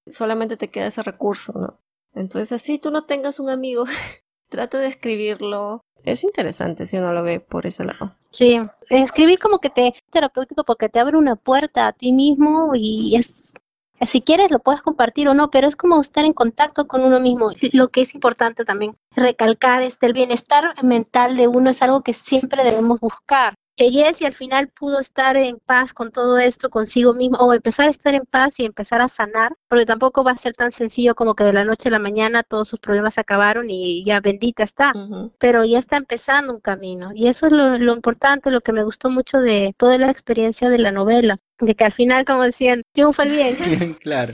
solamente te queda ese recurso, ¿no? Entonces, así tú no tengas un amigo, trata de escribirlo. Es interesante si uno lo ve por ese lado. Sí, escribir como que te terapéutico porque te abre una puerta a ti mismo y es si quieres lo puedes compartir o no, pero es como estar en contacto con uno mismo. Lo que es importante también recalcar es el bienestar mental de uno es algo que siempre debemos buscar que Jessie al final pudo estar en paz con todo esto consigo mismo o empezar a estar en paz y empezar a sanar, porque tampoco va a ser tan sencillo como que de la noche a la mañana todos sus problemas se acabaron y ya bendita está, pero ya está empezando un camino y eso es lo, lo importante, lo que me gustó mucho de toda la experiencia de la novela, de que al final, como decían, triunfa el bien. claro.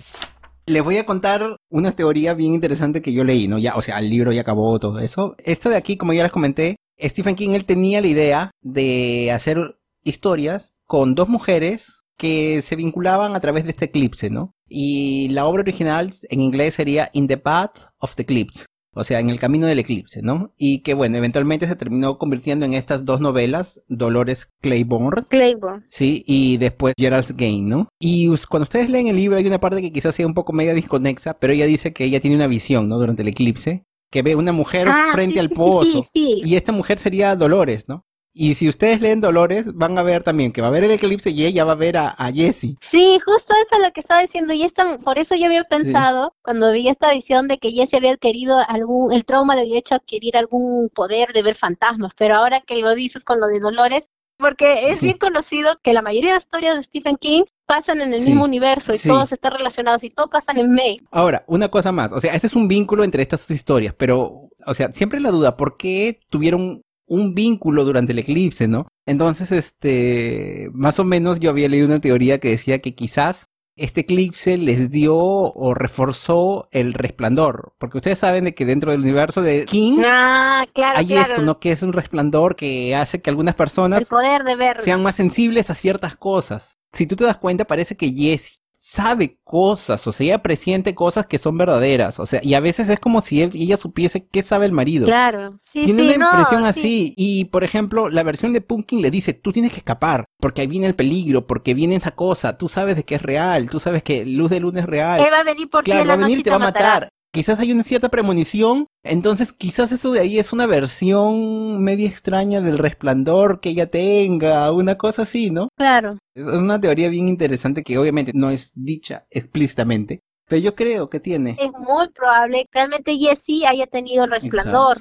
Les voy a contar una teoría bien interesante que yo leí, ¿no? Ya, o sea, el libro ya acabó todo eso. Esto de aquí, como ya les comenté, Stephen King él tenía la idea de hacer historias con dos mujeres que se vinculaban a través de este eclipse, ¿no? Y la obra original en inglés sería In the Path of the Eclipse, o sea, en el camino del eclipse, ¿no? Y que bueno, eventualmente se terminó convirtiendo en estas dos novelas, Dolores Claiborne. Claiborne. Sí, y después Gerald's Game, ¿no? Y cuando ustedes leen el libro hay una parte que quizás sea un poco media desconexa, pero ella dice que ella tiene una visión, ¿no? Durante el eclipse, que ve una mujer Ah, frente sí, al pozo. sí, sí. Y esta mujer sería Dolores, ¿no? Y si ustedes leen Dolores, van a ver también que va a ver el eclipse y ella va a ver a, a Jessie. Sí, justo eso es lo que estaba diciendo. Y esta, por eso yo había pensado, cuando vi esta visión de que Jesse había adquirido algún, el trauma le había hecho adquirir algún poder de ver fantasmas. Pero ahora que lo dices con lo de Dolores, porque es Sí. bien conocido que la mayoría de historias de Stephen King pasan en el Sí, mismo universo y sí. todos están relacionados y todos pasan en May. Ahora, una cosa más, o sea, este es un vínculo entre estas dos historias, pero, o sea, siempre la duda, ¿por qué tuvieron un vínculo durante el eclipse, no? Entonces, este, más o menos yo había leído una teoría que decía que quizás este eclipse les dio o reforzó el resplandor, porque ustedes saben de que dentro del universo de King Ah, claro, hay claro. esto, ¿no? Que es un resplandor que hace que algunas El personas poder de ver. sean más sensibles a ciertas cosas. Si tú te das cuenta, parece que Jessie sabe cosas, o sea, ella presiente cosas que son verdaderas, o sea, y a veces es como si él, ella supiese qué sabe el marido. Claro, sí, Tiene sí, una no, impresión sí. así, y por ejemplo, la versión de Pumpkin le dice, tú tienes que escapar, porque ahí viene el peligro, porque viene esta cosa, tú sabes de que es real, tú sabes que Luz de Luna es real. Él va a venir por Claro, va a venir y te va a matar. Quizás hay una cierta premonición, entonces quizás eso de ahí es una versión media extraña del resplandor que ella tenga, una cosa así, ¿no? Claro. Es una teoría bien interesante que obviamente no es dicha explícitamente, pero yo creo que tiene. Es muy probable que realmente Jesse haya tenido el resplandor.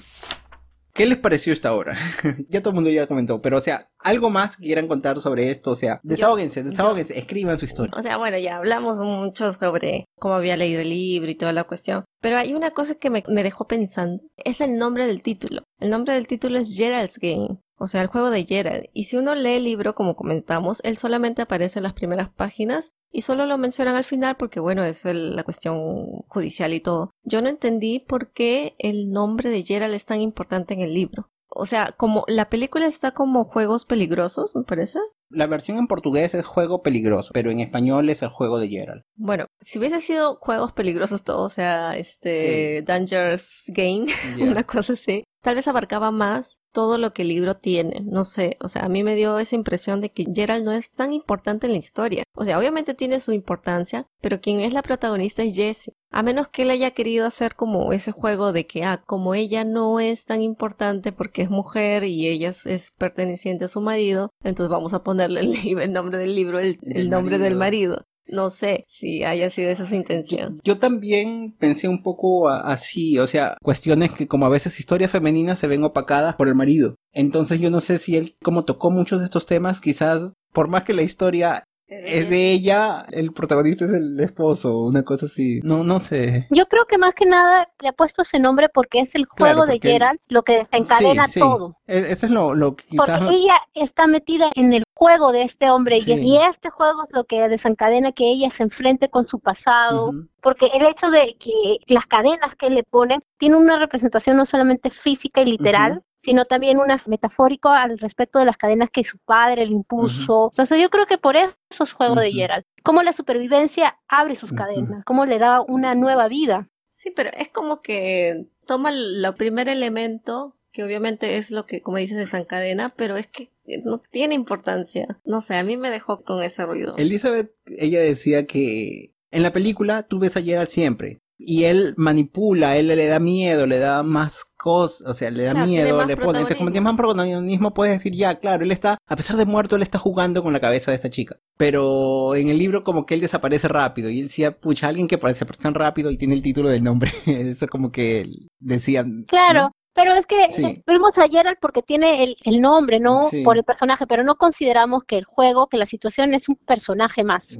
¿Qué les pareció esta obra? ya todo el mundo ya comentó, pero o sea, algo más que quieran contar sobre esto, o sea, desahóguense, desahóguense, escriban su historia. O sea, bueno, ya hablamos mucho sobre cómo había leído el libro y toda la cuestión. Pero hay una cosa que me, me dejó pensando. Es el nombre del título. El nombre del título es Gerald's Game. O sea, el juego de Gerald. Y si uno lee el libro, como comentamos, él solamente aparece en las primeras páginas y solo lo mencionan al final porque, bueno, es el- la cuestión judicial y todo. Yo no entendí por qué el nombre de Gerald es tan importante en el libro. O sea, como la película está como juegos peligrosos, me parece. La versión en portugués es juego peligroso, pero en español es el juego de Gerald. Bueno, si hubiese sido juegos peligrosos todo, o sea, este, Dangerous Game, una cosa así, tal vez abarcaba más todo lo que el libro tiene, no sé, o sea, a mí me dio esa impresión de que Gerald no es tan importante en la historia. O sea, obviamente tiene su importancia, pero quien es la protagonista es Jessie. A menos que él haya querido hacer como ese juego de que, ah, como ella no es tan importante porque es mujer y ella es, es perteneciente a su marido, entonces vamos a ponerle el, el nombre del libro, el, nombre del marido. No sé si haya sido esa su intención. Yo también pensé un poco así, o sea, cuestiones que como a veces historias femeninas se ven opacadas por el marido. Entonces yo no sé si él como tocó muchos de estos temas, quizás por más que la historia es de ella, el protagonista es el esposo, una cosa así. No, no sé. Yo creo que más que nada le ha puesto ese nombre porque es el juego Claro, de Gerald lo que desencadena Sí, sí. todo. E- Eso es lo, lo que quizás... Porque ella está metida en el juego de este hombre y- Sí. y este juego es lo que desencadena que ella se enfrente con su pasado. Porque el hecho de que las cadenas que le ponen tienen una representación no solamente física y literal. Sino también una metafórico al respecto de las cadenas que su padre le impuso. Entonces yo creo que por eso es juego de. Gerald. Cómo la supervivencia abre sus cadenas, cómo le da una nueva vida. Sí, pero es como que toma el primer elemento, que obviamente es lo que, como dices, desencadena, pero es que no tiene importancia. No sé, a mí me dejó con ese ruido. Elizabeth, ella decía que en la película tú ves a Gerald siempre. Y él manipula, él le da miedo, le da más cosas, o sea, le da Claro, miedo, le pone, entonces como tiene más protagonismo puedes decir, ya, claro, él está, a pesar de muerto, él está jugando con la cabeza de esta chica. Pero en el libro como que él desaparece rápido, y él decía, pucha, alguien que parece tan rápido y tiene el título del nombre, eso como que decían. Claro. ¿no? Pero es que Sí. vemos a Gerald porque tiene el, el nombre, ¿no? Sí. Por el personaje, pero no consideramos que el juego, que la situación es un personaje más.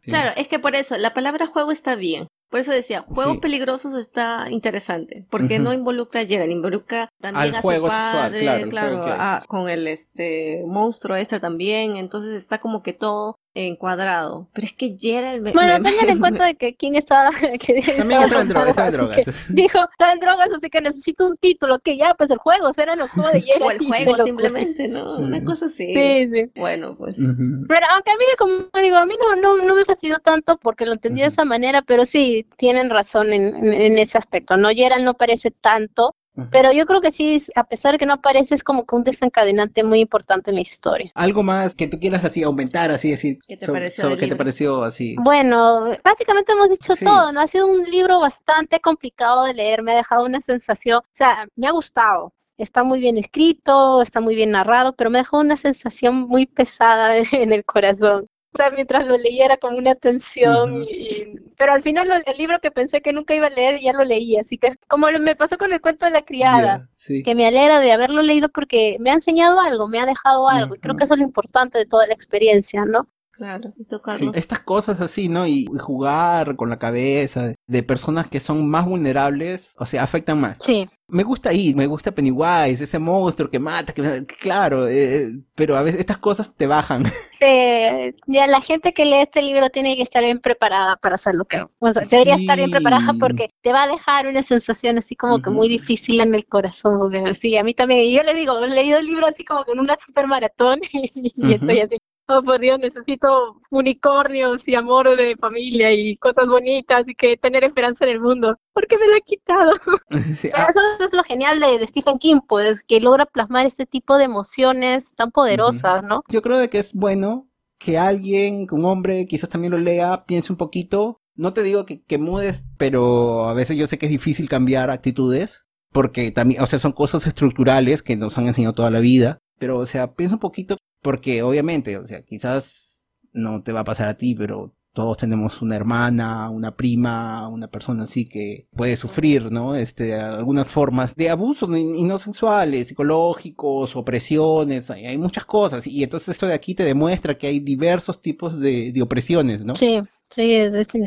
Sí. Claro, es que por eso, la palabra juego está bien. Por eso decía, juegos Sí. peligrosos está interesante, porque no involucra a Gerald, involucra también Al a juego su sexual, padre, claro, el juego a- con el este monstruo este también, entonces está como que todo encuadrado. Pero es que Gerald me, Bueno, tengan en cuenta de que quién estaba. Que También estaba en, drogas, estaba en drogas. Dijo, estaba en drogas, así que necesito un título. Que ya, pues el juego, será el juego de Gerald. o el juego simplemente, ¿no? Una cosa así. Sí, sí. Bueno, pues. Pero aunque a mí, como digo, a mí no, no, no me fastidió tanto porque lo entendí de esa manera, pero sí, tienen razón en, en, en ese aspecto, ¿no? Gerald no parece tanto pero yo creo que sí, a pesar de que no aparece, es como que un desencadenante muy importante en la historia. Algo más que tú quieras así aumentar, así decir, ¿qué te, pareció, ¿qué te pareció así? Bueno, básicamente hemos dicho todo, ¿no? Ha sido un libro bastante complicado de leer, me ha dejado una sensación, o sea, me ha gustado. Está muy bien escrito, está muy bien narrado, pero me dejó una sensación muy pesada en el corazón mientras lo leía era como una tensión, y, pero al final el libro que pensé que nunca iba a leer ya lo leí, así que como me pasó con el cuento de la criada, que me alegra de haberlo leído porque me ha enseñado algo, me ha dejado algo, y creo que eso es lo importante de toda la experiencia, ¿no? Claro, y sí, estas cosas así, ¿no? Y, jugar con la cabeza de personas que son más vulnerables, o sea, afectan más. Sí. Me gusta ahí, me gusta Pennywise, ese monstruo que mata, que claro, eh, pero a veces estas cosas te bajan. Sí, ya la gente que lee este libro tiene que estar bien preparada para hacer lo que, o sea, debería estar bien preparada porque te va a dejar una sensación así como que muy difícil en el corazón. Sí, a mí también, yo le digo, he leído el libro así como que en una super maratón y estoy así oh por Dios, necesito unicornios y amor de familia y cosas bonitas y que tener esperanza en el mundo. ¿Por qué me lo ha quitado? Ah. Eso es lo genial de, Stephen King, pues, que logra plasmar este tipo de emociones tan poderosas, ¿no? Yo creo de que es bueno que alguien, un hombre quizás también lo lea, piense un poquito. No te digo que, que mudes, pero a veces yo sé que es difícil cambiar actitudes, porque también, o sea, son cosas estructurales que nos han enseñado toda la vida. Pero, o sea, piensa un poquito porque obviamente, o sea, quizás no te va a pasar a ti, pero todos tenemos una hermana, una prima, una persona así que puede sufrir, ¿no? Este, algunas formas de abuso y no sexuales, psicológicos, opresiones, hay, muchas cosas. Y entonces esto de aquí te demuestra que hay diversos tipos de, opresiones, ¿no? Sí, sí,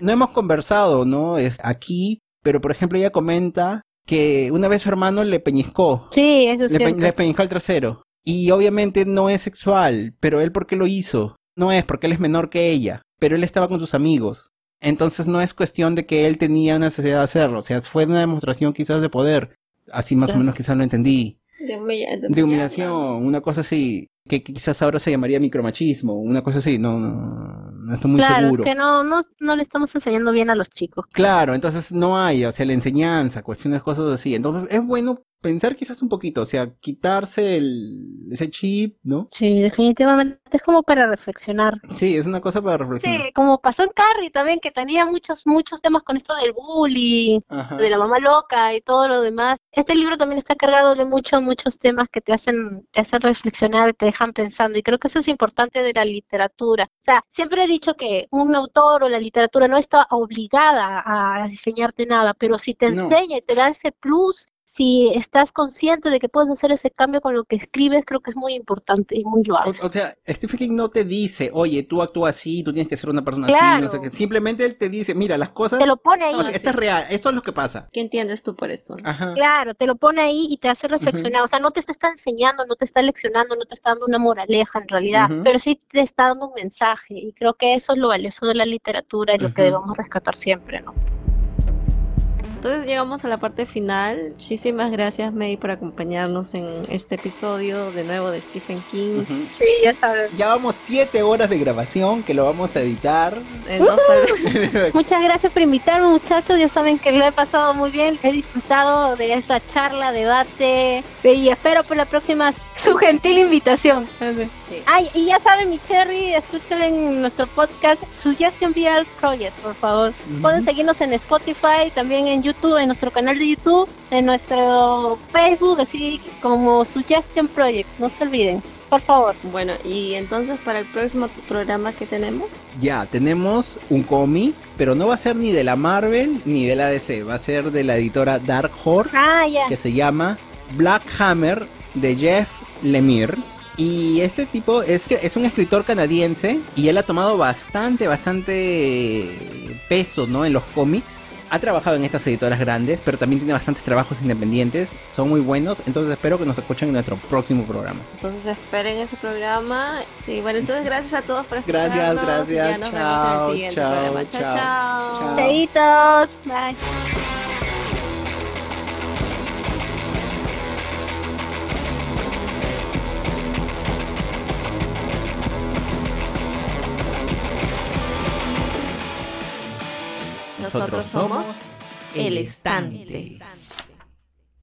No hemos conversado, ¿no? Es aquí, pero por ejemplo ella comenta que una vez su hermano le peñiscó. Sí, eso es le, le peñiscó el trasero. Y obviamente no es sexual, pero él ¿por qué lo hizo? No es porque él es menor que ella, pero él estaba con sus amigos. Entonces no es cuestión de que él tenía necesidad de hacerlo, o sea, fue una demostración quizás de poder. Así más o menos quizás lo entendí. De, humillación, de humillación, una cosa así, que, quizás ahora se llamaría micromachismo, una cosa así, no, no, no estoy muy claro, seguro. Es que no, no, no le estamos enseñando bien a los chicos. Claro, entonces no hay, o sea, la enseñanza, cuestiones, cosas así. Entonces es bueno pensar quizás un poquito, o sea, quitarse el, ese chip, ¿no? Sí, definitivamente es como para reflexionar. Sí, es una cosa para reflexionar. Sí, como pasó en Carrie también, que tenía muchos, muchos temas con esto del bullying, de la mamá loca y todo lo demás. Este libro también está cargado de muchos, muchos temas que te hacen, te hacen reflexionar, te dejan pensando, y creo que eso es importante de la literatura. O sea, siempre he dicho que un autor o la literatura no está obligada a enseñarte nada, pero si te enseña y te da ese plus, si estás consciente de que puedes hacer ese cambio con lo que escribes, creo que es muy importante y muy loable. O, sea, Stephen King no te dice, oye, tú actúas así, tú tienes que ser una persona así, no sé qué. Simplemente él te dice, mira, las cosas... Te lo pone ahí. O sea, esto es real, esto es lo que pasa. ¿Qué entiendes tú por eso? Claro, te lo pone ahí y te hace reflexionar. O sea, no te está enseñando, no te está leccionando, no te está dando una moraleja en realidad, pero sí te está dando un mensaje. Y creo que eso es lo valioso de la literatura y lo que debemos rescatar siempre, ¿no? Entonces llegamos a la parte final. Muchísimas gracias May por acompañarnos en este episodio de nuevo de Stephen King. Sí, ya sabes. Ya vamos siete horas de grabación que lo vamos a editar. Muchas gracias por invitarme muchachos. Ya saben que lo he pasado muy bien. He disfrutado de esta charla, debate y espero por la próxima su gentil invitación. Sí. Ay, y ya saben mi Cherry, escuchen en nuestro podcast Suggestion VR Project, por favor. Pueden seguirnos en Spotify, también en YouTube YouTube, en nuestro canal de YouTube, en nuestro Facebook, así como Suggestion Project. No se olviden, por favor. Bueno, y entonces para el próximo programa que tenemos. Ya, tenemos un cómic, pero no va a ser ni de la Marvel ni de la DC, va a ser de la editora Dark Horse, ah, que se llama Black Hammer de Jeff Lemire. Y este tipo es, es un escritor canadiense y él ha tomado bastante, bastante peso, ¿no? En los cómics ha trabajado en estas editoras grandes, pero también tiene bastantes trabajos independientes, son muy buenos, entonces espero que nos escuchen en nuestro próximo programa. Entonces esperen ese programa y bueno, entonces gracias a todos por escucharnos. Gracias, gracias. Y ya nos vemos en el siguiente chao, programa. Chao, chao, chao. chao. Chaitos. Bye. Nosotros somos El Estante.